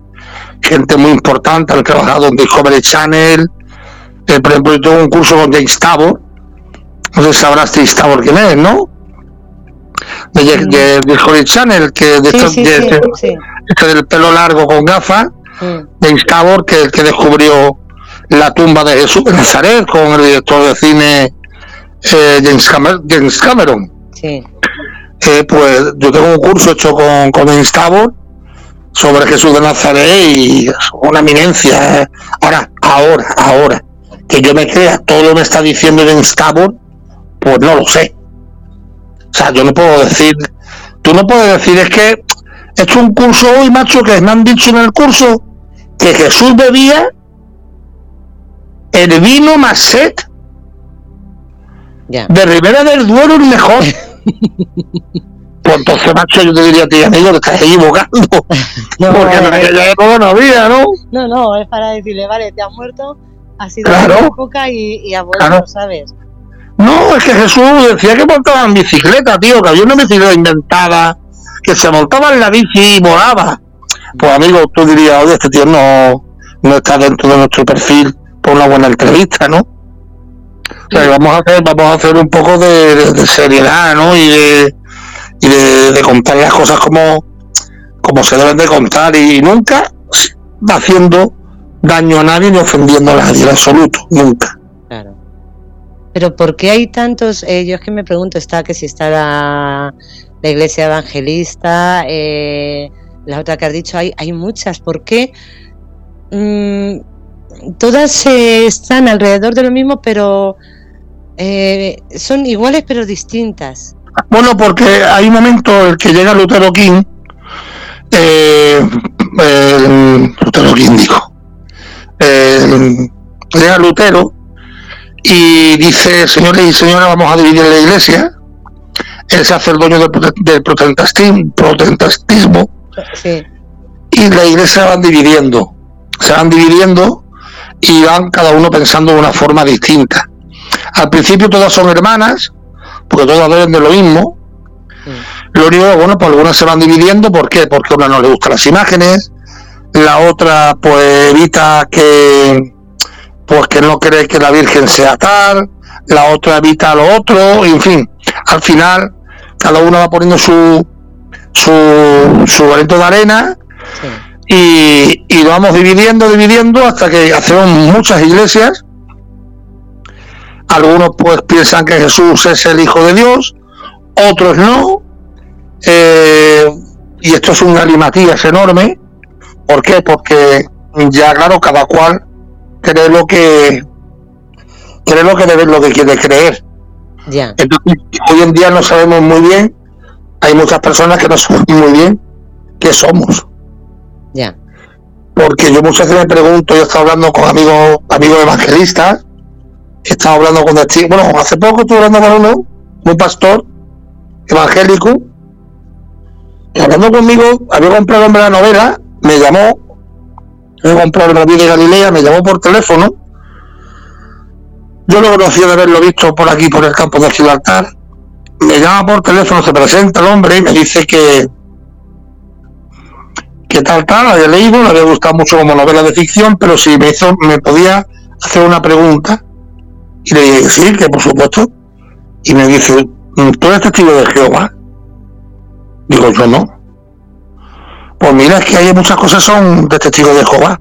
gente muy importante, han trabajado en Discovery Channel. Eh, por ejemplo, yo tengo un curso con James Tabor, no sé si sabrás James Tabor quién es, ¿no? De, Discovery Channel, que de, este del pelo largo con gafas, mm. James Tabor, que el que descubrió la tumba de Jesús de Nazaret con el director de cine eh, James, Cameron. Sí. Eh, pues yo tengo un curso hecho con, con sobre Jesús de Nazaret y una eminencia. Ahora, ahora, ahora, que yo me crea todo lo que me está diciendo James Tabor, pues no lo sé. O sea, yo no puedo decir, tú no puedes decir, es que he hecho un curso hoy, macho, que me han dicho en el curso que Jesús bebía el vino más set de Rivera del Duero el mejor. (laughs) pues entonces, macho, yo te diría a ti, amigo, que estás equivocando. (laughs) No, porque en aquella época no había, ¿no? No, no, es para decirle, vale, te has muerto, ha sido claro. una época y, y a claro. ¿sabes? No, es que Jesús decía que montaban bicicleta, tío, que había una bicicleta inventada, que se montaba en la bici y volaba. Pues amigo, tú dirías, oye, este tío no, no está dentro de nuestro perfil por una buena entrevista, ¿no? O sea, vamos a hacer, vamos a hacer un poco de, seriedad, ¿no? Y de, y de, contar las cosas como, como se deben de contar y nunca va haciendo daño a nadie ni ofendiendo a nadie en absoluto, nunca. Claro. Pero ¿por qué hay tantos? Eh, yo es que me pregunto, está que si está la, iglesia evangelista, eh, la otra que has dicho, hay, hay muchas. ¿Por qué? Mm, todas eh, están alrededor de lo mismo, pero eh, son iguales pero distintas. Bueno, porque hay un momento en que llega Lutero King, eh, Lutero King dijo, llega Lutero y dice, señores y señoras, vamos a dividir la iglesia. Él se hace el dueño del, protestantismo, y la iglesia se van dividiendo. Se van dividiendo y van cada uno pensando de una forma distinta. Al principio todas son hermanas, porque todas deben de lo mismo. Lo único, bueno, pues algunas se van dividiendo, ¿por qué? Porque a una no le gustan las imágenes, la otra pues evita que pues que no cree que la Virgen sea tal, la otra evita lo otro, en fin, al final cada una va poniendo su su, su de arena y, y vamos dividiendo, dividiendo hasta que hacemos muchas iglesias. Algunos pues piensan que Jesús es el Hijo de Dios, otros no. Eh, y esto es un galimatías enorme. ¿Por qué? Porque ya claro, cada cual cree lo que cree lo que debe, lo que quiere creer. Ya. Entonces, hoy en día no sabemos muy bien, hay muchas personas que no saben muy bien qué somos. Ya. Porque yo muchas veces me pregunto, yo he estado hablando con amigos, amigos evangelistas, he estado hablando con bueno, hace poco estuve hablando con uno, un pastor evangélico, hablando conmigo, había comprado hombre la novela, me llamó, había comprado la vida de Galilea, me llamó por teléfono, yo lo conocía de haberlo visto por aquí, por el campo de Gibraltar, me llama por teléfono, se presenta el hombre y me dice que, que tal, tal, había leído, le había gustado mucho como novela de ficción, pero si me hizo, me podía hacer una pregunta. Y le dije, sí, que por supuesto. Y me dice, ¿tú eres testigo de Jehová? Digo, yo no. Pues mira, es que hay muchas cosas son de testigos de Jehová.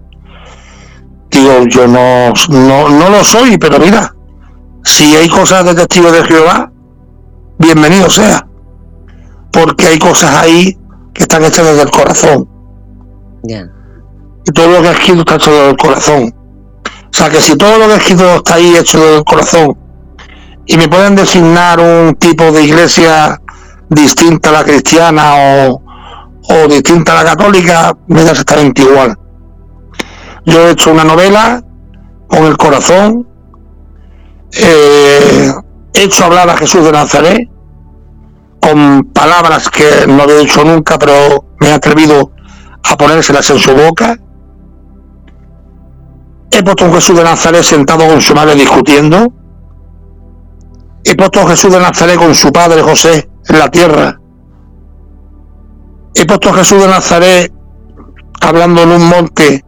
Digo, yo no, no, no lo soy, pero mira, si hay cosas de testigos de Jehová, bienvenido sea. Porque hay cosas ahí que están hechas desde el corazón. Y todo lo que he escrito está hecho desde el corazón. O sea que si todo lo que he escrito está ahí hecho desde el corazón y me pueden designar un tipo de iglesia distinta a la cristiana o, o distinta a la católica, me da exactamente igual. Yo he hecho una novela con el corazón, eh, he hecho hablar a Jesús de Nazaret con palabras que no había dicho nunca, pero me he atrevido a ponérselas en su boca. He puesto a Jesús de Nazaret sentado con su madre discutiendo. He puesto a Jesús de Nazaret con su padre José en la tierra. He puesto a Jesús de Nazaret hablando en un monte,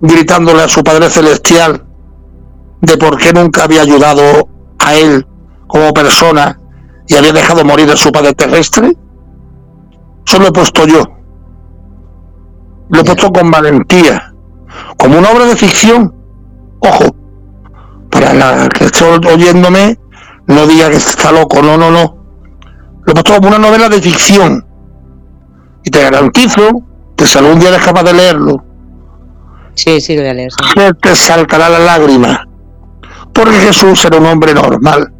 gritándole a su Padre Celestial de por qué nunca había ayudado a él como persona y había dejado morir a su Padre terrestre. Eso lo he puesto yo. Lo he puesto con valentía, como una obra de ficción. Ojo, para la que esté oyéndome, no diga que está loco, no, no, no. Lo he puesto como una novela de ficción. Y te garantizo que si algún día eres capaz de leerlo, sí, sí, lo voy a leer. te saltará la lágrima. Porque Jesús era un hombre normal.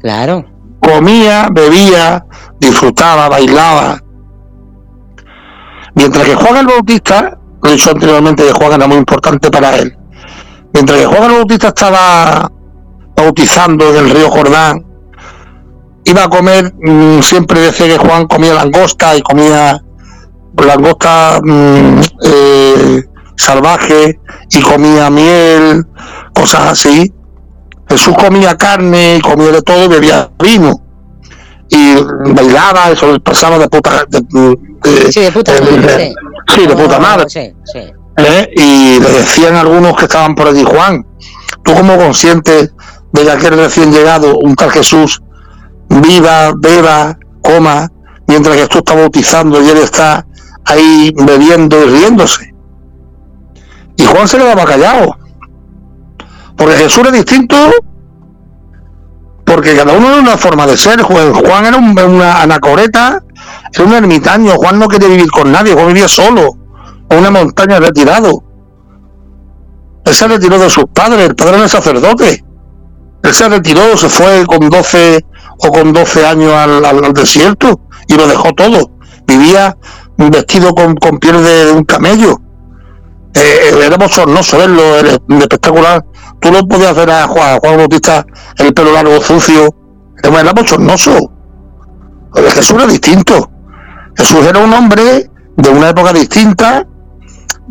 Claro. Comía, bebía, disfrutaba, bailaba. Mientras que Juan el Bautista, lo he dicho anteriormente que Juan era muy importante para él, mientras que Juan el Bautista estaba bautizando en el río Jordán, iba a comer, mm, siempre decía que Juan comía langosta y comía langosta mm, eh, salvaje y comía miel, cosas así. Jesús comía carne y comía de todo y bebía vino. Y bailaba, eso pasaba de puta, de, sí, de puta madre. Sí, de puta madre. ¿Eh? Y le decían algunos que estaban por allí, Juan, tú como consciente de que aquel recién llegado, un tal Jesús, viva, beba, coma, mientras que tú estás bautizando y él está ahí bebiendo y riéndose. Y Juan se quedaba callado. Porque Jesús es distinto, porque cada uno tiene una forma de ser. Juan era una anacoreta, era un ermitaño. Juan no quería vivir con nadie, Juan vivía solo, en una montaña retirado. Él se retiró de sus padres, el padre era sacerdote. Él se retiró, se fue con 12 o con 12 años al, desierto y lo dejó todo. Vivía vestido con, con piel de, un camello. Eh, era bochornoso verlo, era espectacular. Tú no podías ver a Juan, Juan Bautista el pelo largo, sucio. Era bochornoso. Jesús era distinto. Jesús era un hombre de una época distinta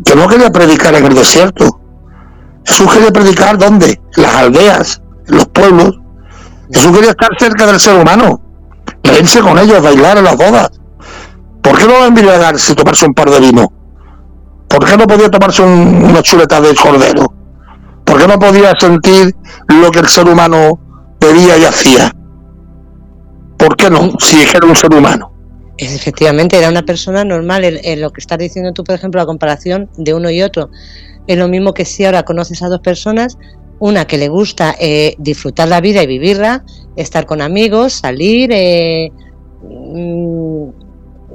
que no quería predicar en el desierto. Jesús quería predicar ¿dónde? En las aldeas, en los pueblos. Jesús quería estar cerca del ser humano, reírse con ellos, bailar en las bodas. ¿Por qué no va a tomarse un par de vino? ¿Por qué no podía tomarse una chuleta de cordero? ¿Por qué no podía sentir lo que el ser humano pedía y hacía? ¿Por qué no? Si era un ser humano. Efectivamente, era una persona normal. En, lo que estás diciendo tú, por ejemplo, la comparación de uno y otro. Es lo mismo que si ahora conoces a dos personas, una que le gusta eh, disfrutar la vida y vivirla, estar con amigos, salir, eh, mm,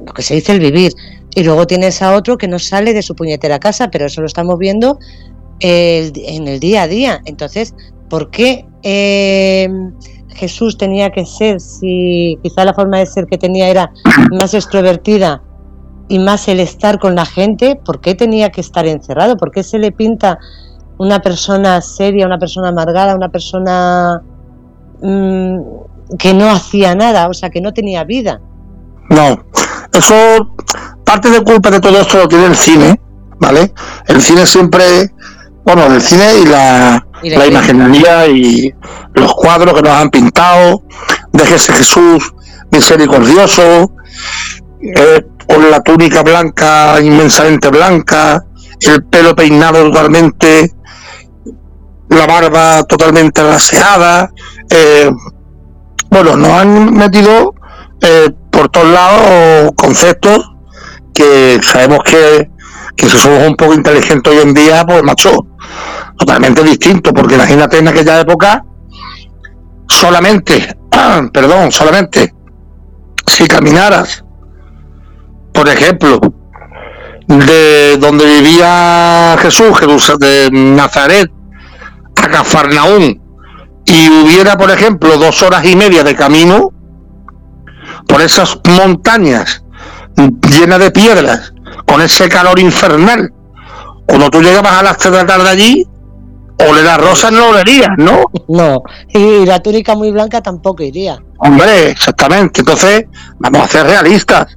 lo que se dice el vivir. Y luego tienes a otro que no sale de su puñetera casa, pero eso lo estamos viendo en el día a día. Entonces, ¿por qué eh, Jesús tenía que ser, si quizá la forma de ser que tenía era más extrovertida y más el estar con la gente, ¿por qué tenía que estar encerrado? ¿Por qué se le pinta una persona seria, una persona amargada, una persona mm, que no hacía nada, o sea, que no tenía vida. No, eso, parte de culpa de todo esto lo tiene el cine, ¿vale? El cine siempre, bueno, el cine y la, la, imaginería y los cuadros que nos han pintado, déjese Jesús misericordioso, eh, con la túnica blanca, inmensamente blanca, el pelo peinado totalmente la barba totalmente raseada. Eh, bueno, nos han metido eh, por todos lados conceptos que sabemos que, que si somos un poco inteligentes hoy en día, pues macho, totalmente distinto, porque imagínate en aquella época, solamente, (clears throat) perdón, solamente, si caminaras, por ejemplo, de donde vivía Jesús, de Nazaret, a Cafarnaún, y hubiera, por ejemplo, dos horas y media de camino por esas montañas llenas de piedras, con ese calor infernal, cuando tú llegabas a las 3 de la tarde allí, las rosas no olerías, ¿no? (laughs) No, y la túnica muy blanca tampoco iría. Hombre, exactamente. Entonces, vamos a ser realistas.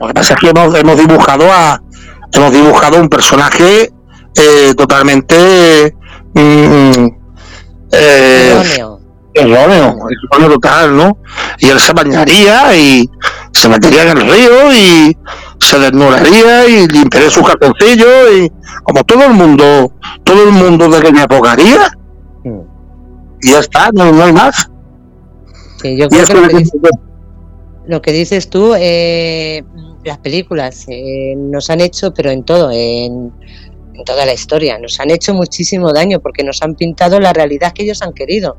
Lo que pasa es que hemos, dibujado a hemos dibujado un personaje eh, totalmente mm, eh, erróneo, erróneo total, ¿no? Y él se bañaría y se metería en el río y se desnudaría y limpiaría su calzoncillo y como todo el mundo, todo el mundo de aquella época haría. Mm. Y ya está, no, hay más. yo creo que lo, que dices, tú, eh, las películas eh, nos han hecho, pero en todo, en, toda la historia, nos han hecho muchísimo daño porque nos han pintado la realidad que ellos han querido.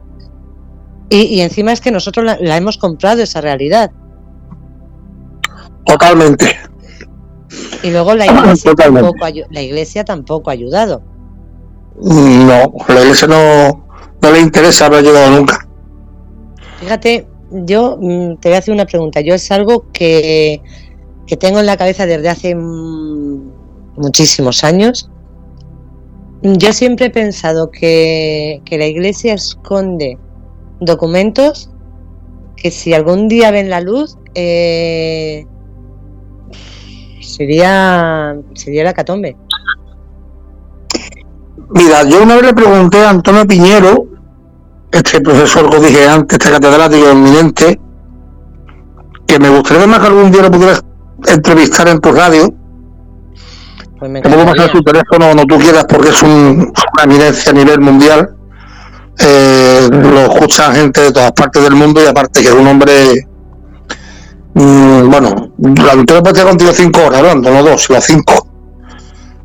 Y, encima es que nosotros la, hemos comprado esa realidad. Totalmente. Y luego la (laughs) iglesia, tampoco, la iglesia tampoco ha ayudado. No, la iglesia no, no le interesa haber ayudado nunca. Fíjate, yo mm, te voy a hacer una pregunta. Yo es algo que, que tengo en la cabeza desde hace muchísimos años. Yo siempre he pensado que, que la iglesia esconde documentos que si algún día ven la luz eh, sería sería la catombe. Mira, yo una vez le pregunté a Antonio Piñero, este profesor que dije antes, este catedrático eminente, que me gustaría más que algún día lo pudiera entrevistar en tu radio. Pues me puedo pasar su teléfono cuando tú quieras porque es una eminencia a nivel mundial eh, lo escucha gente de todas partes del mundo y aparte que es un hombre mm, bueno la puede contigo cinco horas hablando no dos sino cinco.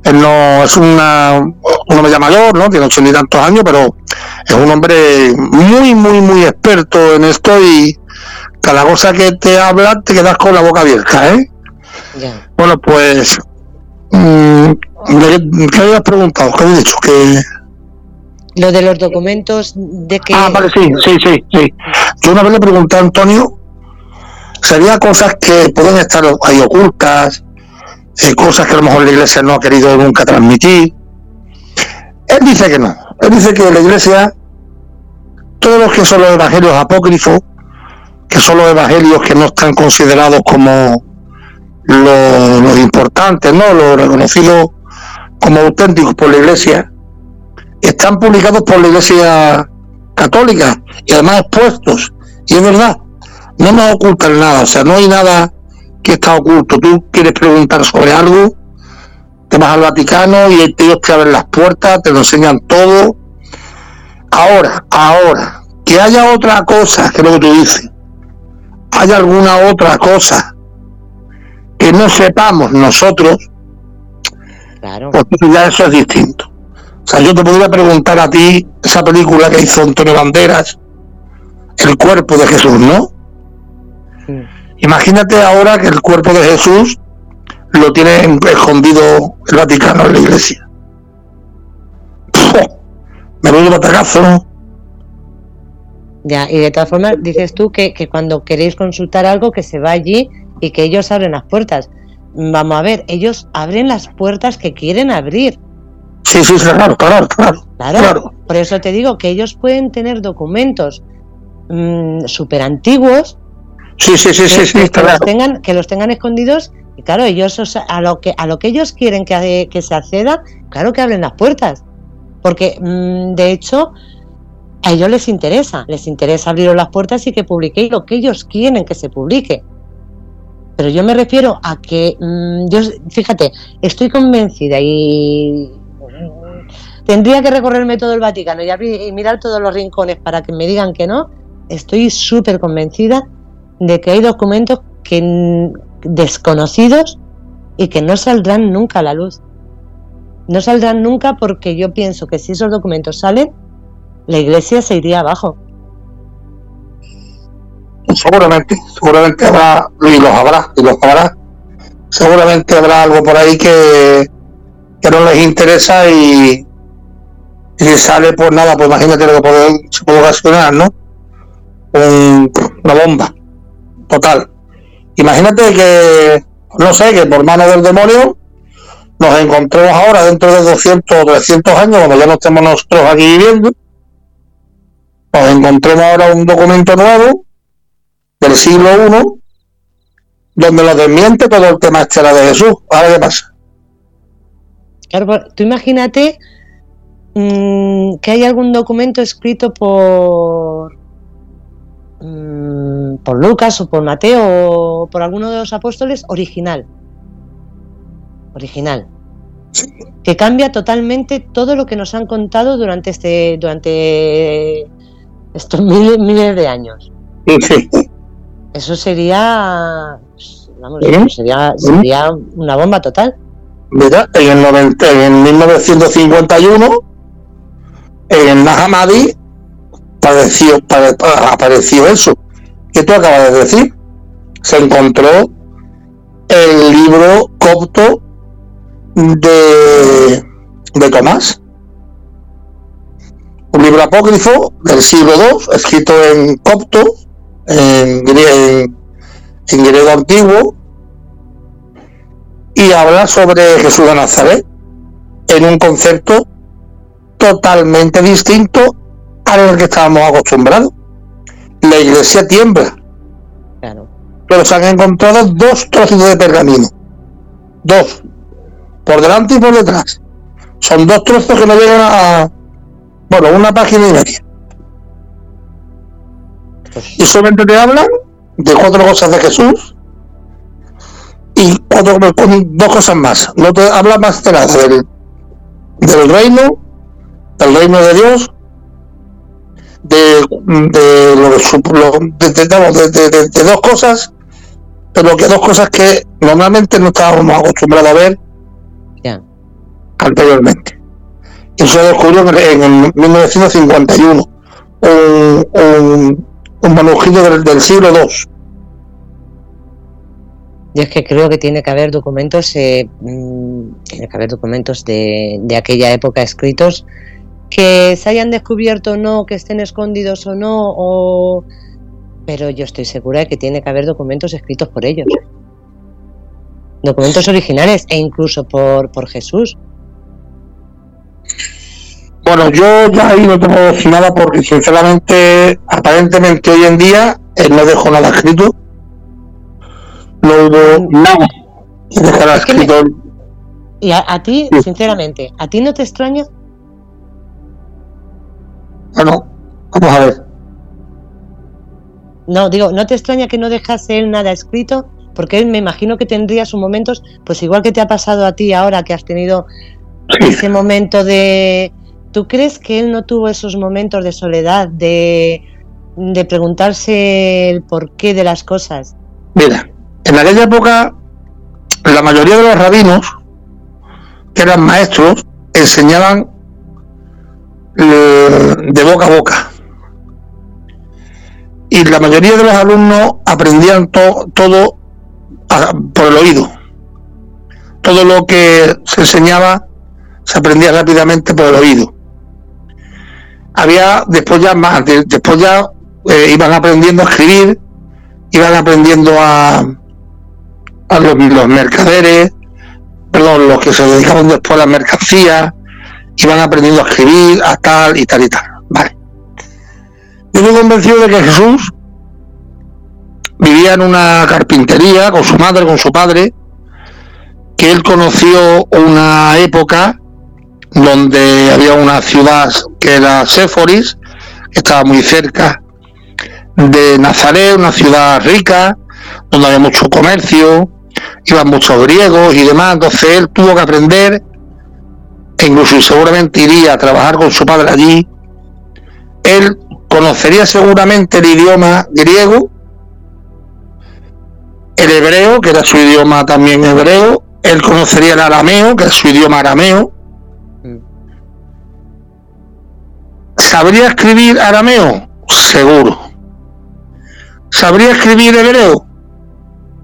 Él no es una un hombre ya mayor no tiene ochenta y tantos años pero es un hombre muy muy muy experto en esto y cada cosa que te habla te quedas con la boca abierta eh bueno pues mm, ¿qué habías preguntado? ¿qué habías dicho? que lo de los documentos de que... Ah, vale, sí, sí, sí, sí. Yo una vez le pregunté a Antonio, sería cosas que pueden estar ahí ocultas, eh, cosas que a lo mejor la iglesia no ha querido nunca transmitir. Él dice que no. Él dice que la iglesia, todos los que son los evangelios apócrifos, que son los evangelios que no están considerados como los, importantes, ¿no? Los reconocidos como auténticos por la iglesia, están publicados por la Iglesia Católica y además expuestos. Y es verdad, no nos ocultan nada, o sea, no hay nada que está oculto. Tú quieres preguntar sobre algo, te vas al Vaticano y ellos te abren las puertas, te lo enseñan todo. Ahora, ahora, que haya otra cosa, que es lo que tú dices, haya alguna otra cosa que no sepamos nosotros, claro. pues ya eso es distinto. O sea, yo te podría preguntar a ti esa película que hizo Antonio Banderas, El cuerpo de Jesús, ¿no? Imagínate ahora que el cuerpo de Jesús lo tiene escondido el Vaticano en la iglesia. Me voy batacazo, ¿no? Ya, y de todas formas, dices tú que, que cuando queréis consultar algo, que se va allí y que ellos abren las puertas. Vamos a ver, ellos abren las puertas que quieren abrir Sí, sí, claro, claro, claro. Claro, por eso te digo que ellos pueden tener documentos mmm, súper antiguos. Sí, sí, sí, sí, sí, que, los tengan, que los tengan escondidos y claro, ellos a lo que a lo que ellos quieren que, que se acceda, claro que abren las puertas. Porque mm, de hecho a ellos les interesa, les interesa abrir las puertas y que publiquéis lo que ellos quieren que se publique. Pero yo me refiero a que, mm, yo, fíjate, estoy convencida y tendría que recorrerme todo el Vaticano y, mirar todos los rincones para que me digan que no, estoy súper convencida de que hay documentos que desconocidos y que no saldrán nunca a la luz. No saldrán nunca porque yo pienso que si esos documentos salen, la iglesia se iría abajo. Seguramente, seguramente habrá, y los habrá, y los habrá. Seguramente habrá algo por ahí que, que no les interesa y, y sale, pues nada, pues imagínate lo que se puede ocasionar, ¿no? una bomba total. Imagínate que, no sé, que por mano del demonio nos encontremos ahora dentro de 200 o 300 años, cuando ya no estemos nosotros aquí viviendo, nos encontremos ahora un documento nuevo del siglo I donde lo desmiente todo el tema este de Jesús. Ahora qué pasa. Claro, pues, tú imagínate mm, que hay algún documento escrito por mm, por Lucas o por Mateo o por alguno de los apóstoles original. Original. Que cambia totalmente todo lo que nos han contado durante este durante estos miles, miles de años. Eso sería vamos, sería, sería una bomba total. Mira, en el, 90, en 1951, en Nahamadi apareció, apareció eso que tú acabas de decir. Se encontró el libro copto de, de Tomás. Un libro apócrifo del siglo II, escrito en copto, en griego antiguo, y habla sobre Jesús de Nazaret en un concepto totalmente distinto al que estábamos acostumbrados. La iglesia tiembla. Pero se han encontrado dos trozos de pergamino. Dos. Por delante y por detrás. Son dos trozos que no llegan a. Bueno, una página y media. Y solamente te hablan de cuatro cosas de Jesús y cuatro, dos cosas más. No te habla más de nada del, del reino, del reino de Dios, de, de, de, de, dos cosas, pero que dos cosas que normalmente no estábamos acostumbrados a ver anteriormente. Y se descubrió en, en 1951 un, un, un manuscrito del, del siglo II yo es que creo que tiene que haber documentos, eh, mm, tiene que haber documentos de, de, aquella época escritos que se hayan descubierto o no, que estén escondidos o no, o... pero yo estoy segura de que tiene que haber documentos escritos por ellos. Documentos originales e incluso por, por Jesús. Bueno, yo ya ahí no tengo nada porque sinceramente, aparentemente hoy en día él no dejó nada escrito no hubo nada Y a, ti, sinceramente, ¿a ti no te extraña? Bueno, vamos a ver. No, digo, ¿no te extraña que no dejase él nada escrito? Porque él me imagino que tendría sus momentos, pues igual que te ha pasado a ti ahora que has tenido ese momento de... ¿Tú crees que él no tuvo esos momentos de soledad, de, de preguntarse el porqué de las cosas? Mira, en aquella época, la mayoría de los rabinos, que eran maestros, enseñaban eh, de boca a boca. Y la mayoría de los alumnos aprendían todo por el oído. Todo lo que se enseñaba se aprendía rápidamente por el oído. Había después ya más, después ya eh, iban aprendiendo a escribir, iban aprendiendo a, a los, mercaderes, perdón, los que se dedicaban después a las iban aprendiendo a escribir, a tal y tal y tal. Vale. Yo estoy convencido de que Jesús vivía en una carpintería con su madre, con su padre, que él conoció una época donde había una ciudad que era Séforis, que estaba muy cerca de Nazaret, una ciudad rica, donde había mucho comercio, iban muchos griegos y demás, entonces él tuvo que aprender, e incluso seguramente iría a trabajar con su padre allí, él conocería seguramente el idioma griego, el hebreo, que era su idioma también hebreo, él conocería el arameo, que es su idioma arameo. ¿Sabría escribir arameo? Seguro. ¿Sabría escribir hebreo?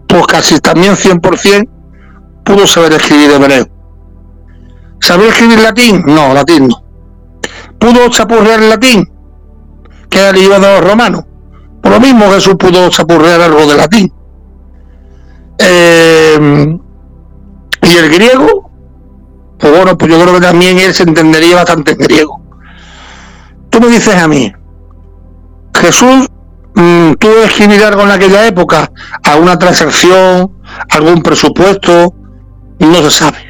Pues casi también 100% pudo saber escribir hebreo. ¿Sabría escribir latín? No, latín no. ¿Pudo chapurrear el latín? Que era el idioma de los romanos. Por lo mismo Jesús pudo chapurrear algo de latín. Eh, y el griego, pues bueno, pues yo creo que también él se entendería bastante en griego. Tú me dices a mí, Jesús mm, tuvo que escribir algo en aquella época, alguna transacción, algún presupuesto, no se sabe.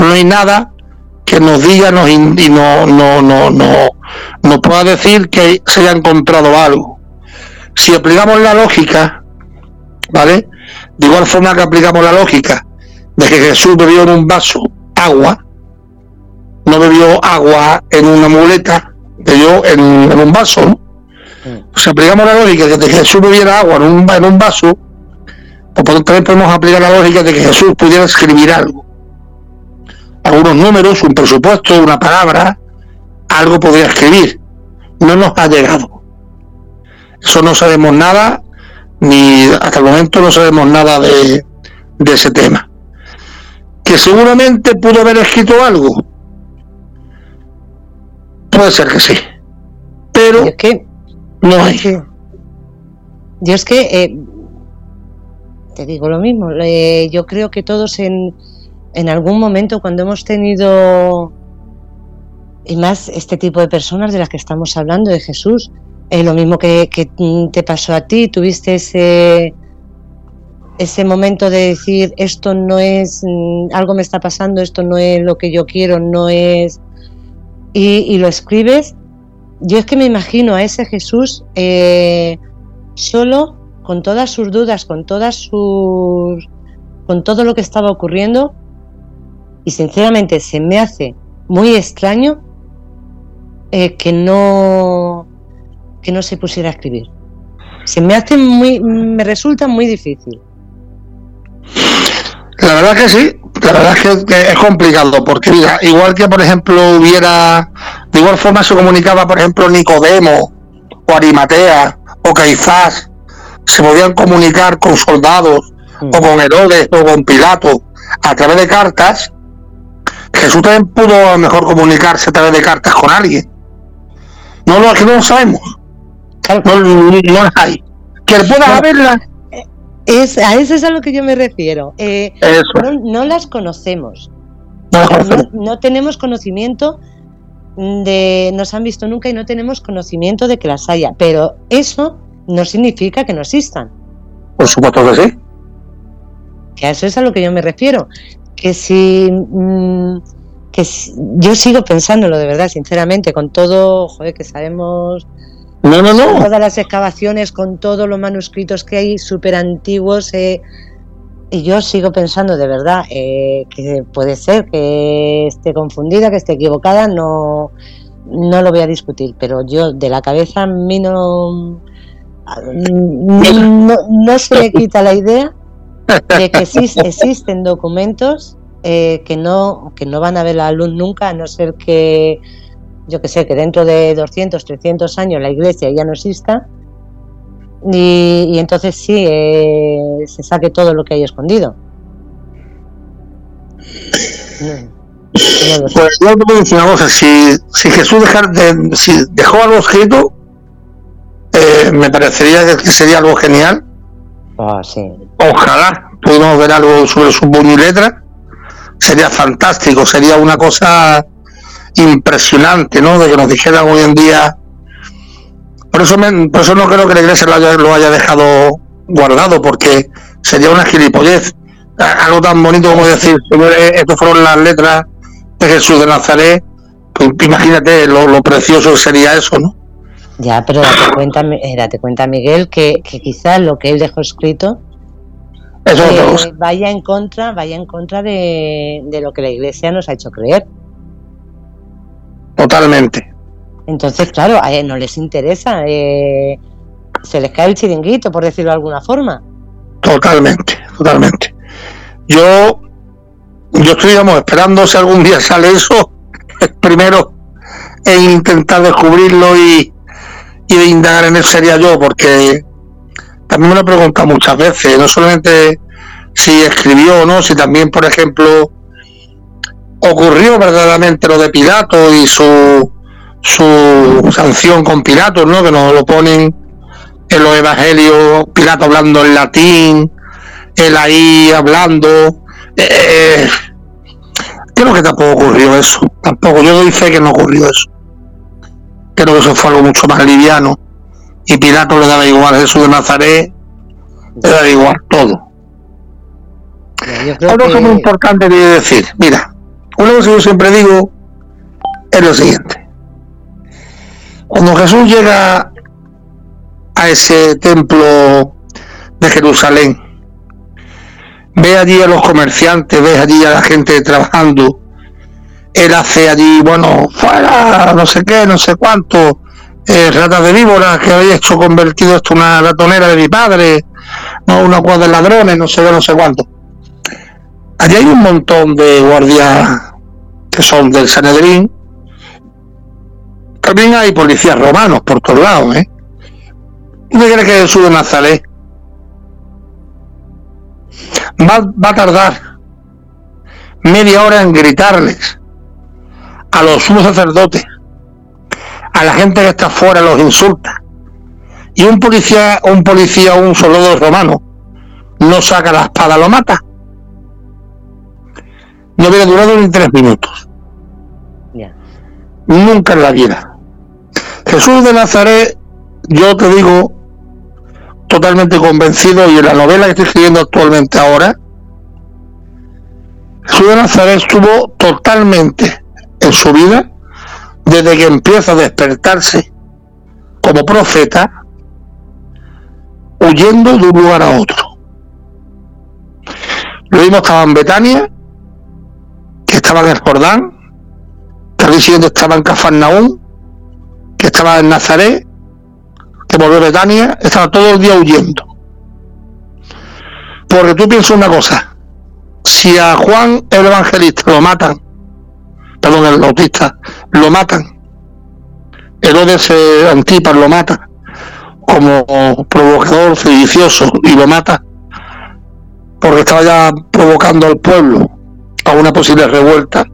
No hay nada que nos diga nos y no, no, no, no, nos pueda decir que se haya encontrado algo. Si aplicamos la lógica, ¿vale? De igual forma que aplicamos la lógica de que Jesús bebió en un vaso agua, no bebió agua en una muleta, bebió en, un vaso, ¿no? Si aplicamos la lógica de que Jesús bebiera agua en un, en un vaso, pues también podemos aplicar la lógica de que Jesús pudiera escribir algo. Algunos números, un presupuesto, una palabra, algo podría escribir. No nos ha llegado. Eso no sabemos nada ni hasta el momento no sabemos nada de, ese tema. Que seguramente pudo haber escrito algo. Puede ser que sí. Pero es que, no hay. yo es que eh, te digo lo mismo. yo creo que todos en, en algún momento cuando hemos tenido y más este tipo de personas de las que estamos hablando de Jesús, es lo mismo que, te pasó a ti, tuviste ese, ese momento de decir, esto no es, mm, algo me está pasando, esto no es lo que yo quiero, no es... Y, lo escribes, yo es que me imagino a ese Jesús eh, solo, con todas sus dudas, con todas sus... con todo lo que estaba ocurriendo, y sinceramente se me hace muy extraño eh, que no que no se pusiera a escribir. Se me hace muy, me resulta muy difícil. La verdad que sí, la verdad es que, es complicado, porque mira, igual que por ejemplo hubiera, de igual forma se comunicaba por ejemplo Nicodemo o Arimatea o Caifás, se podían comunicar con soldados o mm. con Herodes o con Pilato a través de cartas, Jesús también pudo a lo mejor comunicarse a través de cartas con alguien. No lo, que no lo sabemos. No, no, hay. Que pueda haberla. Es, a eso es a lo que yo me refiero. Eh, no, las conocemos. No, tenemos conocimiento de. Nos han visto nunca y no tenemos conocimiento de que las haya. Pero eso no significa que no existan. Por supuesto que sí. Que a eso es a lo que yo me refiero. Que si. Mm, que yo sigo pensándolo de verdad, sinceramente, con todo, joder, que sabemos no, no, no. Todas las excavaciones con todos los manuscritos que hay súper antiguos. Eh, y yo sigo pensando de verdad eh, que puede ser que esté confundida, que esté equivocada, no, no lo voy a discutir, pero yo de la cabeza a mí no, no, se me quita la idea de que existen documentos eh, que, no, que no van a ver la luz nunca, a no ser que yo que sé, que dentro de 200, 300 años la iglesia ya no exista y, entonces sí, eh, se saque todo lo que hay escondido. pues yo te decir una cosa, si, si Jesús dejar de, si dejó algo escrito, eh, me parecería que sería algo genial. Ah. Ojalá pudiéramos ver algo sobre su puño y. Sería fantástico, sería una cosa impresionante, ¿no? De que nos dijeran hoy en día. Por eso, por eso no creo que la iglesia lo haya, lo dejado guardado, porque sería una gilipollez. Algo tan bonito como decir, señores, estas fueron las letras de Jesús de Nazaret. Pues imagínate lo, precioso que sería eso, ¿no? Ya, pero date cuenta, eh, date cuenta Miguel, que, que quizás lo que él dejó escrito eh, vaya en contra, vaya en contra de, de, lo que la Iglesia nos ha hecho creer. Totalmente. Entonces, claro, no les interesa. Eh, se les cae el chiringuito, por decirlo de alguna forma. Totalmente, totalmente. Yo, yo estoy, digamos, esperando si algún día sale eso, (laughs) primero e intentar descubrirlo y, y de indagar en él sería yo, porque también me lo he preguntado muchas veces, no solamente si escribió o no, si también, por ejemplo, ocurrió verdaderamente lo de Pilato y su, su sanción con Pilato, ¿no? Que nos lo ponen en los evangelios, Pilato hablando en latín, él ahí hablando. Eh, creo que tampoco ocurrió eso. Tampoco, yo doy fe que no ocurrió eso. Creo que eso fue algo mucho más liviano. Y Pilato le daba igual a Jesús de Nazaret, le daba igual todo. Algo que... muy importante de decir, mira, una cosa que yo siempre digo es lo siguiente. Cuando Jesús llega a ese templo de Jerusalén, ve allí a los comerciantes, ve allí a la gente trabajando, él hace allí, bueno, fuera, no sé qué, no sé cuánto, eh, ratas de víboras que había hecho convertido esto una ratonera de mi padre, no una cuadra de ladrones, no sé qué, no sé cuánto. Allí hay un montón de guardias que son del Sanedrín. También hay policías romanos por todos lados, ¿eh? ¿Dónde crees que Jesús de Nazaret? Va, va a tardar media hora en gritarles a los sumos sacerdotes, a la gente que está fuera los insulta. Y un policía, un policía o un soldado romano no saca la espada, lo mata no hubiera durado ni tres minutos. Nunca en la vida. Jesús de Nazaret, yo te digo, totalmente convencido, y en la novela que estoy escribiendo actualmente ahora, Jesús de Nazaret estuvo totalmente en su vida, desde que empieza a despertarse como profeta, huyendo de un lugar a otro. Lo mismo estaba en Betania, que estaba en el Jordán, que al siguiente estaba en Cafarnaúm, que estaba en Nazaret, que volvió a Betania, estaba todo el día huyendo. Porque tú piensas una cosa, si a Juan el Evangelista lo matan, perdón, el Bautista, lo matan, Herodes Antipas lo mata como provocador sedicioso y lo mata porque estaba ya provocando al pueblo a una posible revuelta,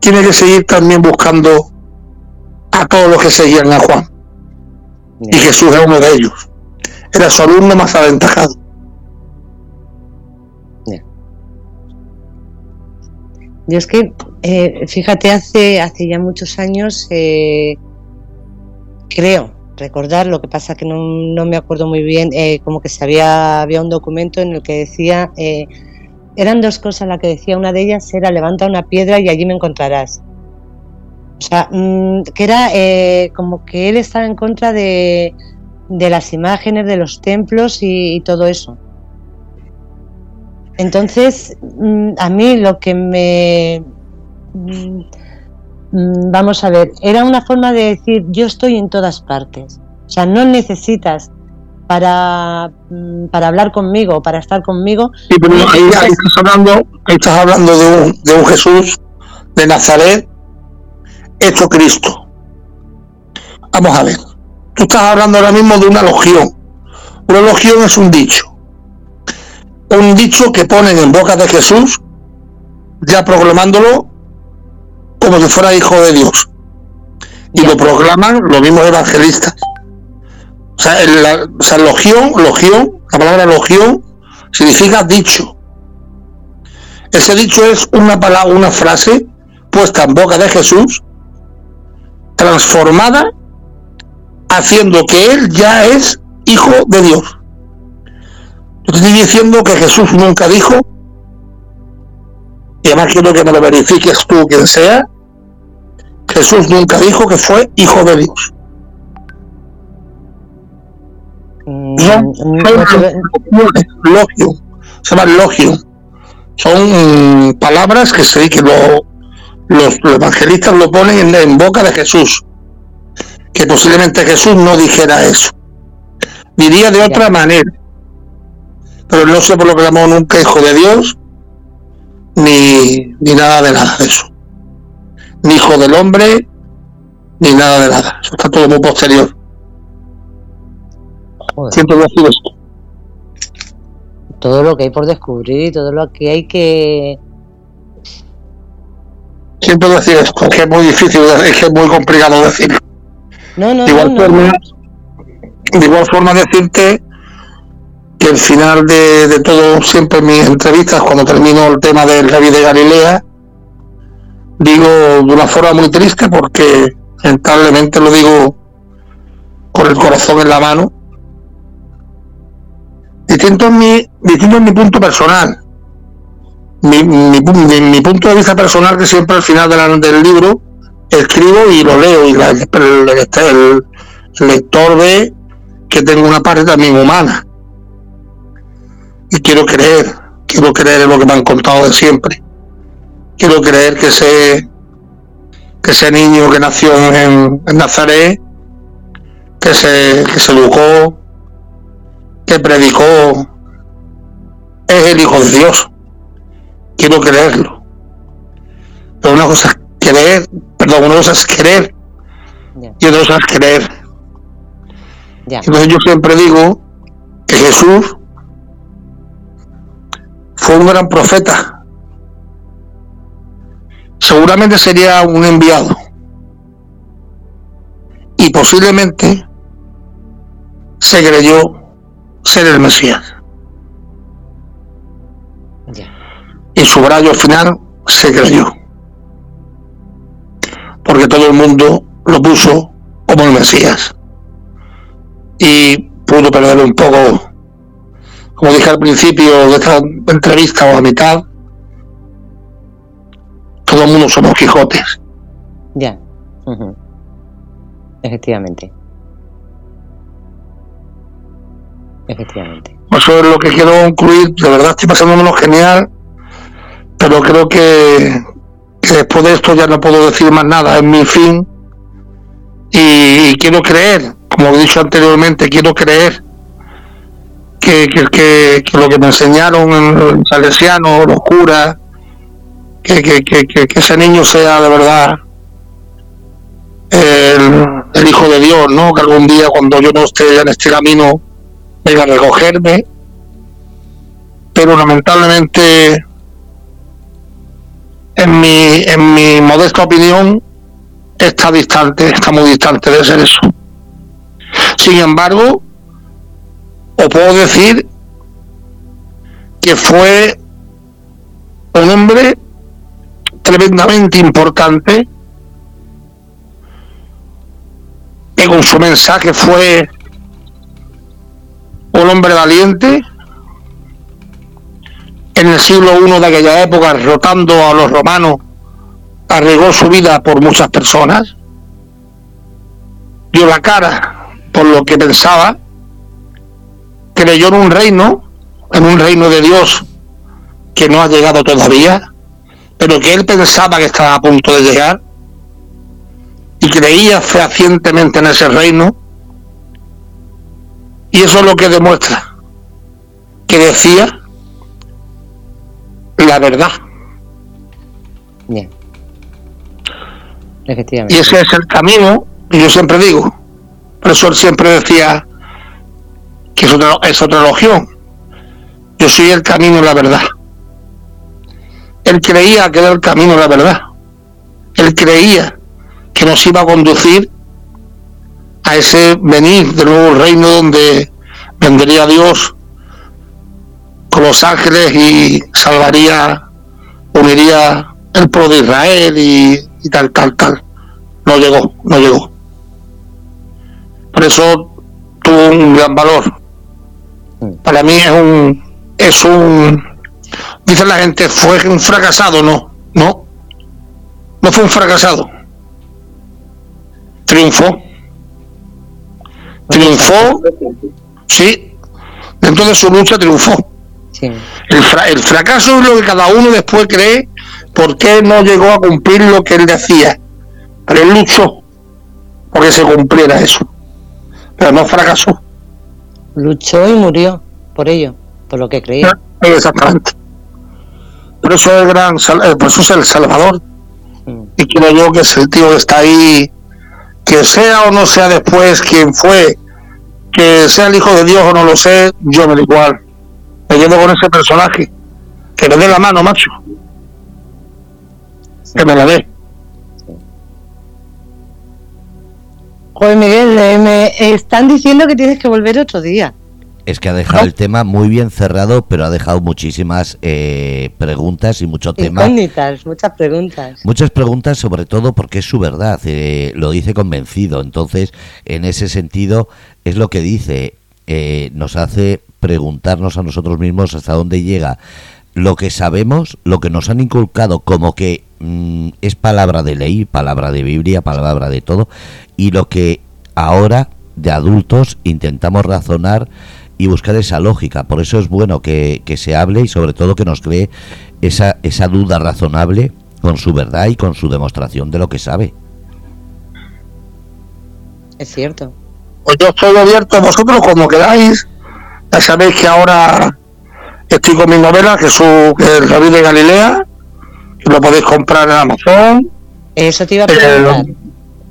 tiene que seguir también buscando a todos los que seguían a Juan. Y Jesús era uno de ellos. Era su alumno más aventajado. Yo es que, eh, fíjate, hace, hace ya muchos años, eh, creo, recordar, lo que pasa que no, no me acuerdo muy bien, eh, como que se había, había un documento en el que decía eran dos cosas las que decía. Una de ellas era levanta una piedra y allí me encontrarás. O sea, mm, que era eh, como que él estaba en contra de, de las imágenes, de los templos y, todo eso. Entonces, mm, a mí lo que me... Mm, vamos a ver, era una forma de decir, yo estoy en todas partes. O sea, no necesitas para, mm, para hablar conmigo, para estar conmigo. Sí, pero ahí, estás hablando, estás hablando de un, de un Jesús de Nazaret hecho Cristo. Vamos a ver, tú estás hablando ahora mismo de una logión. Una logión es un dicho. Un dicho que ponen en boca de Jesús, ya proclamándolo como si fuera hijo de Dios. Y lo proclaman los mismos evangelistas. O sea, la, o logión, logión, la palabra logión significa dicho. Ese dicho es una palabra, una frase puesta en boca de Jesús, transformada, haciendo que él ya es hijo de Dios. Yo te estoy diciendo que Jesús nunca dijo, y además quiero que me lo verifiques tú, quien sea, Jesús nunca dijo que fue hijo de Dios. Mm, logio, se llama logio. Son mm, palabras que sé que los, evangelistas lo ponen en, boca de Jesús. Que posiblemente Jesús no dijera eso. Diría de otra manera. Pero no se proclamó nunca hijo de Dios, ni, ni nada de nada de eso. Ni hijo del hombre, ni nada de nada. Eso está todo muy posterior. Siento decir esto todo lo que hay por descubrir, todo lo que hay que... Siento decir esto, que es muy difícil, es que es muy complicado decirlo. No, no, de igual, forma, de igual forma decirte que el final de, todo, siempre en mis entrevistas, cuando termino el tema del Rey de Galilea, digo de una forma muy triste porque lamentablemente lo digo con el corazón en la mano, distinto en mi, distinto en mi punto personal. Mi, mi, mi, punto de vista personal, que siempre al final del libro escribo y lo leo, y el, lector ve que tengo una parte también humana. Y quiero creer, quiero creer en lo que me han contado de siempre. Quiero creer que ese, que ese niño que nació en, en Nazaret, que se, que se educó, que predicó es el Hijo de Dios. Quiero creerlo. Pero una cosa es creer, perdón, una cosa es creer y otra cosa es creer. Entonces yo siempre digo que Jesús fue un gran profeta. Seguramente sería un enviado. Y posiblemente se creyó ser el Mesías. Y su al final se creyó. Porque todo el mundo lo puso como el Mesías. Y pudo perder un poco, como dije al principio de esta entrevista o a mitad, todo el mundo somos Quijotes. Ya. Efectivamente. efectivamente. Eso es lo que quiero concluir. De verdad estoy pasándomelo genial, pero creo que, después de esto ya no puedo decir más nada. Es mi fin y, quiero creer, como he dicho anteriormente, quiero creer que, que, lo que me enseñaron en el salesiano, los curas, que, que, ese niño sea de verdad el, el, Hijo de Dios, ¿no? Que algún día cuando yo no esté en este camino venga a recogerme, pero lamentablemente, en mi, en mi modesta opinión, está distante, está muy distante de ser eso. Sin embargo, os puedo decir que fue un hombre tremendamente importante, que con su mensaje fue un hombre valiente en el siglo I de aquella época, rotando a los romanos, arriesgó su vida por muchas personas, dio la cara por lo que pensaba, creyó en un reino, en un reino de Dios que no ha llegado todavía, pero que él pensaba que estaba a punto de llegar, y creía fehacientemente en ese reino, y eso es lo que demuestra que decía la verdad. Bien. Efectivamente. Y ese es el camino que yo siempre digo. Por eso él siempre decía que es otra, es otra religión. Yo soy el camino y la verdad. Él creía que era el camino y la verdad. Él creía que nos iba a conducir a ese venir del nuevo reino donde vendría Dios con los ángeles y salvaría, uniría el pueblo de Israel y, tal, tal, tal. No llegó, no llegó. Por eso tuvo un gran valor. Para mí es un, es un, dice la gente, fue un fracasado, no, no, no fue un fracasado. Triunfó triunfó, sí, dentro de su lucha triunfó. El, fracaso es lo que cada uno después cree por qué no llegó a cumplir lo que él decía. Pero él luchó porque se cumpliera eso. Pero no fracasó. Luchó y murió por ello, por lo que creía. Exactamente. Por eso es el gran, eh, por eso es el Salvador. Mm. Y creo yo que es el tío que está ahí, que sea o no sea después quien fue, que sea el hijo de Dios o no lo sé, yo me da igual. Me quedo con ese personaje. Que me dé la mano, macho. Que me la dé. Joder, Miguel, eh, me están diciendo que tienes que volver otro día. Es que ha dejado el tema muy bien cerrado, pero ha dejado muchísimas eh, preguntas y mucho tema. muchas preguntas. Muchas preguntas, sobre todo porque es su verdad, eh, lo dice convencido. Entonces, en ese sentido, es lo que dice, nos hace preguntarnos a nosotros mismos hasta dónde llega lo que sabemos, lo que nos han inculcado como que mm, es palabra de ley, palabra de Biblia, palabra de todo, y lo que ahora de adultos intentamos razonar y buscar esa lógica. Por eso es bueno que, se hable y sobre todo que nos cree esa, esa duda razonable con su verdad y con su demostración de lo que sabe. Es cierto. Pues yo estoy abierto vosotros como queráis. Ya sabéis que ahora estoy con mi novela, que es, el Rabí de Galilea. Lo podéis comprar en Amazon. Eso te iba a preguntar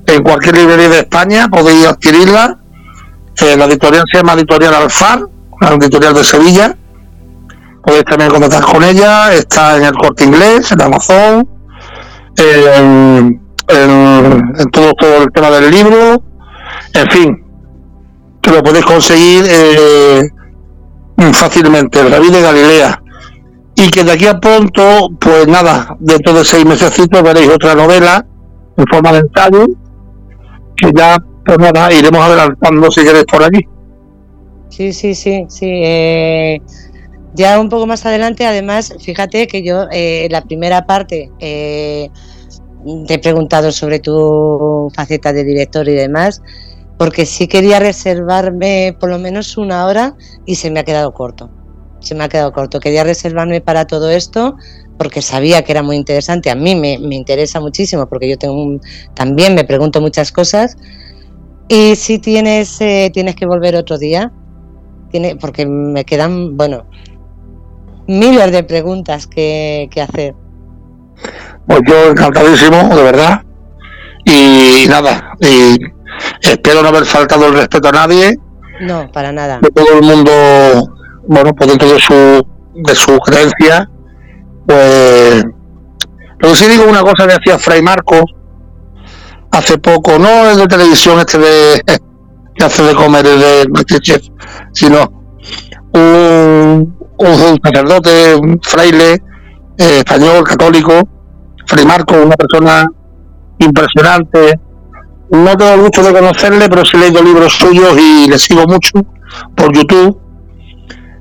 en cualquier librería de España, podéis adquirirla. Eh, la editorial se llama Editorial Alfar, una editorial de Sevilla. Podéis también contactar con ella, está en el corte inglés, en Amazon, en, todo, todo el tema del libro, en fin, que lo podéis conseguir eh, fácilmente, el Rabí de Galilea. Y que de aquí a pronto, pues nada, dentro de seis meses veréis otra novela en forma de ensayo que ya, pues nada, iremos adelantando si queréis por aquí. Sí, sí, sí, sí. Eh, ya un poco más adelante, además, fíjate que yo eh, la primera parte eh, te he preguntado sobre tu faceta de director y demás, porque sí quería reservarme por lo menos una hora y se me ha quedado corto. Se me ha quedado corto. Quería reservarme para todo esto porque sabía que era muy interesante. A mí me, interesa muchísimo porque yo tengo también me pregunto muchas cosas. Y si tienes, eh, tienes que volver otro día, tiene, porque me quedan, bueno, miles de preguntas que, hacer. Pues yo encantadísimo, de verdad. Y nada, y espero no haber faltado el respeto a nadie. No, para nada. De todo el mundo, bueno, pues dentro de su, de su creencia pues pero sí digo una cosa que hacía Fray Marcos hace poco, no es de televisión este de (laughs) que hace de comer el de chef, sino un, un sacerdote, un fraile eh, español, católico, Fray Marcos, una persona impresionante. No tengo el gusto de conocerle, pero sí he leído libros suyos y le sigo mucho por YouTube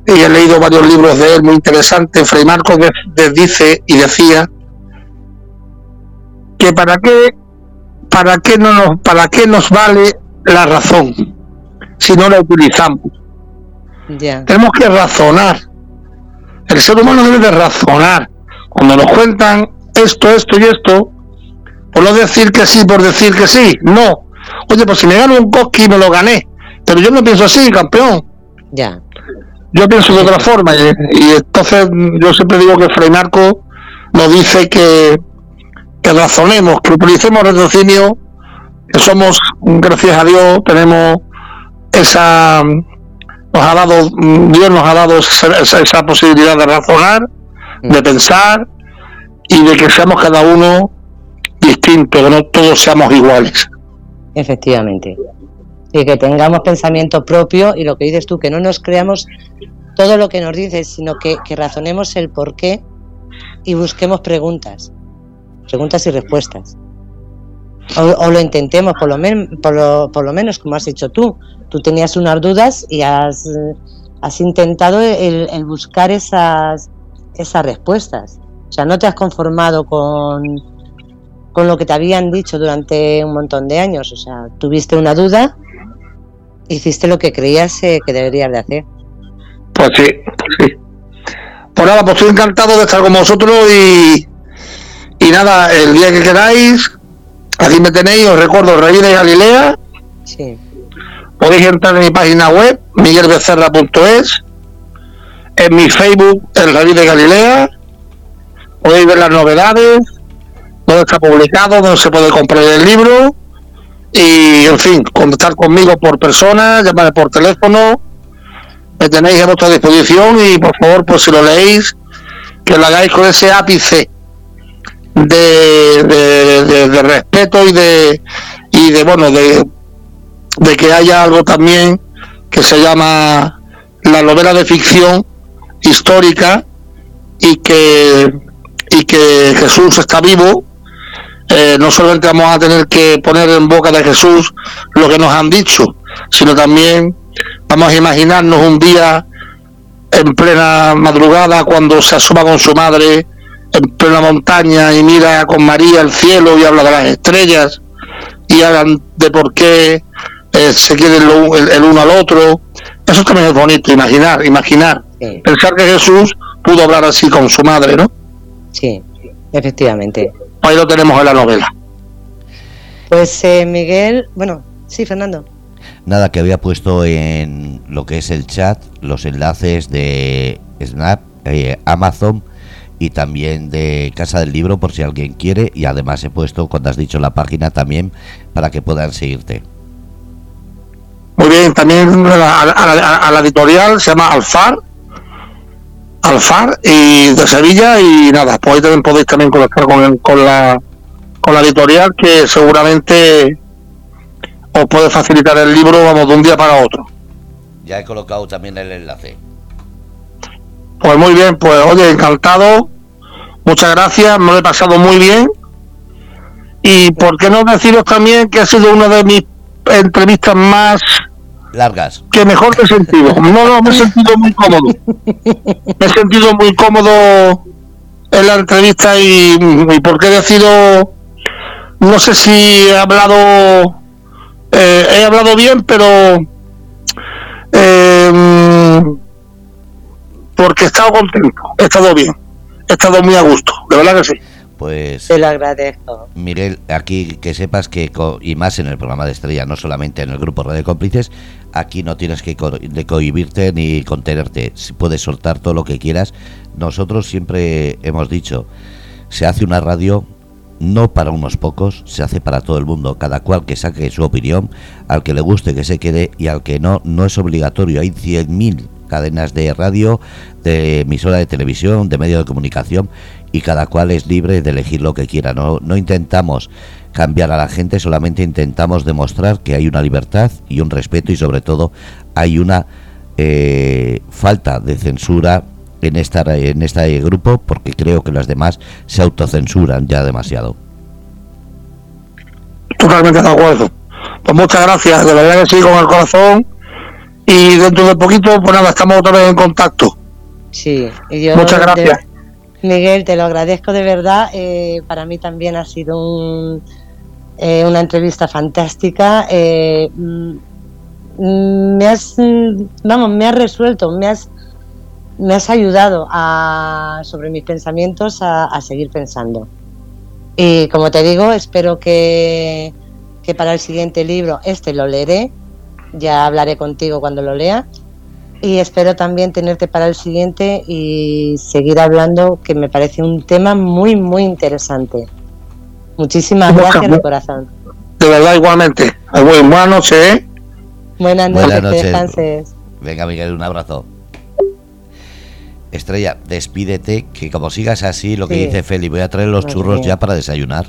y he leído varios libros de él muy interesantes. Fray Marcos dice y decía que para qué, para qué no nos, para qué nos vale la razón si no la utilizamos. Tenemos que razonar. El ser humano debe de razonar. Cuando nos cuentan esto, esto y esto, por no decir que sí por decir que sí, no. Oye, pues si me gano un coqui me lo gané. Pero yo no pienso así, campeón. Ya. Yo pienso de otra forma y, entonces yo siempre digo que Fray Marco nos dice que, que razonemos, que utilicemos el raciocinio, que somos, gracias a Dios, tenemos esa, nos ha dado, Dios nos ha dado esa, posibilidad de razonar, de mm. pensar y de que seamos cada uno distintos, que no todos seamos iguales. Efectivamente y que tengamos pensamiento propio y lo que dices tú, que no nos creamos todo lo que nos dices, sino que, razonemos el por qué y busquemos preguntas, preguntas y respuestas. O, lo intentemos, por lo, lo, por lo menos, como has dicho tú. Tú tenías unas dudas y has, has intentado el, el buscar esas, esas respuestas. O sea, no te has conformado con, con lo que te habían dicho durante un montón de años. O sea, tuviste una duda hiciste lo que creías eh, que deberías de hacer. Pues sí, sí. Pues nada, pues estoy encantado de estar con vosotros y, y nada, el día que queráis, aquí me tenéis, os recuerdo, Rey de Galilea. Sí. podéis entrar en mi página web, miguelbecerra.es, en mi Facebook, El David de Galilea, podéis ver las novedades, donde está publicado, donde se puede comprar el libro. Y, en fin, contactar conmigo por persona, llamarme por teléfono, me tenéis a vuestra disposición y, por favor, pues si lo leéis, que lo hagáis con ese ápice de, de, respeto y de, y de, bueno, de, de que haya algo también que se llama la novela de ficción histórica y que y que Jesús está vivo eh, no solamente vamos a tener que poner en boca de Jesús lo que nos han dicho, sino también vamos a imaginarnos un día en plena madrugada cuando se asoma con su madre en plena montaña y mira con María el cielo y habla de las estrellas y hablan de por qué eh, se quieren el, uno al otro. Eso también es bonito, imaginar, imaginar. Pensar que Jesús pudo hablar así con su madre, ¿no? Sí, efectivamente. Ahí lo tenemos en la novela. Pues eh, Miguel, bueno, sí, Fernando. Nada, que había puesto en lo que es el chat los enlaces de Snap, eh, Amazon y también de Casa del Libro por si alguien quiere y además he puesto cuando has dicho la página también para que puedan seguirte. Muy bien, también a, la editorial se llama Alfar, Alfar y de Sevilla y nada, pues ahí también podéis también conectar con, con la con la editorial que seguramente os puede facilitar el libro, vamos, de un día para otro. Ya he colocado también el enlace. Pues muy bien, pues oye, encantado. Muchas gracias, me lo he pasado muy bien. Y por qué no deciros también que ha sido una de mis entrevistas más largas. Que mejor te he sentido. No, no, me he sentido muy cómodo. Me he sentido muy cómodo en la entrevista y, y porque he decidido, no sé si he hablado, eh, he hablado bien, pero eh, porque he estado contento, he estado bien, he estado muy a gusto, de verdad que sí. Pues. Te lo agradezco. Miguel, aquí que sepas que, y más en el programa de Estrella, no solamente en el grupo Radio Cómplices, aquí no tienes que de cohibirte ni contenerte. Puedes soltar todo lo que quieras. Nosotros siempre hemos dicho: se hace una radio no para unos pocos, se hace para todo el mundo, cada cual que saque su opinión, al que le guste que se quede y al que no, no es obligatorio. Hay 100.000 cadenas de radio, de emisora de televisión, de medio de comunicación y cada cual es libre de elegir lo que quiera. No, no intentamos cambiar a la gente, solamente intentamos demostrar que hay una libertad y un respeto y sobre todo hay una eh, falta de censura en, esta, en este grupo porque creo que las demás se autocensuran ya demasiado. Totalmente de acuerdo. Pues muchas gracias, de verdad que sí, con el corazón. Y dentro de poquito, pues nada, estamos otra vez en contacto. Sí, muchas gracias. Miguel, te lo agradezco de verdad. Eh, para mí también ha sido eh, una entrevista fantástica. Eh, mm, me has, vamos, me has resuelto, me has, me has ayudado a, sobre mis pensamientos a, seguir pensando. Y como te digo, espero que, que para el siguiente libro, este lo leeré, ya hablaré contigo cuando lo lea y espero también tenerte para el siguiente y seguir hablando, que me parece un tema muy, muy interesante. Muchísimas gracias de corazón. De verdad, igualmente. Buenas noches. ¿eh? Buenas noches, Venga, Miguel, un abrazo. Estrella, despídete, que como sigas así, lo que dice Feli, voy a traer los churros ya para desayunar.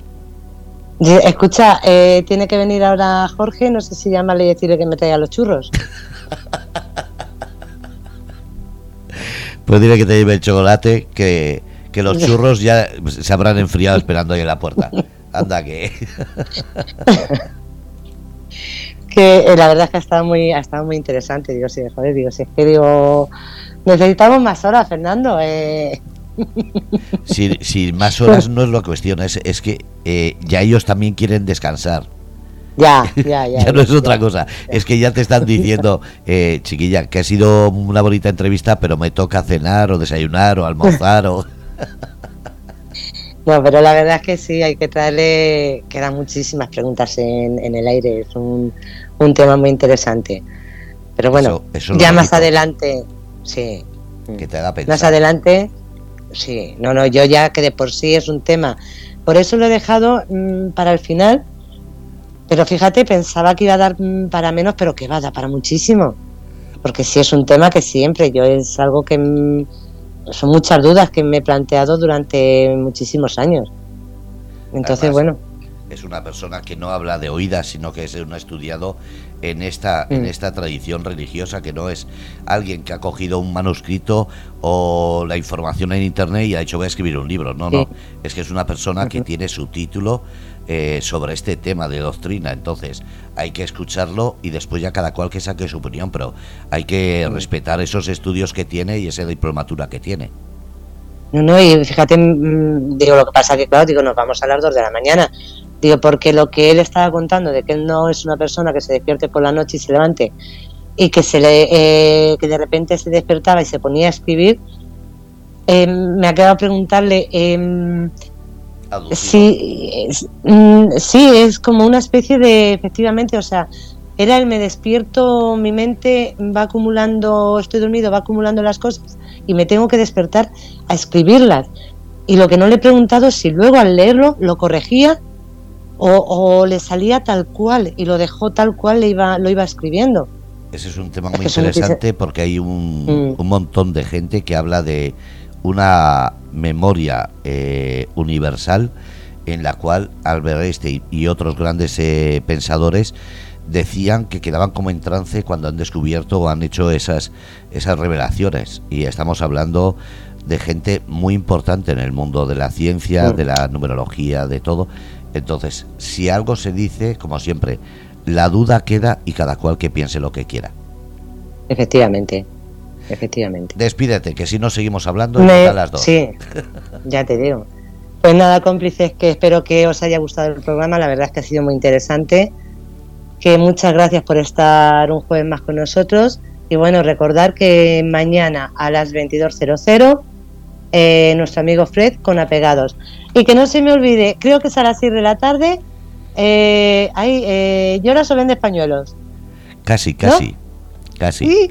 Escucha, eh, tiene que venir ahora Jorge, no sé si llamarle y decirle que me traiga los churros. Pues dile que te lleve el chocolate, que, los churros ya se habrán enfriado esperando ahí en la puerta. Anda que. que eh, la verdad es que ha estado muy, ha estado muy interesante, digo, sí, joder, digo, si es que digo, necesitamos más horas, Fernando. Eh. Si, más horas no es la cuestión, es, es que eh, ya ellos también quieren descansar. Ya, (laughs) ya, ya. ya no es otra cosa. Es que ya te están diciendo, (laughs) eh, chiquilla, que ha sido una bonita entrevista, pero me toca cenar o desayunar o almorzar o... (laughs) No, pero la verdad es que sí, hay que traerle, quedan muchísimas preguntas en, el aire, es un, un, tema muy interesante. Pero bueno, ya más adelante, sí. Que te da Más adelante, sí, no, no, yo ya que de por sí es un tema. Por eso lo he dejado mm, para el final, pero fíjate, pensaba que iba a dar mm, para menos, pero que va a dar para muchísimo. Porque sí es un tema que siempre, yo es algo que mm, son muchas dudas que me he planteado durante muchísimos años. Entonces, bueno. Es una persona que no habla de oídas, sino que es un estudiado en esta, en mm. esta tradición religiosa, que no es alguien que ha cogido un manuscrito o la información en internet y ha dicho voy a escribir un libro. No, no. Es que es una persona que tiene su título eh, sobre este tema de doctrina. Entonces, hay que escucharlo y después ya cada cual que saque su opinión, pero hay que respetar esos estudios que tiene y esa diplomatura que tiene. No, no, y fíjate, mm, digo, lo que pasa que, claro, digo, nos vamos a las dos de la mañana. Digo, porque lo que él estaba contando de que él no es una persona que se despierte por la noche y se levante y que se le eh, que de repente se despertaba y se ponía a escribir, eh, me ha quedado preguntarle eh, sí, mm, sí, es como una especie de, efectivamente, o sea, era el me despierto, mi mente va acumulando, estoy dormido, va acumulando las cosas y me tengo que despertar a escribirlas. Y lo que no le he preguntado es si luego al leerlo lo corregía o, le salía tal cual y lo dejó tal cual le iba, lo iba escribiendo. Ese es un tema muy interesante porque hay un, mm. un montón de gente que habla de una memoria eh, universal en la cual Albert Einstein y otros grandes eh, pensadores decían que quedaban como en trance cuando han descubierto o han hecho esas, esas revelaciones. Y estamos hablando de gente muy importante en el mundo de la ciencia, de la numerología, de todo. Entonces, si algo se dice, como siempre, la duda queda y cada cual que piense lo que quiera. Efectivamente efectivamente. Despídete, que si no seguimos hablando a las dos. Sí, ya te digo. Pues nada, cómplices, que espero que os haya gustado el programa. La verdad es que ha sido muy interesante. Que muchas gracias por estar un jueves más con nosotros. Y bueno, recordar que mañana a las 22.00 eh, nuestro amigo Fred con Apegados. Y que no se me olvide, creo que es a las 6 de la tarde. Eh, ahí, eh, lloras o vende pañuelos. Casi, casi. Casi. ¿Sí?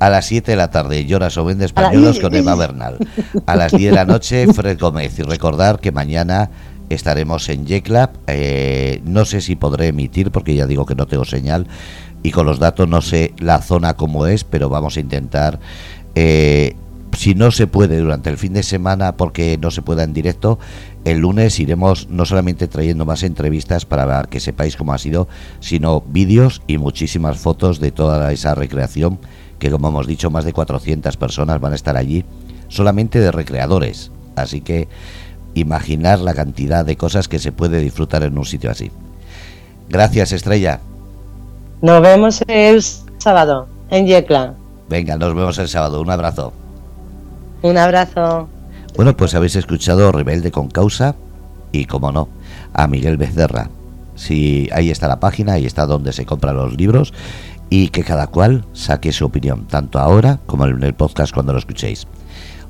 A las 7 de la tarde, Lloras o Vende Españolos con Eva Bernal. A las 10 de la noche, (laughs) Fred Gómez. Y recordar que mañana estaremos en Yeclab. Eh, no sé si podré emitir porque ya digo que no tengo señal. Y con los datos no sé la zona como es, pero vamos a intentar... Eh, si no se puede durante el fin de semana porque no se pueda en directo, el lunes iremos no solamente trayendo más entrevistas para que sepáis cómo ha sido, sino vídeos y muchísimas fotos de toda esa recreación que como hemos dicho más de 400 personas van a estar allí solamente de recreadores. Así que imaginar la cantidad de cosas que se puede disfrutar en un sitio así. Gracias, Estrella. Nos vemos el sábado en Yecla. Venga, nos vemos el sábado. Un abrazo. Un abrazo. Bueno, pues habéis escuchado Rebelde con Causa y, como no, a Miguel Becerra. Si ahí está la página, ahí está donde se compran los libros y que cada cual saque su opinión, tanto ahora como en el podcast cuando lo escuchéis.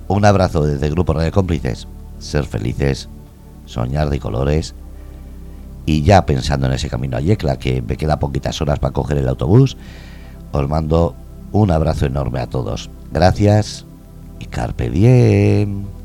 Un abrazo desde el Grupo Radio Cómplices. Ser felices, soñar de colores y ya pensando en ese camino a Yecla, que me queda poquitas horas para coger el autobús, os mando un abrazo enorme a todos. Gracias y carpe diem.